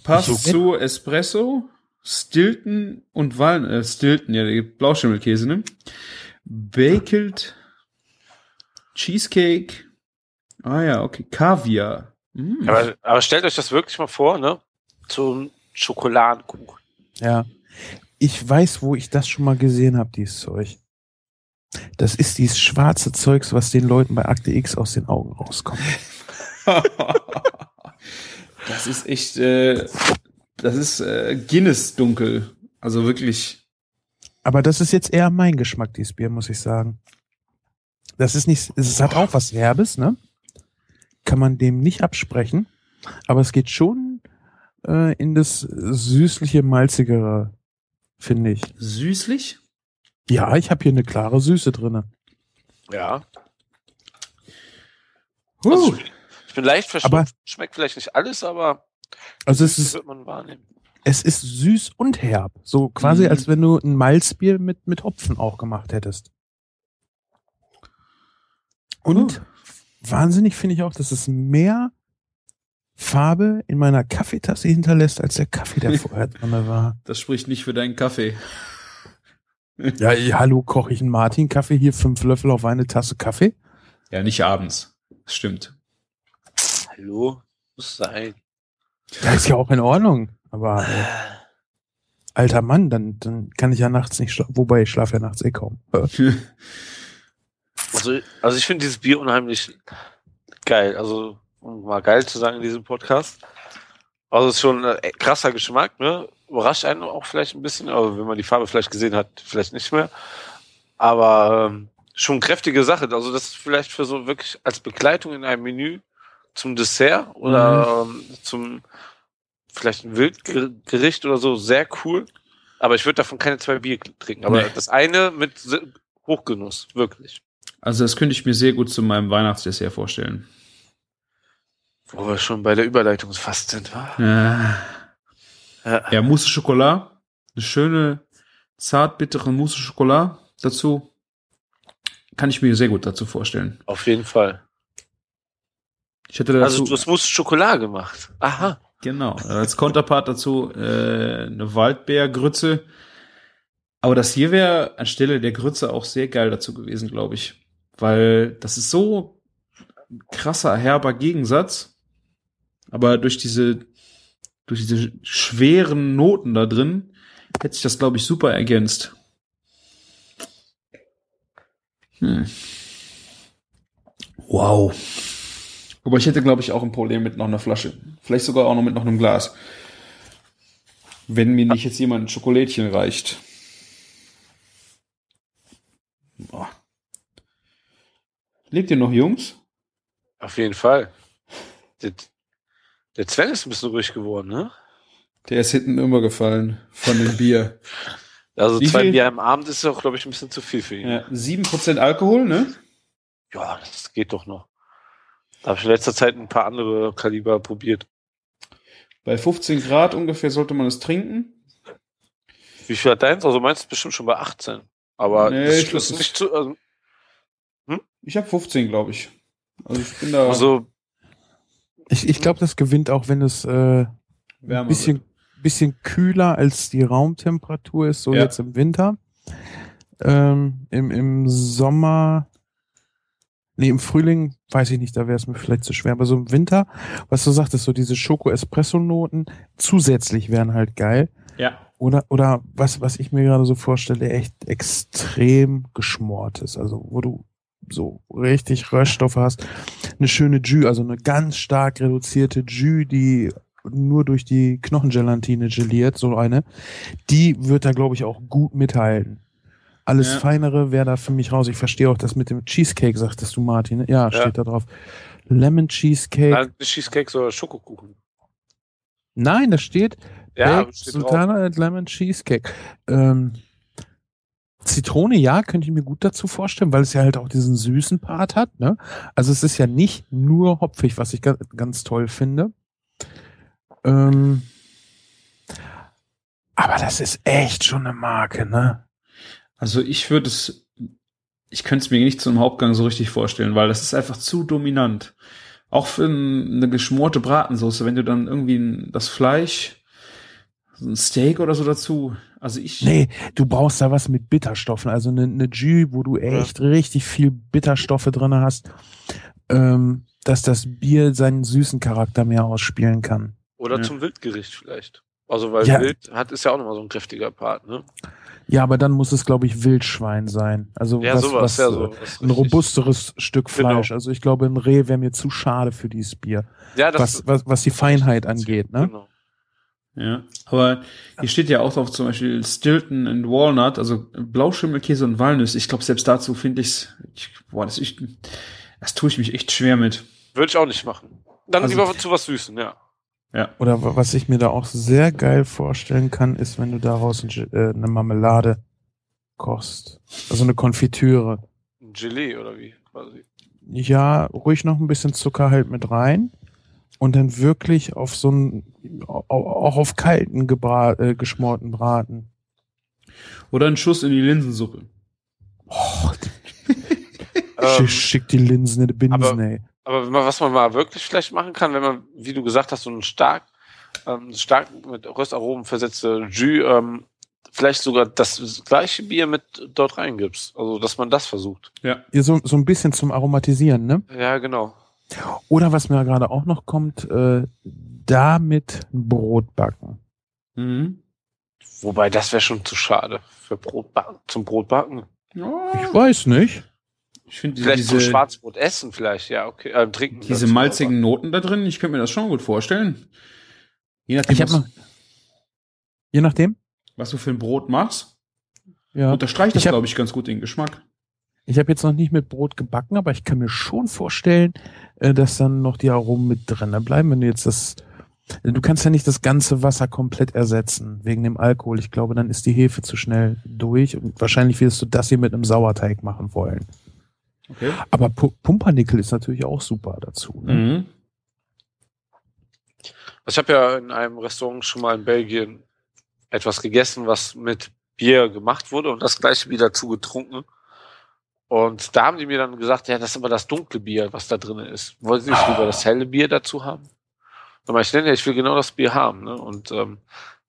Passt zu Espresso, Stilton und Waln, äh, Stilton, ja, die Blauschimmelkäse, ne? Baked Cheesecake. Ah ja, okay. Kaviar. Mm. Aber, aber stellt euch das wirklich mal vor, ne? Zum Schokoladenkuchen. Ja. Ich weiß, wo ich das schon mal gesehen habe, dieses Zeug. Das ist dieses schwarze Zeugs, was den Leuten bei Akte X aus den Augen rauskommt. das ist echt, äh, das ist äh, Guinness dunkel. Also wirklich. Aber das ist jetzt eher mein Geschmack, dieses Bier, muss ich sagen. Das ist nicht, es hat auch was Herbes, ne? Kann man dem nicht absprechen. Aber es geht schon äh, in das süßliche, malzigere, finde ich. Süßlich? Ja, ich habe hier eine klare Süße drinne. Ja. Huh. Also ich, bin leicht verschmeckt. Schmeckt vielleicht nicht alles, aber Also es ist, wird man wahrnehmen. es ist süß und herb. So quasi, Mhm. als wenn du ein Malzbier mit, mit Hopfen auch gemacht hättest. Und wahnsinnig finde ich auch, dass es mehr Farbe in meiner Kaffeetasse hinterlässt, als der Kaffee, der vorher drin war. Das spricht nicht für deinen Kaffee. Ja, ja, hallo, koche ich einen Martin-Kaffee hier, fünf Löffel auf eine Tasse Kaffee? Ja, nicht abends. Das stimmt. Hallo? Muss sein. Ja, ist ja auch in Ordnung. Aber äh, alter Mann, dann, dann kann ich ja nachts nicht schlafen. Wobei ich schlafe ja nachts eh kaum. Äh, Also, also ich finde dieses Bier unheimlich geil. Also, um mal geil zu sagen in diesem Podcast. Also es ist schon ein krasser Geschmack, ne? Überrascht einen auch vielleicht ein bisschen, aber wenn man die Farbe vielleicht gesehen hat, vielleicht nicht mehr. Aber ähm, schon kräftige Sache. Also das ist vielleicht für so wirklich als Begleitung in einem Menü zum Dessert oder ähm, zum vielleicht ein Wildgericht oder so sehr cool. Aber ich würde davon keine zwei Bier trinken. Aber Nee. das eine mit Hochgenuss, wirklich. Also das könnte ich mir sehr gut zu meinem Weihnachtsdessert vorstellen. Wo wir schon bei der Überleitung fast sind, wa? Ja, Ja. ja Mousse Schokolade. Eine schöne, zart bittere Mousse Schokolade dazu. Kann ich mir sehr gut dazu vorstellen. Auf jeden Fall. Ich hätte dazu, Also du hast Mousse Schokolade gemacht. Aha. genau, als Konterpart dazu äh, eine Waldbeergrütze. Aber das hier wäre anstelle der Grütze auch sehr geil dazu gewesen, glaube ich. Weil das ist so ein krasser, herber Gegensatz. Aber durch diese, durch diese schweren Noten da drin, hätte sich das, glaube ich, super ergänzt. Hm. Wow. Aber ich hätte, glaube ich, auch ein Problem mit noch einer Flasche. Vielleicht sogar auch noch mit noch einem Glas. Wenn mir nicht jetzt jemand ein Schokolädchen reicht. Boah. Lebt ihr noch, Jungs? Auf jeden Fall. Der, der Sven ist ein bisschen ruhig geworden, ne? Der ist hinten immer gefallen von dem Bier. Also Wie zwei viel? Bier am Abend ist auch, glaube ich, ein bisschen zu viel für ihn. Ja, 7% Alkohol, ne? Ja, das geht doch noch. Da habe ich in letzter Zeit ein paar andere Kaliber probiert. Bei 15 Grad ungefähr sollte man es trinken. Wie viel hat deins? Also meins ist bestimmt schon bei 18. Aber Nee, das ich ist nicht zu. Also, Ich habe 15, glaube ich. Also ich bin da also Ich, ich glaube, das gewinnt auch, wenn es äh, ein bisschen, bisschen kühler als die Raumtemperatur ist, so Ja. jetzt im Winter. Ähm, im, Im Sommer, nee, im Frühling, weiß ich nicht, da wäre es mir vielleicht zu schwer, aber so im Winter, was du sagtest, so diese Schoko-Espresso-Noten zusätzlich wären halt geil. Ja. Oder, oder was, was ich mir gerade so vorstelle, echt extrem geschmortes, also wo du so richtig Röststoffe hast. Eine schöne Jus, also eine ganz stark reduzierte Jus, die nur durch die Knochengelatine geliert, so eine, die wird da, glaube ich, auch gut mithalten. Alles Ja. Feinere wäre da für mich raus. Ich verstehe auch das mit dem Cheesecake, sagtest du, Martin. ne? Ja, Ja. steht da drauf. Lemon Cheesecake. nein, Cheesecake oder Schokokuchen. Nein, da steht Ja, steht drauf. Sultana and Lemon Cheesecake. Ähm, Zitrone, ja, könnte ich mir gut dazu vorstellen, weil es ja halt auch diesen süßen Part hat. Ne? Also es ist ja nicht nur hopfig, was ich ga ganz toll finde. Ähm, aber das ist echt schon eine Marke, ne? Also ich würde es ich könnte es mir nicht zum Hauptgang so richtig vorstellen, weil das ist einfach zu dominant. Auch für ein, eine geschmorte Bratensauce, wenn du dann irgendwie das Fleisch, so ein Steak oder so dazu. Also ich. Nee, du brauchst da was mit Bitterstoffen. Also eine, eine Jus, wo du echt richtig viel Bitterstoffe drin hast, ähm, dass das Bier seinen süßen Charakter mehr ausspielen kann. Oder Ja. zum Wildgericht vielleicht. Also weil Ja. Wild hat ist ja auch nochmal so ein kräftiger Part, ne? Ja, aber dann muss es, glaube ich, Wildschwein sein. Also Ja, was, sowas, was, ja, äh, so. was ein robusteres Stück Genau. Fleisch. Also ich glaube, ein Reh wäre mir zu schade für dieses Bier. Ja, das Was, was, was die Feinheit angeht, ne? Genau. Ja, aber hier steht ja auch drauf zum Beispiel Stilton and Walnut, also Blauschimmelkäse und Walnüsse. Ich glaube, selbst dazu finde ich's, ich, boah, das, ich, das tue ich mich echt schwer mit. Würde ich auch nicht machen. Dann Also- lieber zu was Süßen, ja. Ja. Oder wa- was ich mir da auch sehr geil vorstellen kann, ist, wenn du daraus äh, eine Marmelade kochst. Also eine Konfitüre. Ein Gelee oder wie quasi. Ja, ruhig noch ein bisschen Zucker halt mit rein. Und dann wirklich auf so einen, au- auch auf kalten gebra äh, geschmorten Braten. Oder ein Schuss in die Linsensuppe. Oh, schick, schick die Linsen in die Binsen, aber- ey. Aber wenn man- was man mal wirklich vielleicht machen kann, wenn man, wie du gesagt hast, so einen stark, ähm, stark mit Röstaromen versetzte Jus, ähm, vielleicht sogar das gleiche Bier mit dort reingibst. Also, dass man das versucht. Ja. Ja, so, so ein bisschen zum Aromatisieren, ne? Ja, genau. Oder was mir gerade auch noch kommt, äh, damit Brot backen. Mhm. Wobei, das wäre schon zu schade für Brotbacken, zum Brotbacken. Ich weiß nicht. Ich finde diese, Vielleicht zum diese, Schwarzbrot essen, vielleicht, ja, okay. Ähm, trinken. diese dazu, malzigen Noten da drin, ich könnte mir das schon gut vorstellen. Je nachdem, Ich hab was, noch, je nachdem. was du für ein Brot machst, Ja. unterstreicht das, glaube ich, ganz gut den Geschmack. Ich habe jetzt noch nicht mit Brot gebacken, aber ich kann mir schon vorstellen, äh, dass dann noch die Aromen mit drinne bleiben. Wenn du jetzt das, du kannst ja nicht das ganze Wasser komplett ersetzen wegen dem Alkohol. Ich glaube, dann ist die Hefe zu schnell durch und wahrscheinlich wirst du das hier mit einem Sauerteig machen wollen. Okay. Aber Pu Pumpernickel ist natürlich auch super dazu. Ne? Mhm. Ich habe ja in einem Restaurant schon mal in Belgien etwas gegessen, was mit Bier gemacht wurde und das gleiche Bier dazu getrunken. Und da haben die mir dann gesagt, ja, das ist aber das dunkle Bier, was da drin ist. Wollen Sie nicht lieber das helle Bier dazu haben? Aber ich nenne ja, ich will genau das Bier haben. Ne? Und ähm,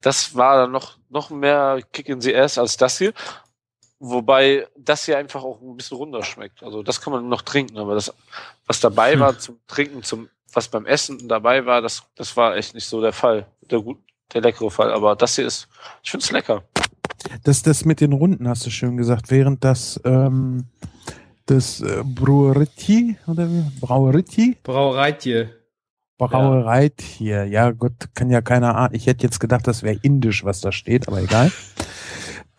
das war dann noch, noch mehr Kick in the Ass als das hier. Wobei das hier einfach auch ein bisschen runder schmeckt. Also das kann man noch trinken, aber das, was dabei Hm. war zum Trinken, zum, was beim Essen dabei war, das, das war echt nicht so der Fall. Der gut, der leckere Fall. Aber das hier ist, ich find's lecker. Das, das mit den Runden hast du schön gesagt, während das, ähm, das äh, Braueretti oder wie? Braueretti? Brauereitje. Brauerei hier. Ja, Gott, kann ja keiner ahnen. Ich hätte jetzt gedacht, das wäre indisch, was da steht, aber egal.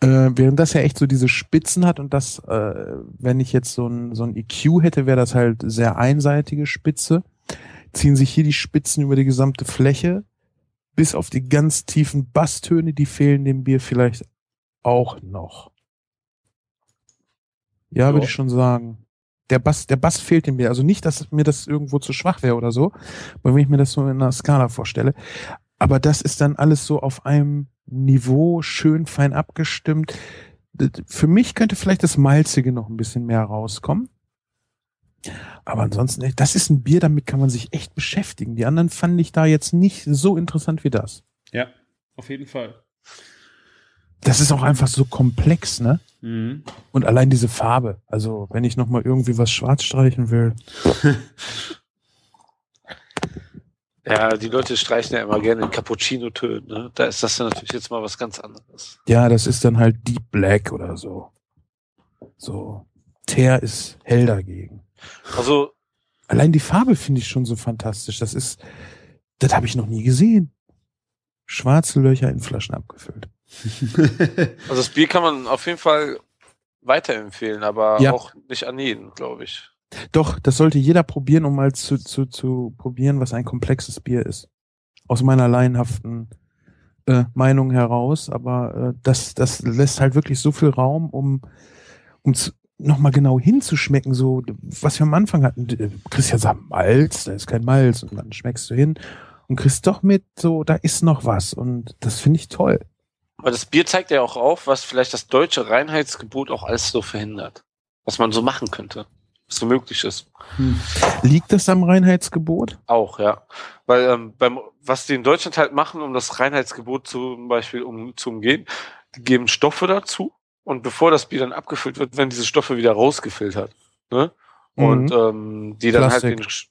Äh, während das ja echt so diese Spitzen hat und das, äh, wenn ich jetzt so ein, so ein EQ hätte, wäre das halt sehr einseitige Spitze. Ziehen sich hier die Spitzen über die gesamte Fläche, bis auf die ganz tiefen Basstöne, die fehlen dem Bier vielleicht auch noch. Ja, Ja. würde ich schon sagen. Der Bass, der Bass fehlt dem Bier. Also nicht, dass mir das irgendwo zu schwach wäre oder so, aber wenn ich mir das so in einer Skala vorstelle. Aber das ist dann alles so auf einem Niveau schön fein abgestimmt. Für mich könnte vielleicht das Malzige noch ein bisschen mehr rauskommen. Aber ansonsten, das ist ein Bier, damit kann man sich echt beschäftigen. Die anderen fand ich da jetzt nicht so interessant wie das. Ja, auf jeden Fall. Das ist auch einfach so komplex, ne? Mhm. Und allein diese Farbe. Also, wenn ich noch mal irgendwie was schwarz streichen will. Ja, die Leute streichen ja immer gerne in Cappuccino-Tönen. Ne? Da ist das ja natürlich jetzt mal was ganz anderes. Ja, das ist dann halt Deep Black oder so. So. Teer ist hell dagegen. Also, Allein die Farbe finde ich schon so fantastisch. Das ist, das habe ich noch nie gesehen. Schwarze Löcher in Flaschen abgefüllt. also das Bier kann man auf jeden Fall weiterempfehlen, aber Ja. auch nicht an jeden, glaube ich. Doch, das sollte jeder probieren, um mal zu, zu, zu probieren, was ein komplexes Bier ist. Aus meiner laienhaften äh, Meinung heraus, aber äh, das, das lässt halt wirklich so viel Raum, um, um nochmal genau hinzuschmecken, so was wir am Anfang hatten. Du kriegst ja sagen, Malz, da ist kein Malz und dann schmeckst du hin und kriegst doch mit, so, da ist noch was und das finde ich toll. Aber das Bier zeigt ja auch auf, was vielleicht das deutsche Reinheitsgebot auch alles so verhindert. was man so machen könnte, so möglich ist. Liegt das am Reinheitsgebot? Auch, ja. Weil ähm, beim, was die in Deutschland halt machen, um das Reinheitsgebot zum Beispiel um, zu umgehen, die geben Stoffe dazu und bevor das Bier dann abgefüllt wird, werden diese Stoffe wieder rausgefiltert. Ne? Und Mhm. ähm, die dann halt Plastik. den, Gesch-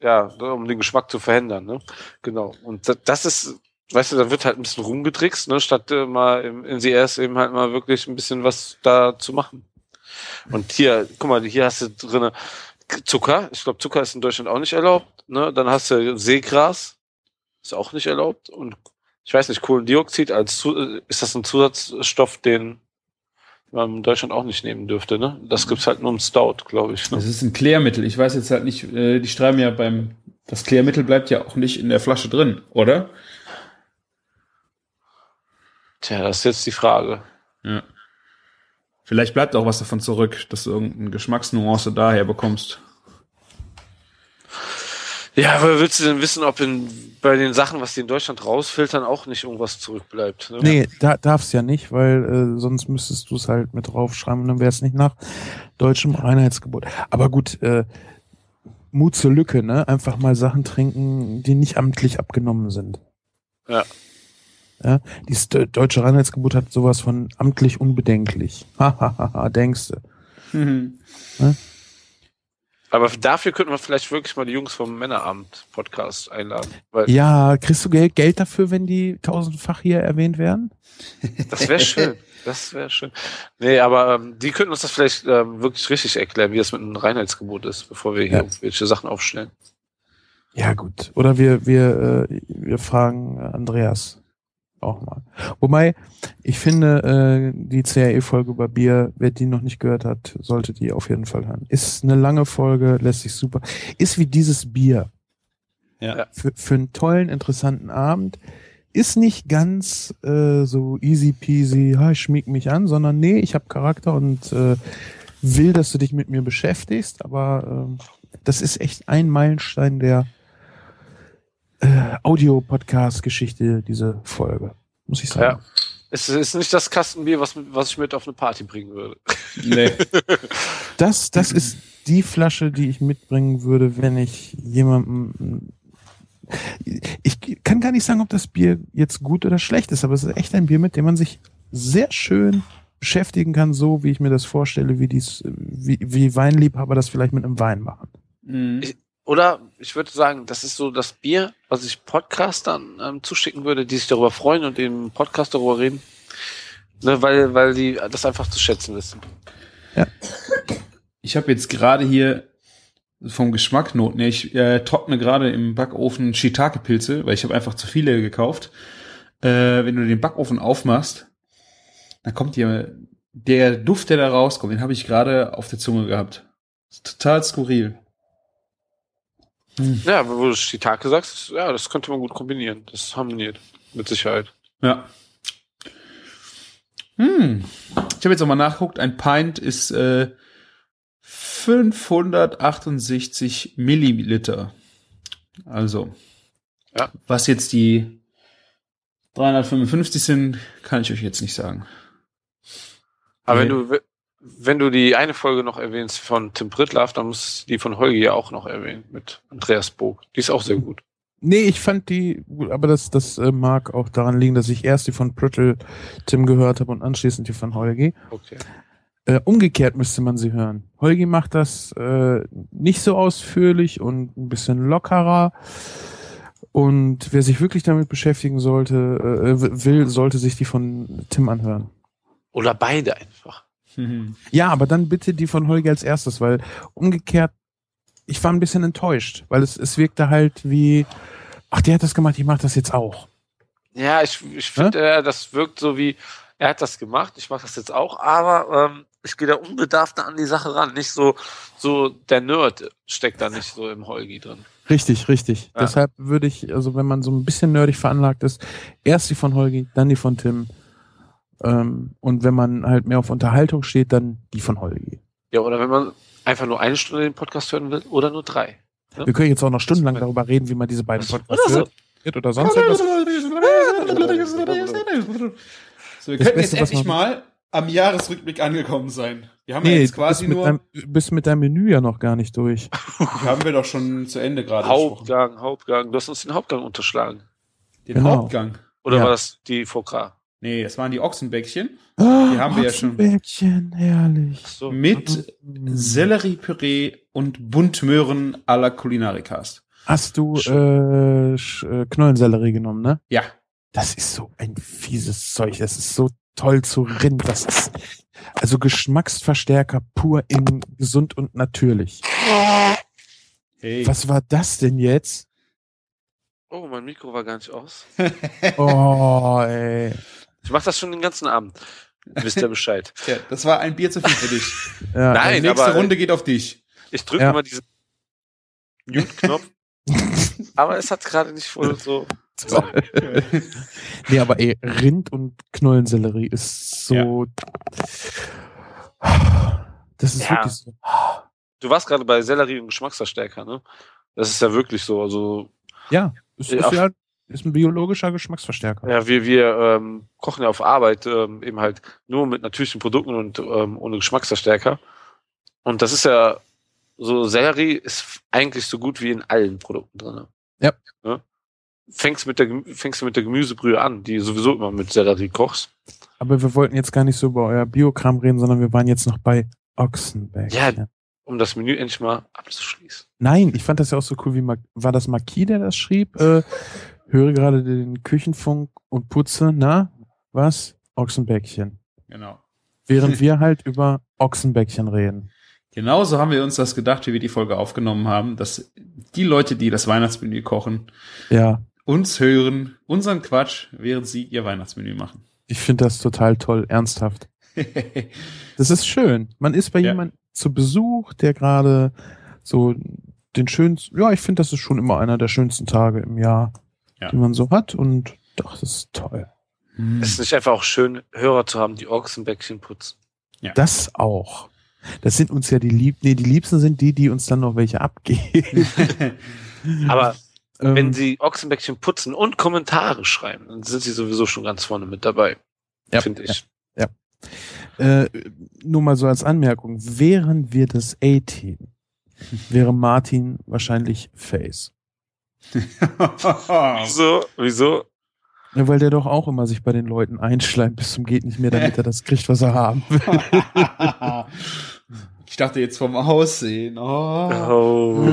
ja, um den Geschmack zu verhindern, ne? Genau. Und da- das ist, weißt du, da wird halt ein bisschen rumgetrickst, ne? Statt äh, mal im NCS eben halt mal wirklich ein bisschen was da zu machen. Und hier, guck mal, hier hast du drinne Zucker. Ich glaube, Zucker ist in Deutschland auch nicht erlaubt. Ne? Dann hast du Seegras, ist auch nicht erlaubt. Und ich weiß nicht, Kohlendioxid als äh, ist das ein Zusatzstoff, den man in Deutschland auch nicht nehmen dürfte. Ne? Das gibt's halt nur im Stout, glaube ich. Ne? Das ist ein Klärmittel. Ich weiß jetzt halt nicht, äh, die schreiben ja beim, das Klärmittel bleibt ja auch nicht in der Flasche drin, oder? Tja, das ist jetzt die Frage. Ja. Vielleicht bleibt auch was davon zurück, dass du irgendeine Geschmacksnuance daher bekommst. Ja, aber willst du denn wissen, ob in, bei den Sachen, was die in Deutschland rausfiltern, auch nicht irgendwas zurückbleibt? Ne? Nee, da darf's ja nicht, weil äh, sonst müsstest du es halt mit draufschreiben und dann wäre es nicht nach deutschem Reinheitsgebot. Aber gut, äh, Mut zur Lücke, ne? Einfach mal Sachen trinken, die nicht amtlich abgenommen sind. Ja. Ja, dieses de- deutsche Reinheitsgebot hat sowas von amtlich unbedenklich. Hahaha, denkst du. Aber dafür könnten wir vielleicht wirklich mal die Jungs vom Männeramt-Podcast einladen. Weil Ja, kriegst du Geld, Geld dafür, wenn die tausendfach hier erwähnt werden? das wäre schön. Das wäre schön. Nee, aber ähm, die könnten uns das vielleicht ähm, wirklich richtig erklären, wie das mit einem Reinheitsgebot ist, bevor wir hier Ja. irgendwelche Sachen aufstellen. Ja, gut. Oder wir, wir, äh, wir fragen Andreas auch mal. Wobei, ich finde, äh, die CRE-Folge über Bier, wer die noch nicht gehört hat, sollte die auf jeden Fall hören. Ist eine lange Folge, lässt sich super. Ist wie dieses Bier. Ja. Für, für einen tollen, interessanten Abend. Ist nicht ganz äh, so easy peasy, ha, ich schmieg mich an, sondern nee, ich habe Charakter und äh, will, dass du dich mit mir beschäftigst, aber ähm, das ist echt ein Meilenstein der äh, Audio-Podcast-Geschichte, diese Folge, muss ich sagen. Es ist nicht das Kastenbier, was, was ich mit auf eine Party bringen würde. Nee. Das, das ist die Flasche, die ich mitbringen würde, wenn ich jemandem. Ich kann gar nicht sagen, ob das Bier jetzt gut oder schlecht ist, aber es ist echt ein Bier, mit dem man sich sehr schön beschäftigen kann, so wie ich mir das vorstelle, wie dies, wie, wie Weinliebhaber das vielleicht mit einem Wein machen. Mhm. Oder ich würde sagen, das ist so das Bier, was ich Podcastern ähm, zuschicken würde, die sich darüber freuen und im Podcast darüber reden. Ne, weil, weil die das einfach zu schätzen wissen. Ich habe jetzt gerade hier vom Geschmack Noten. Ich äh, trockne gerade im Backofen Shiitake-Pilze, weil ich habe einfach zu viele gekauft. Äh, wenn du den Backofen aufmachst, dann kommt dir der Duft, der da rauskommt, den habe ich gerade auf der Zunge gehabt. Total skurril. Ja, wo du Shiitake sagst, ja, das könnte man gut kombinieren. Das harmoniert. Mit Sicherheit. Ja. Hm. Ich habe jetzt auch mal nachgeguckt. Ein Pint ist äh, 568 Milliliter. Also. Ja. Was jetzt die 355 sind, kann ich euch jetzt nicht sagen. Aber Nee. wenn du, wenn du die eine Folge noch erwähnst von Tim Pritlove, dann musst du die von Holgi ja auch noch erwähnen mit Andreas Bog. Die ist auch sehr gut. Nee, ich fand die gut, aber das, das äh, mag auch daran liegen, dass ich erst die von Prittle Tim gehört habe und anschließend die von Holgi. Okay. Äh, umgekehrt müsste man sie hören. Holgi macht das äh, nicht so ausführlich und ein bisschen lockerer. Und wer sich wirklich damit beschäftigen sollte, äh, will, sollte sich die von Tim anhören. Oder beide einfach. Mhm. Ja, aber dann bitte die von Holgi als erstes, weil umgekehrt, ich war ein bisschen enttäuscht, weil es, es wirkte halt wie, ach, der hat das gemacht, ich mach das jetzt auch. Ja, ich, ich finde, äh, das wirkt so wie, er hat das gemacht, ich mache das jetzt auch, aber ähm, ich gehe da unbedarfter an die Sache ran. Nicht so, so der Nerd steckt da nicht so im Holgi drin. Richtig, richtig. Ja. Deshalb würde ich, also wenn man so ein bisschen nerdig veranlagt ist, erst die von Holgi, dann die von Tim. Ähm, und wenn man halt mehr auf Unterhaltung steht, dann die von Holgi. Ja, oder wenn man einfach nur eine Stunde den Podcast hören will oder nur drei. Wir können jetzt auch noch stundenlang Das- darüber reden, wie man diese beiden Oder Podcasts so. hört oder sonst etwas. So, wir Das könnten Beste, jetzt endlich mal am Jahresrückblick angekommen sein. Wir haben ja Nee, jetzt du quasi bist mit, nur, deinem, du bist mit deinem Menü ja noch gar nicht durch. die haben wir doch schon zu Ende gerade. Hauptgang, Hauptgang. Du hast uns den Hauptgang unterschlagen. Den Genau. Hauptgang. Oder Ja. war das die VK? Nee, das waren die Ochsenbäckchen Die haben wir ja schon. Bäckchen, herrlich. So. mit Selleriepüree und Buntmöhren à la Kulinarikast. Hast du äh, äh, Knollensellerie genommen, ne? Ja. Das ist so ein fieses Zeug. Das ist so toll zu Rind. Das ist also Geschmacksverstärker pur in gesund und natürlich. Hey. Was war das denn jetzt? Oh, mein Mikro war gar nicht aus. Oh, ey. Ich mach das schon den ganzen Abend. Wisst ihr Bescheid. Ja, das war ein Bier zu viel für dich. Ja, Nein, Die nächste aber- Runde geht auf dich. Ich drücke Ja. mal diesen Mute-Knopf, aber es hat gerade nicht voll so. Toll. nee, aber ey, Rind und Knollensellerie ist so. Das ist Ja. wirklich so. Du warst gerade bei Sellerie und Geschmacksverstärker, ne? Das ist ja wirklich so. Also, Ja, es Ja. ist ja ist ein biologischer Geschmacksverstärker. ja, wir, wir ähm, kochen ja auf Arbeit ähm, eben halt nur mit natürlichen Produkten und ähm, ohne Geschmacksverstärker. Und das ist ja so, Sellerie ist eigentlich so gut wie in allen Produkten drin. Ja. Ne? Fängst, mit der, fängst du mit der Gemüsebrühe an, die sowieso immer mit Sellerie kochst. Aber wir wollten jetzt gar nicht so über euer Biokram reden, sondern wir waren jetzt noch bei Ochsenberg. Ja. Um das Menü endlich mal abzuschließen. Nein, ich fand das ja auch so cool, wie Ma war das Marquis, der das schrieb? Äh, höre gerade den Küchenfunk und putze, na, was? Ochsenbäckchen. Genau. Während wir halt über Ochsenbäckchen reden. Genauso haben wir uns das gedacht, wie wir die Folge aufgenommen haben, dass die Leute, die das Weihnachtsmenü kochen, Ja, uns hören, unseren Quatsch, während sie ihr Weihnachtsmenü machen. ich finde das total toll, ernsthaft. Das ist schön. Man ist bei Ja. jemandem zu Besuch, der gerade so den schönsten, ja, ich finde, das ist schon immer einer der schönsten Tage im Jahr, Ja. die man so hat und doch, das ist toll. Hm. Es ist nicht einfach auch schön, Hörer zu haben, die Ochsenbäckchen putzen. Das auch. Das sind uns ja die Lieb, nee, die Liebsten sind die, die uns dann noch welche abgeben. Aber Ähm, wenn sie Ochsenbäckchen putzen und Kommentare schreiben, dann sind sie sowieso schon ganz vorne mit dabei. Ja, Finde ich. äh, nur mal so als Anmerkung, wären wir das A-Team, wäre Martin wahrscheinlich Face. Wieso? Wieso? Ja, weil der doch auch immer sich bei den Leuten einschleimt bis zum geht nicht mehr, damit er das kriegt, was er haben will. ich dachte jetzt vom Aussehen. Oh. Oh.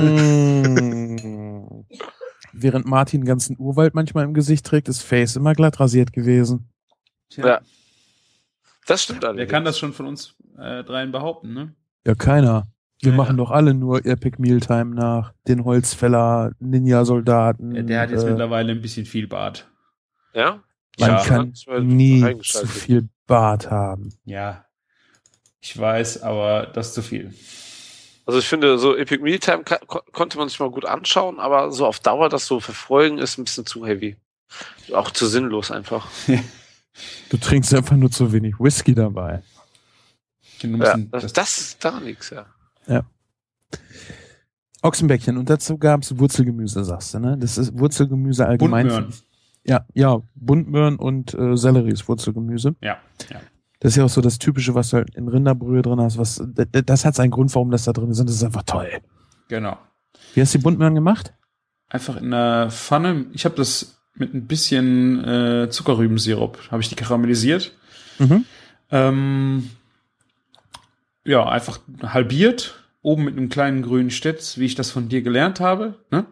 Während Martin den ganzen Urwald manchmal im Gesicht trägt, ist Face immer glatt rasiert gewesen. Tja, Ja. Das stimmt Wer allerdings. kann das schon von uns äh, dreien behaupten, ne? Ja, keiner. Wir Ja, machen ja. doch alle nur Epic Mealtime nach. Den Holzfäller, Ninja-Soldaten. Der, der hat jetzt äh, mittlerweile ein bisschen viel Bart. Ja? Man Ja. kann nie zu viel Bart haben. Ja. Ich weiß, aber das ist zu viel. Also ich finde, so Epic Meal Time ka- ko konnte man sich mal gut anschauen, aber so auf Dauer das so verfolgen ist ein bisschen zu heavy. Auch zu sinnlos einfach. Du trinkst einfach nur zu wenig Whisky dabei. Du Ja, das, das ist da nichts, ja. Ochsenbäckchen und dazu gab's Wurzelgemüse, sagst du, ne? Das ist Wurzelgemüse allgemein. Buntmöhren. Ja, ja, Buntmöhren und äh, Sellerie ist Wurzelgemüse. Ja, ja. Das ist ja auch so das Typische, was du halt in Rinderbrühe drin hast. Was, das hat seinen Grund, warum das da drin ist. Und das ist einfach toll. Genau. Wie hast du die Buntmöhren gemacht? Einfach in der Pfanne. Ich habe das mit ein bisschen äh, Zuckerrübensirup, habe ich die karamellisiert. Mhm. Ähm, ja, einfach halbiert. Oben mit einem kleinen grünen Stetz, wie ich das von dir gelernt habe. Ne?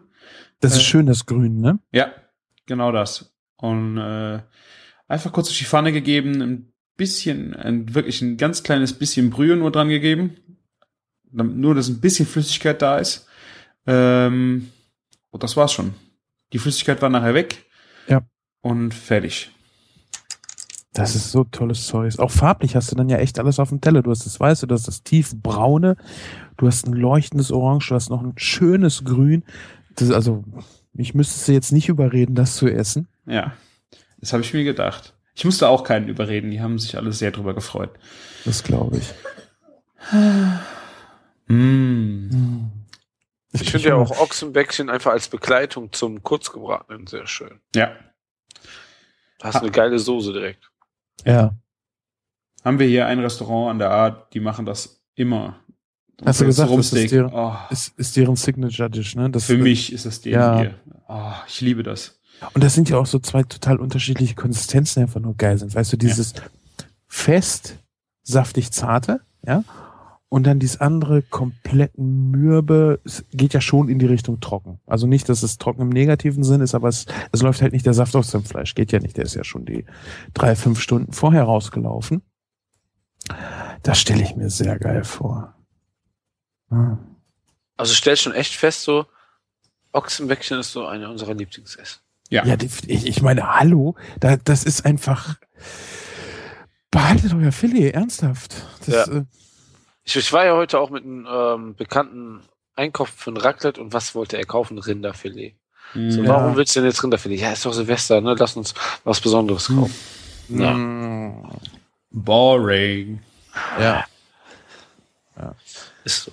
Das ist Äh. schön, das Grün, ne? Ja, genau das. Und äh, einfach kurz durch die Pfanne gegeben, ein bisschen, ein, wirklich ein ganz kleines bisschen Brühe nur dran gegeben. Nur, dass ein bisschen Flüssigkeit da ist. Ähm, und das war's schon. Die Flüssigkeit war nachher weg. Ja. Und fertig. Das ist so tolles Zeug. Auch farblich hast du dann ja echt alles auf dem Teller. Du hast das Weiße, du hast das tiefbraune, du hast ein leuchtendes Orange, du hast noch ein schönes Grün. Das, ist also, ich müsste sie jetzt nicht überreden, das zu essen. Ja. Das habe ich mir gedacht. Ich musste auch keinen überreden. Die haben sich alle sehr drüber gefreut. Das glaube ich. Mm. Ich finde ja auch Ochsenbäckchen einfach als Begleitung zum Kurzgebratenen sehr schön. Ja. Da hast du eine geile Soße direkt. Ja. haben wir hier ein Restaurant an der Art, die machen das immer. Hast du gesagt, das ist deren- oh, Ist, ist deren Signature Dish, ne? Das, für mich ist das denen Ja. hier. Oh, ich liebe das. Und das sind ja auch so zwei total unterschiedliche Konsistenzen, die einfach nur geil sind. Weißt du, dieses fest, saftig zarte, ja? Und dann dieses andere komplett mürbe, es geht ja schon in die Richtung trocken. Also nicht, dass es trocken im negativen Sinn ist, aber es, es läuft halt nicht der Saft aus dem Fleisch. Geht ja nicht. Der ist ja schon die drei, fünf Stunden vorher rausgelaufen. Das stelle ich mir sehr geil vor. Ah. Also stellt schon echt fest, so Ochsenbäckchen ist so eine unserer Lieblingsessen. Ja. Ja, ich, ich meine, hallo, da, das ist einfach. Behaltet euer Filet, ernsthaft. Das, Ja. äh, Ich, ich war ja heute auch mit einem ähm, bekannten Einkaufen für ein Raclette und was wollte er kaufen? Rinderfilet. So, Mhm. Ja. warum willst du denn jetzt Rinderfilet? Ja, ist doch Silvester, ne? Lass uns was Besonderes kaufen. Ja. mm, Boring. ja. Ist so.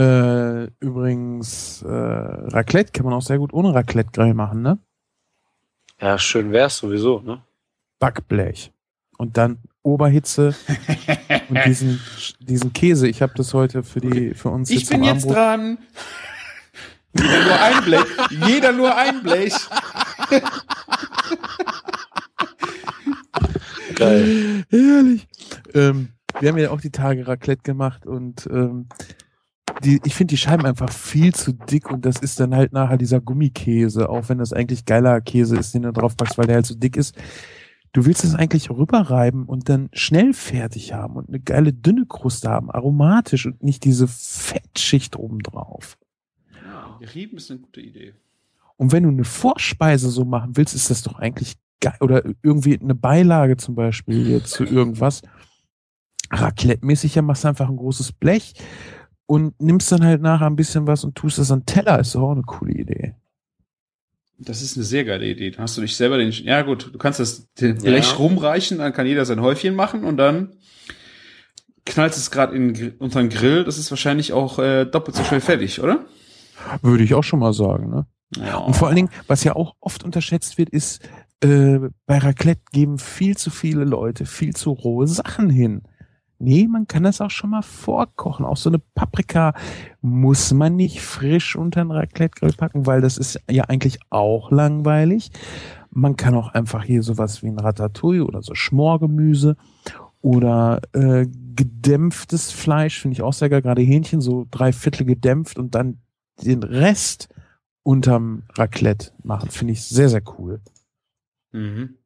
Äh, übrigens, äh, Raclette kann man auch sehr gut ohne Raclette-Grill machen, ne? Ja, schön wär's sowieso, ne? Backblech. Und dann Oberhitze und diesen, diesen Käse. Ich habe das heute für die für uns Ich zum bin jetzt dran. Jeder nur ein Blech. Jeder nur ein Blech. Geil. Herrlich. Ähm, wir haben ja auch die Tage Raclette gemacht und ähm, die, ich finde die Scheiben einfach viel zu dick und das ist dann halt nachher dieser Gummikäse, auch wenn das eigentlich geiler Käse ist, den du drauf packst, weil der halt so dick ist. Du willst es eigentlich rüberreiben und dann schnell fertig haben und eine geile dünne Kruste haben, aromatisch und nicht diese Fettschicht obendrauf. Ja, Rieben ist eine gute Idee. Und wenn du eine Vorspeise so machen willst, ist das doch eigentlich geil. Oder irgendwie eine Beilage zum Beispiel jetzt zu irgendwas. Raclette-mäßig, ja, machst du einfach ein großes Blech und nimmst dann halt nachher ein bisschen was und tust das an Teller. Ist doch auch eine coole Idee. Das ist eine sehr geile Idee. Dann hast du nicht selber den. Ja, gut, du kannst das den Blech Ja. rumreichen, dann kann jeder sein Häufchen machen und dann knallst es gerade in den Grill. Das ist wahrscheinlich auch äh, doppelt so schnell fertig, oder? Würde ich auch schon mal sagen. Ne? Ja. Und vor allen Dingen, was ja auch oft unterschätzt wird, ist, äh, bei Raclette geben viel zu viele Leute viel zu rohe Sachen hin. Nee, man kann das auch schon mal vorkochen. Auch so eine Paprika muss man nicht frisch unter den Raclette-Grill packen, weil das ist ja eigentlich auch langweilig. Man kann auch einfach hier sowas wie ein Ratatouille oder so Schmorgemüse oder äh, gedämpftes Fleisch, finde ich auch sehr geil. Gerade Hähnchen, so drei Viertel gedämpft und dann den Rest unterm Raclette machen. Finde ich sehr, sehr cool. Mhm.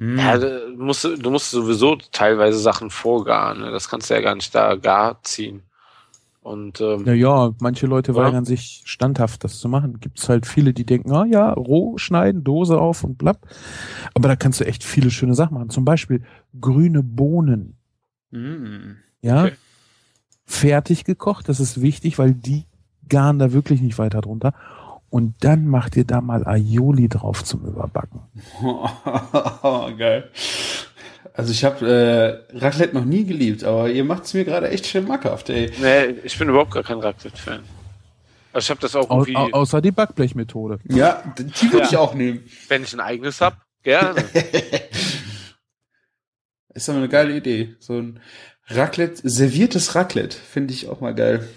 Mhm. Ja, du musst, du musst sowieso teilweise Sachen vorgaren. Ne? Das kannst du ja gar nicht da gar ziehen. Und ähm, Naja, manche Leute Ja. weigern sich standhaft, das zu machen. Gibt es halt viele, die denken, ah ja, roh schneiden, Dose auf und blapp. Aber da kannst du echt viele schöne Sachen machen. Zum Beispiel grüne Bohnen. Mhm. Ja, Okay. fertig gekocht, das ist wichtig, weil die garen da wirklich nicht weiter drunter. Und dann macht ihr da mal Aioli drauf zum Überbacken. Geil. Also ich habe äh, Raclette noch nie geliebt, aber ihr macht es mir gerade echt schmackhaft, ey. nee, ich bin überhaupt gar kein Raclette-Fan. Also ich habe das auch Au, irgendwie, au, außer die Backblechmethode. Ja, die würde Ja. ich auch nehmen. wenn ich ein eigenes hab, gerne. Ist aber eine geile Idee. So ein Raclette, serviertes Raclette, finde ich auch mal geil.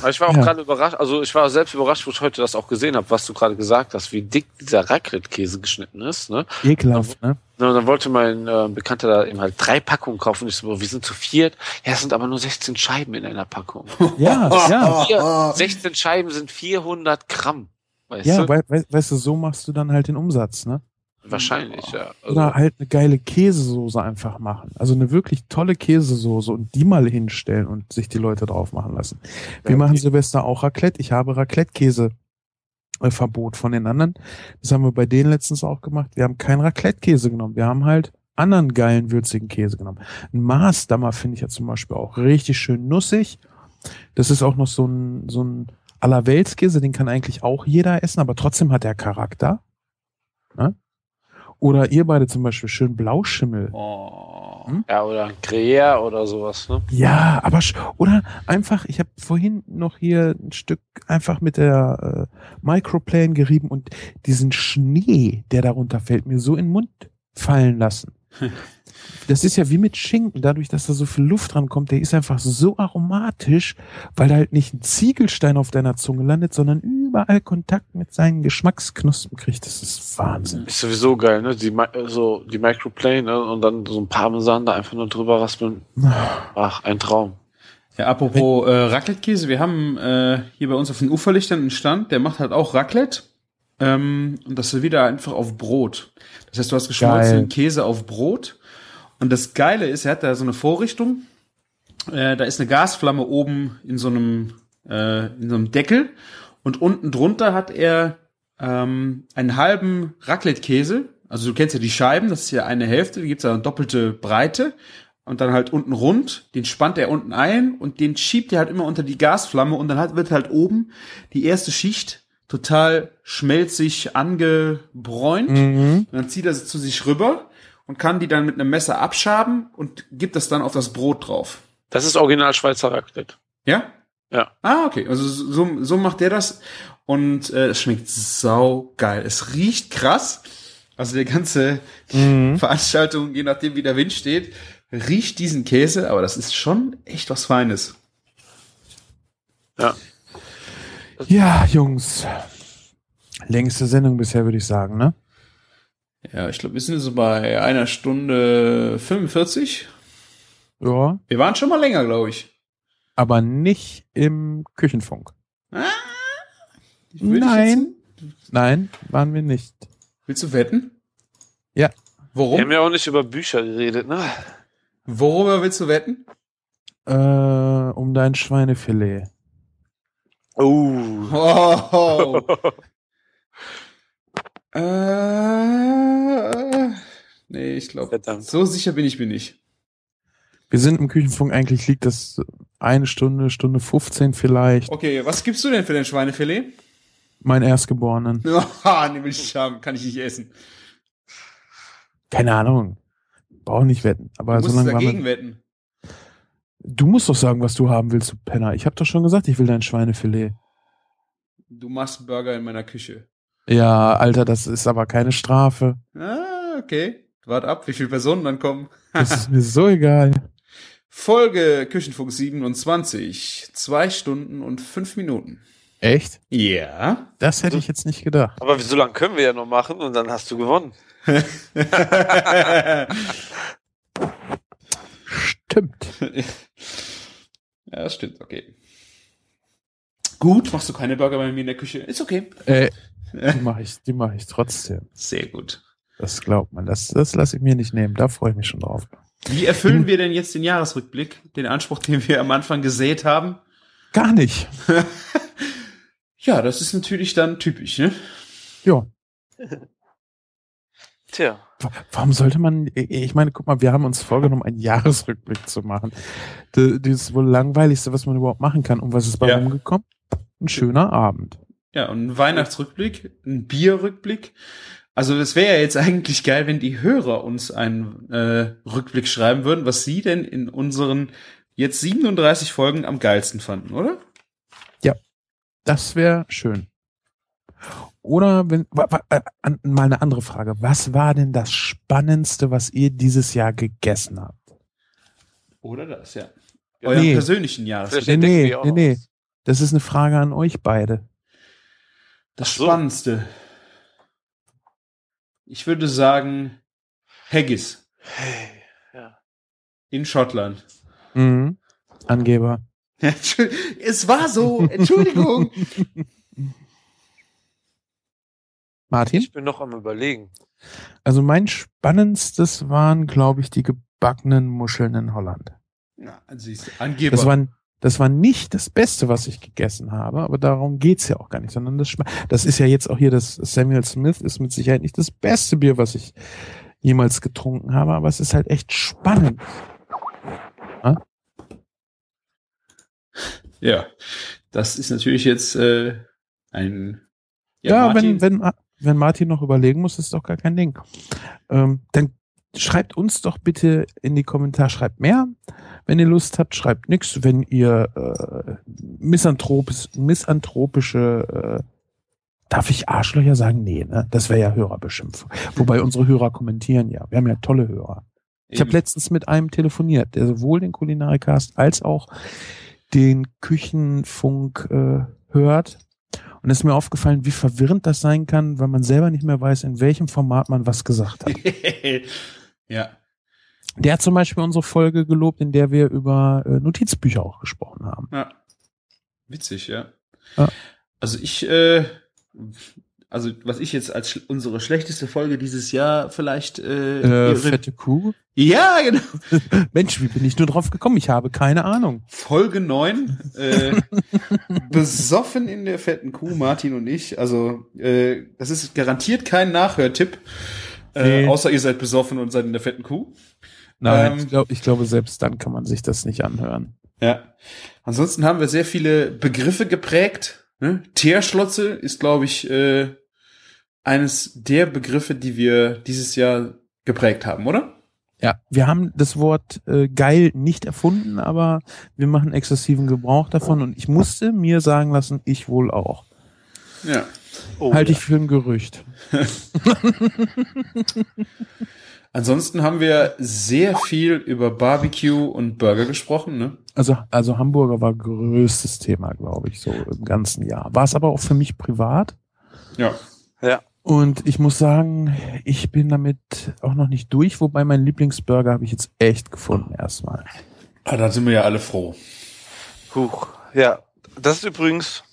Aber ich war auch Ja. gerade überrascht, also ich war selbst überrascht, wo ich heute das auch gesehen habe, was du gerade gesagt hast, wie dick dieser Raclette-Käse geschnitten ist. Ne? Ekelhaft, ne? Na, Und dann wollte mein äh, Bekannter da eben halt drei Packungen kaufen. Und ich so, wir sind zu viert. Ja, es sind aber nur 16 Scheiben in einer Packung. Ja, ja. Vier, 16 Scheiben sind 400 Gramm. Weißt Ja, du? wei wei weißt du, so machst du dann halt den Umsatz, ne? Wahrscheinlich, ja. Also, Oder halt eine geile Käsesoße einfach machen. Also eine wirklich tolle Käsesoße und die mal hinstellen und sich die Leute drauf machen lassen. Wir Ja, machen okay. Silvester auch Raclette. Ich habe Raclette-Käse äh, Verbot von den anderen. Das haben wir bei denen letztens auch gemacht. Wir haben keinen Raclette-Käse genommen. Wir haben halt anderen geilen, würzigen Käse genommen. Ein Maßdammer finde ich ja zum Beispiel auch richtig schön nussig. Das ist auch noch so ein, so ein Allerweltskäse, den kann eigentlich auch jeder essen, aber trotzdem hat er Charakter. Ne? Oder ihr beide zum Beispiel schön Blauschimmel. Oh. Hm? ja, oder ein Gruyère oder sowas, ne? Ja, aber oder einfach, ich habe vorhin noch hier ein Stück einfach mit der äh, Microplane gerieben und diesen Schnee, der darunter fällt, mir so in den Mund fallen lassen. das ist ja wie mit Schinken, dadurch, dass da so viel Luft dran kommt, der ist einfach so aromatisch, weil da halt nicht ein Ziegelstein auf deiner Zunge landet, sondern überall Kontakt mit seinen Geschmacksknospen kriegt. Das ist Wahnsinn. Ist sowieso geil, ne? Die, so, die Microplane, ne? Und dann so ein Parmesan da einfach nur drüber raspeln. Ach, ein Traum. Ja, apropos äh, Raclette-Käse, wir haben äh, hier bei uns auf den Uferlichtern einen Stand, der macht halt auch Raclette. Ähm, und das wieder einfach auf Brot. Das heißt, du hast geschmolzenen. Käse auf Brot. Und das Geile ist, er hat da so eine Vorrichtung. Äh, da ist eine Gasflamme oben in so einem, äh, in so einem Deckel. Und unten drunter hat er ähm, einen halben Raclette-Käse. Also du kennst ja die Scheiben, das ist ja eine Hälfte, da gibt's ja eine doppelte Breite. Und dann halt unten rund, den spannt er unten ein und den schiebt er halt immer unter die Gasflamme und dann halt, wird halt oben die erste Schicht total schmelzig angebräunt. Mhm. Und dann zieht er sie zu sich rüber und kann die dann mit einem Messer abschaben und gibt das dann auf das Brot drauf. Das ist original Schweizer Raclette. Ja? Ja. Ah, okay. Also so, so macht der das. Und äh, es schmeckt sau geil. Es riecht krass. Also der ganze Mhm. Veranstaltung, je nachdem wie der Wind steht, riecht diesen Käse, aber das ist schon echt was Feines. Ja. Ja, Jungs. Längste Sendung bisher, würde ich sagen, ne? Ja, ich glaube, wir sind jetzt so bei einer Stunde 45. Ja. Wir waren schon mal länger, glaube ich. Aber nicht im Küchenfunk. Dich Nein. Nein, waren wir nicht. Willst du wetten? Ja. Wir Worum? haben ja auch nicht über Bücher geredet, ne? Worüber willst du wetten? Äh, um dein Schweinefilet. Oh. Oh. äh, nee, ich glaube, so sicher bin ich mir nicht. Wir sind im Küchenfunk, eigentlich liegt das eine Stunde, Stunde 15 vielleicht. Okay, was gibst du denn für dein Schweinefilet? Mein Erstgeborenen. Ah, nee, will ich nicht haben, kann ich nicht essen. Keine Ahnung. Brauch nicht wetten. Aber Du musst solange war dagegen man, wetten. Du musst doch sagen, was du haben willst, du Penner. Ich habe doch schon gesagt, ich will dein Schweinefilet. Du machst Burger in meiner Küche. Ja, Alter, das ist aber keine Strafe. Ah, okay. Wart ab, wie viele Personen dann kommen. Das ist mir so egal. Folge Küchenfunk 27. Zwei Stunden und fünf Minuten. Echt? Ja. Das hätte ich jetzt nicht gedacht. Aber so lange können wir ja noch machen und dann hast du gewonnen. Stimmt. ja, das stimmt, okay. Gut, machst du keine Burger bei mir in der Küche? Ist okay. Äh, die mache ich, die mache ich trotzdem. Sehr gut. Das glaubt man. Das, das lasse ich mir nicht nehmen. Da freue ich mich schon drauf. Wie erfüllen wir denn jetzt den Jahresrückblick, den Anspruch, den wir am Anfang gesät haben? Gar nicht. Ja, das ist natürlich dann typisch, ne? Ja. Tja. Wa- Warum sollte man, ich meine, guck mal, wir haben uns vorgenommen, einen Jahresrückblick zu machen. Das ist wohl langweiligste, was man überhaupt machen kann. Und was ist bei Ja. rumgekommen? Ein schöner Abend. Ja, und ein Weihnachtsrückblick, ein Bierrückblick. Also das wäre ja jetzt eigentlich geil, wenn die Hörer uns einen äh, Rückblick schreiben würden, was sie denn in unseren jetzt 37 Folgen am geilsten fanden, oder? Das wäre schön. Oder wenn, äh, mal eine andere Frage. Was war denn das Spannendste, was ihr dieses Jahr gegessen habt? Oder das, ja. Ja, Euren nee. persönlichen Jahresrückblick. Nee, nee, nee, nee. Das ist eine Frage an euch beide. Das so. Spannendste. Ich würde sagen Haggis Hey, ja. in Schottland. Mhm. Angeber. es war so, Entschuldigung. Martin? Ich bin noch am überlegen. Also mein spannendstes waren, glaube ich, die gebackenen Muscheln in Holland. Na, siehst du, Angeber. Das war, das war nicht das Beste, was ich gegessen habe, aber darum geht's ja auch gar nicht, sondern das, das ist ja jetzt auch hier das Samuel Smith ist mit Sicherheit nicht das beste Bier, was ich jemals getrunken habe, aber es ist halt echt spannend. ja, das ist natürlich jetzt äh, ein. Ja, Martin- wenn, wenn, wenn Martin noch überlegen muss, ist doch gar kein Ding. Ähm, dann schreibt uns doch bitte in die Kommentare, schreibt mehr. Wenn ihr Lust habt, schreibt nix. Wenn ihr äh, misanthropisch, misanthropische, äh, darf ich Arschlöcher sagen? Nee, ne? Das wäre ja Hörerbeschimpfung. Wobei unsere Hörer kommentieren ja. Wir haben ja tolle Hörer. Ich habe letztens mit einem telefoniert, der sowohl den Kulinarikast als auch den Küchenfunk äh, hört. Und es ist mir aufgefallen, wie verwirrend das sein kann, weil man selber nicht mehr weiß, in welchem Format man was gesagt hat. ja. Der hat zum Beispiel unsere Folge gelobt, in der wir über äh, Notizbücher auch gesprochen haben. Ja. Witzig, ja. Ja. Also ich, äh, also was ich jetzt als unsere schlechteste Folge dieses Jahr vielleicht äh, Äh, fette Kuh? Ja, genau. Mensch, wie bin ich nur drauf gekommen? Ich habe keine Ahnung. Folge 9. Äh, besoffen in der fetten Kuh, Martin und ich. Also, äh, das ist garantiert kein Nachhörtipp. Äh. Außer ihr seid besoffen und seid in der fetten Kuh. Nein, Ähm, ich, glaub, ich glaube, selbst dann kann man sich das nicht anhören. Ja. Ansonsten haben wir sehr viele Begriffe geprägt. Ne? Teerschlotze ist, glaube ich, äh, eines der Begriffe, die wir dieses Jahr geprägt haben, oder? Ja, wir haben das Wort äh, geil nicht erfunden, aber wir machen exzessiven Gebrauch davon und ich musste mir sagen lassen, ich wohl auch. Ja. Oh, Halte ja. ich für ein Gerücht. Ansonsten haben wir sehr viel über Barbecue und Burger gesprochen, ne? Also, also Hamburger war größtes Thema, glaube ich, so im ganzen Jahr. War es aber auch für mich privat. Ja. Ja. Und ich muss sagen, ich bin damit auch noch nicht durch, wobei mein Lieblingsburger habe ich jetzt echt gefunden erstmal. Ah, da sind wir ja alle froh. Huch. Ja, das ist übrigens,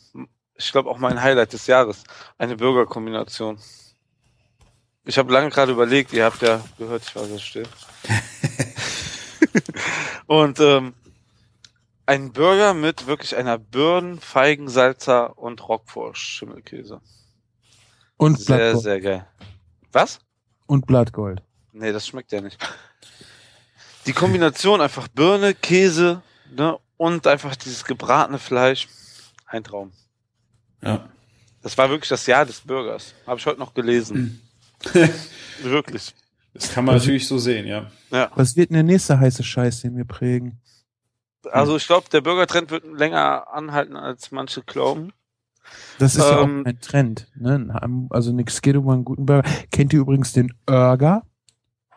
ich glaube, auch mein Highlight des Jahres. Eine Burgerkombination. Ich habe lange gerade überlegt, ihr habt ja gehört, ich war sehr still. und ähm, ein Burger mit wirklich einer Birnen, Feigen, Salzer und Roquefort Schimmelkäse. Und Sehr, Blattgold. sehr geil. Was? Und Blattgold. Nee, das schmeckt ja nicht. Die Kombination einfach Birne, Käse, ne, und einfach dieses gebratene Fleisch. Ein Traum. Ja. Das war wirklich das Jahr des Bürgers. Habe ich heute noch gelesen. wirklich. Das kann man natürlich so sehen, ja. Ja. Was wird denn der nächste heiße Scheiß, den wir prägen? Also ich glaube, der Bürgertrend wird länger anhalten, als manche glauben. Das ist ja Ähm, auch ein Trend. Ne? Also nix geht über einen guten Burger. Kennt ihr übrigens den Burger?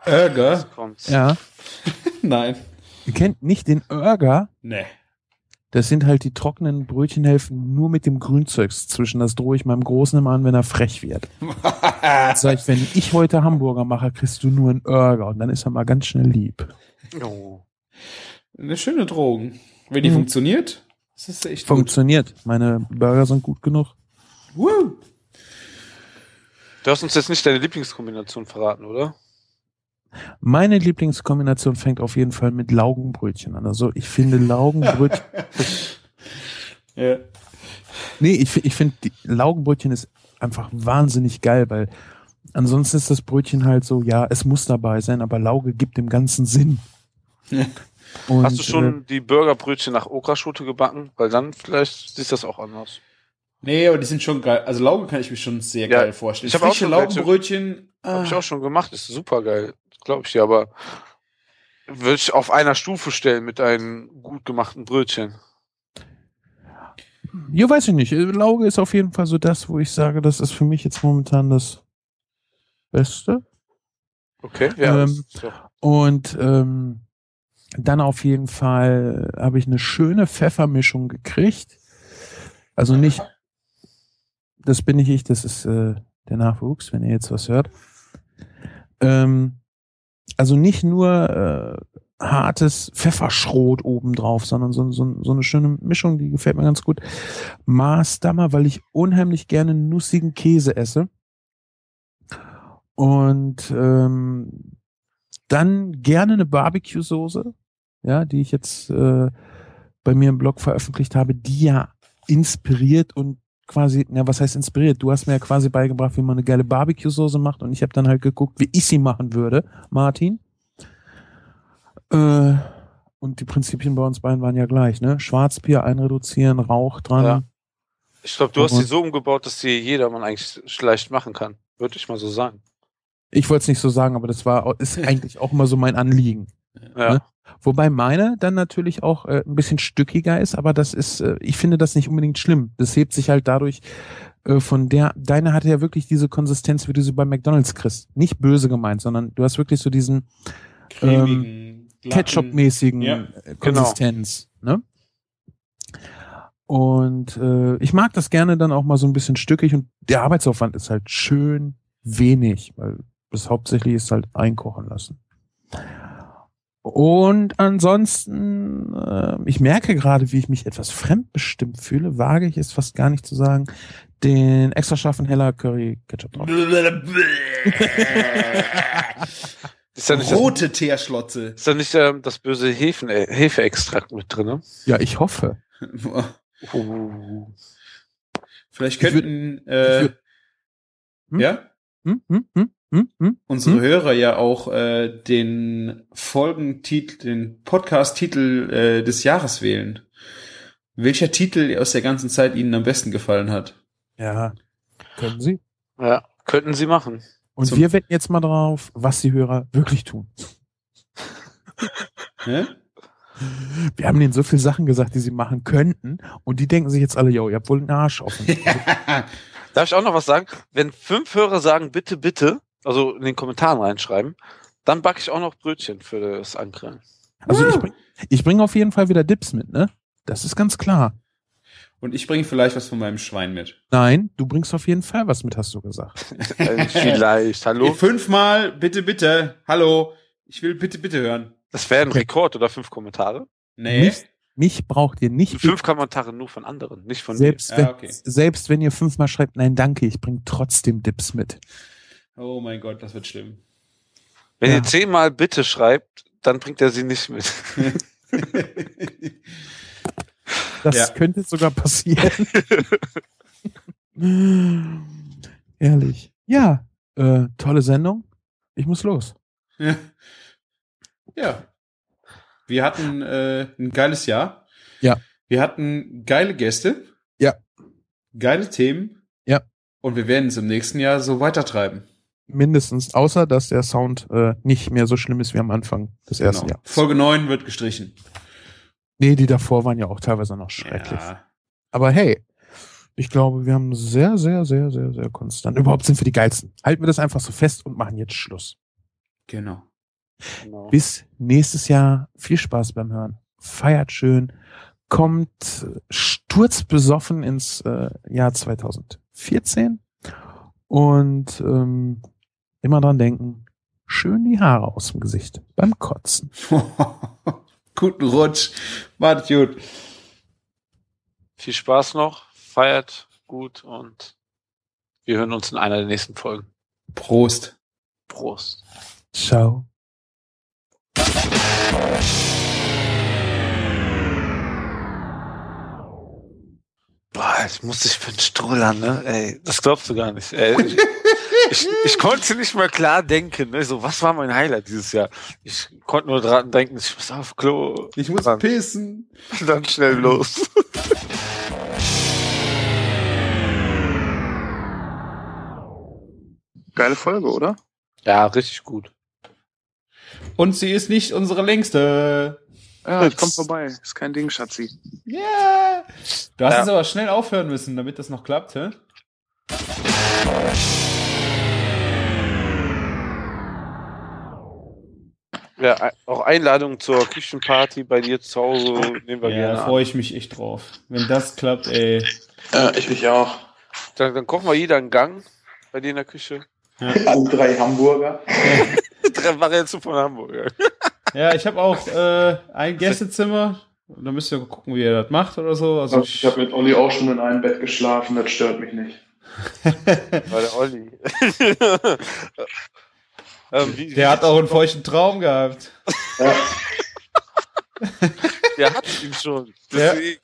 Burger? Ja. Nein. Ihr kennt nicht den Burger? Nee. Das sind halt die trockenen Brötchenhälften nur mit dem Grünzeugs zwischen. Das drohe ich meinem Großen immer an, wenn er frech wird. Sag ich, wenn ich heute Hamburger mache, kriegst du nur einen Burger und dann ist er mal ganz schnell lieb. Oh. Eine schöne Drogen. Wenn die Mhm. funktioniert, das ist echt Funktioniert. Meine Burger sind gut genug. gut. Woo. Du hast uns jetzt nicht deine Lieblingskombination verraten, oder? Meine Lieblingskombination fängt auf jeden Fall mit Laugenbrötchen an. Also ich finde Laugenbrötchen, Ja. nee, ich, ich finde die Laugenbrötchen ist einfach wahnsinnig geil, weil ansonsten ist das Brötchen halt so, ja, es muss dabei sein, aber Lauge gibt dem Ganzen Sinn. Ja. Und, Hast du Äh, schon die Burgerbrötchen nach Okraschote gebacken? Weil dann vielleicht sieht das auch anders. Nee, aber die sind schon geil. Also Lauge kann ich mir schon sehr Ja, geil vorstellen. ich hab auch Frische schon welche- Laugenbrötchen. Habe Ah. ich auch schon gemacht, ist super geil. Glaube ich dir, aber würde ich auf einer Stufe stellen mit einem gut gemachten Brötchen. Ja, weiß ich nicht. Lauge ist auf jeden Fall so das, wo ich sage, das ist für mich jetzt momentan das Beste. Okay, ja. Ähm, doch- Und ähm, dann auf jeden Fall habe ich eine schöne Pfeffermischung gekriegt. Also nicht, das bin nicht ich, das ist äh, der Nachwuchs, wenn ihr jetzt was hört. Ähm, also nicht nur äh, hartes Pfefferschrot obendrauf, sondern so, so, so eine schöne Mischung, die gefällt mir ganz gut. Maßdammer, weil ich unheimlich gerne nussigen Käse esse. Und ähm, dann gerne eine Barbecue-Soße, ja, die ich jetzt äh, bei mir im Blog veröffentlicht habe, die ja inspiriert und quasi, ja, was heißt inspiriert? Du hast mir ja quasi beigebracht, wie man eine geile Barbecue-Soße macht und ich habe dann halt geguckt, wie ich sie machen würde, Martin. Äh, und die Prinzipien bei uns beiden waren ja gleich, ne? Schwarzbier einreduzieren, Rauch dran. Ja. Ich glaube, du hast die so umgebaut, dass die jedermann eigentlich leicht machen kann. Würde ich mal so sagen. Ich wollte es nicht so sagen, aber das war ist eigentlich auch immer so mein Anliegen. Ja. Ne? Wobei meine dann natürlich auch äh, ein bisschen stückiger ist, aber das ist, äh, ich finde das nicht unbedingt schlimm. Das hebt sich halt dadurch äh, von der, deine hatte ja wirklich diese Konsistenz, wie du sie bei McDonalds kriegst. Nicht böse gemeint, sondern du hast wirklich so diesen glatten- Ketchup-mäßigen Ja, äh, Konsistenz. Ne? Und äh, ich mag das gerne dann auch mal so ein bisschen stückig und der Arbeitsaufwand ist halt schön wenig, weil das hauptsächlich ist halt einkochen lassen. Und ansonsten, äh, ich merke gerade, wie ich mich etwas fremdbestimmt fühle, wage ich es fast gar nicht zu sagen, den extra scharfen Heller Curry Ketchup drauf. Ist ja nicht, Rote Teerschlotze. ist ja nicht ähm, das böse Hefen, Hefeextrakt mit drin, ne? Ja, ich hoffe. Uh. Vielleicht würd- könnten äh, würd- Hm? ja Hm, hm, hm, hm, hm. unsere Hm? Hörer ja auch äh, den Folgentitel, den Podcast-Titel äh, des Jahres wählen. Welcher Titel aus der ganzen Zeit Ihnen am besten gefallen hat? Ja, können Sie. Ja, könnten sie machen. Und Zum- wir wetten jetzt mal drauf, was die Hörer wirklich tun. Ne? Wir haben denen so viele Sachen gesagt, die sie machen könnten. Und die denken sich jetzt alle, yo, ihr habt wohl einen Arsch offen. Darf ich auch noch was sagen? Wenn fünf Hörer sagen, bitte, bitte, also in den Kommentaren reinschreiben, dann backe ich auch noch Brötchen für das Angrillen. Also ich bring, ich bring auf jeden Fall wieder Dips mit, ne? Das ist ganz klar. Und ich bringe vielleicht was von meinem Schwein mit. Nein, du bringst auf jeden Fall was mit, hast du gesagt. Vielleicht, hallo? Fünfmal, bitte, bitte. Hallo. Ich will bitte, bitte hören. Das wäre ein Rekord oder fünf Kommentare. Nee. Mich, mich braucht ihr nicht. Fünf Kommentare nur von anderen, nicht von selbst, Ja, wenn, okay. selbst wenn ihr fünfmal schreibt, nein, danke, ich bring trotzdem Dips mit. Oh mein Gott, das wird schlimm. Wenn Ja. ihr zehnmal bitte schreibt, dann bringt er sie nicht mit. Das Ja. könnte sogar passieren. Ehrlich. Ja, äh, tolle Sendung. Ich muss los. ja. Wir hatten äh, ein geiles Jahr. Ja. Wir hatten geile Gäste. Ja. Geile Themen. Ja. Und wir werden es im nächsten Jahr so weitertreiben. Mindestens, außer dass der Sound äh, nicht mehr so schlimm ist wie am Anfang des ersten Genau. Jahres. Folge 9 wird gestrichen. Nee, die davor waren ja auch teilweise noch schrecklich. Ja. Aber hey, ich glaube, wir haben sehr, sehr, sehr, sehr, sehr konstant. Überhaupt sind wir die geilsten. Halten wir das einfach so fest und machen jetzt Schluss. Genau. Genau. Bis nächstes Jahr. Viel Spaß beim Hören. Feiert schön. Kommt sturzbesoffen ins äh, Jahr 2014. Und ähm, immer dran denken, schön die Haare aus dem Gesicht beim Kotzen. Guten Rutsch. Macht gut. Viel Spaß noch, feiert gut und wir hören uns in einer der nächsten Folgen. Prost. Prost. Ciao. Boah, ich muss dich für einen Strohler, ne? Ey, das glaubst du gar nicht. Ey, ich, ich, konnte nicht mal klar denken, ne? So, was war mein Highlight dieses Jahr? Ich konnte nur dran denken, ich muss auf Klo. Ich muss Dann- pissen. Dann schnell los. Geile Folge, oder? Ja, richtig gut. Und sie ist nicht unsere längste. Ja, ich komm vorbei. Ist kein Ding, Schatzi. Ja. Du hast Ja. jetzt aber schnell aufhören müssen, damit das noch klappt, hä? Ja, auch Einladungen zur Küchenparty bei dir zu Hause nehmen wir Ja, gerne da freue ich mich echt drauf. Wenn das klappt, ey. Ja, ich mich auch. Dann, dann kochen wir jeder einen Gang bei dir in der Küche. Alle drei Hamburger. Drei Varianten von Hamburg. Ja, ich habe auch äh, ein Gästezimmer. Da müsst ihr gucken, wie ihr das macht oder so. Also Ich habe mit Olli auch schon in einem Bett geschlafen, das stört mich nicht. War der Olli. Ähm, wie, der hat auch einen feuchten Traum gehabt. Ja, Der hat ihn schon. Ja. Deswegen.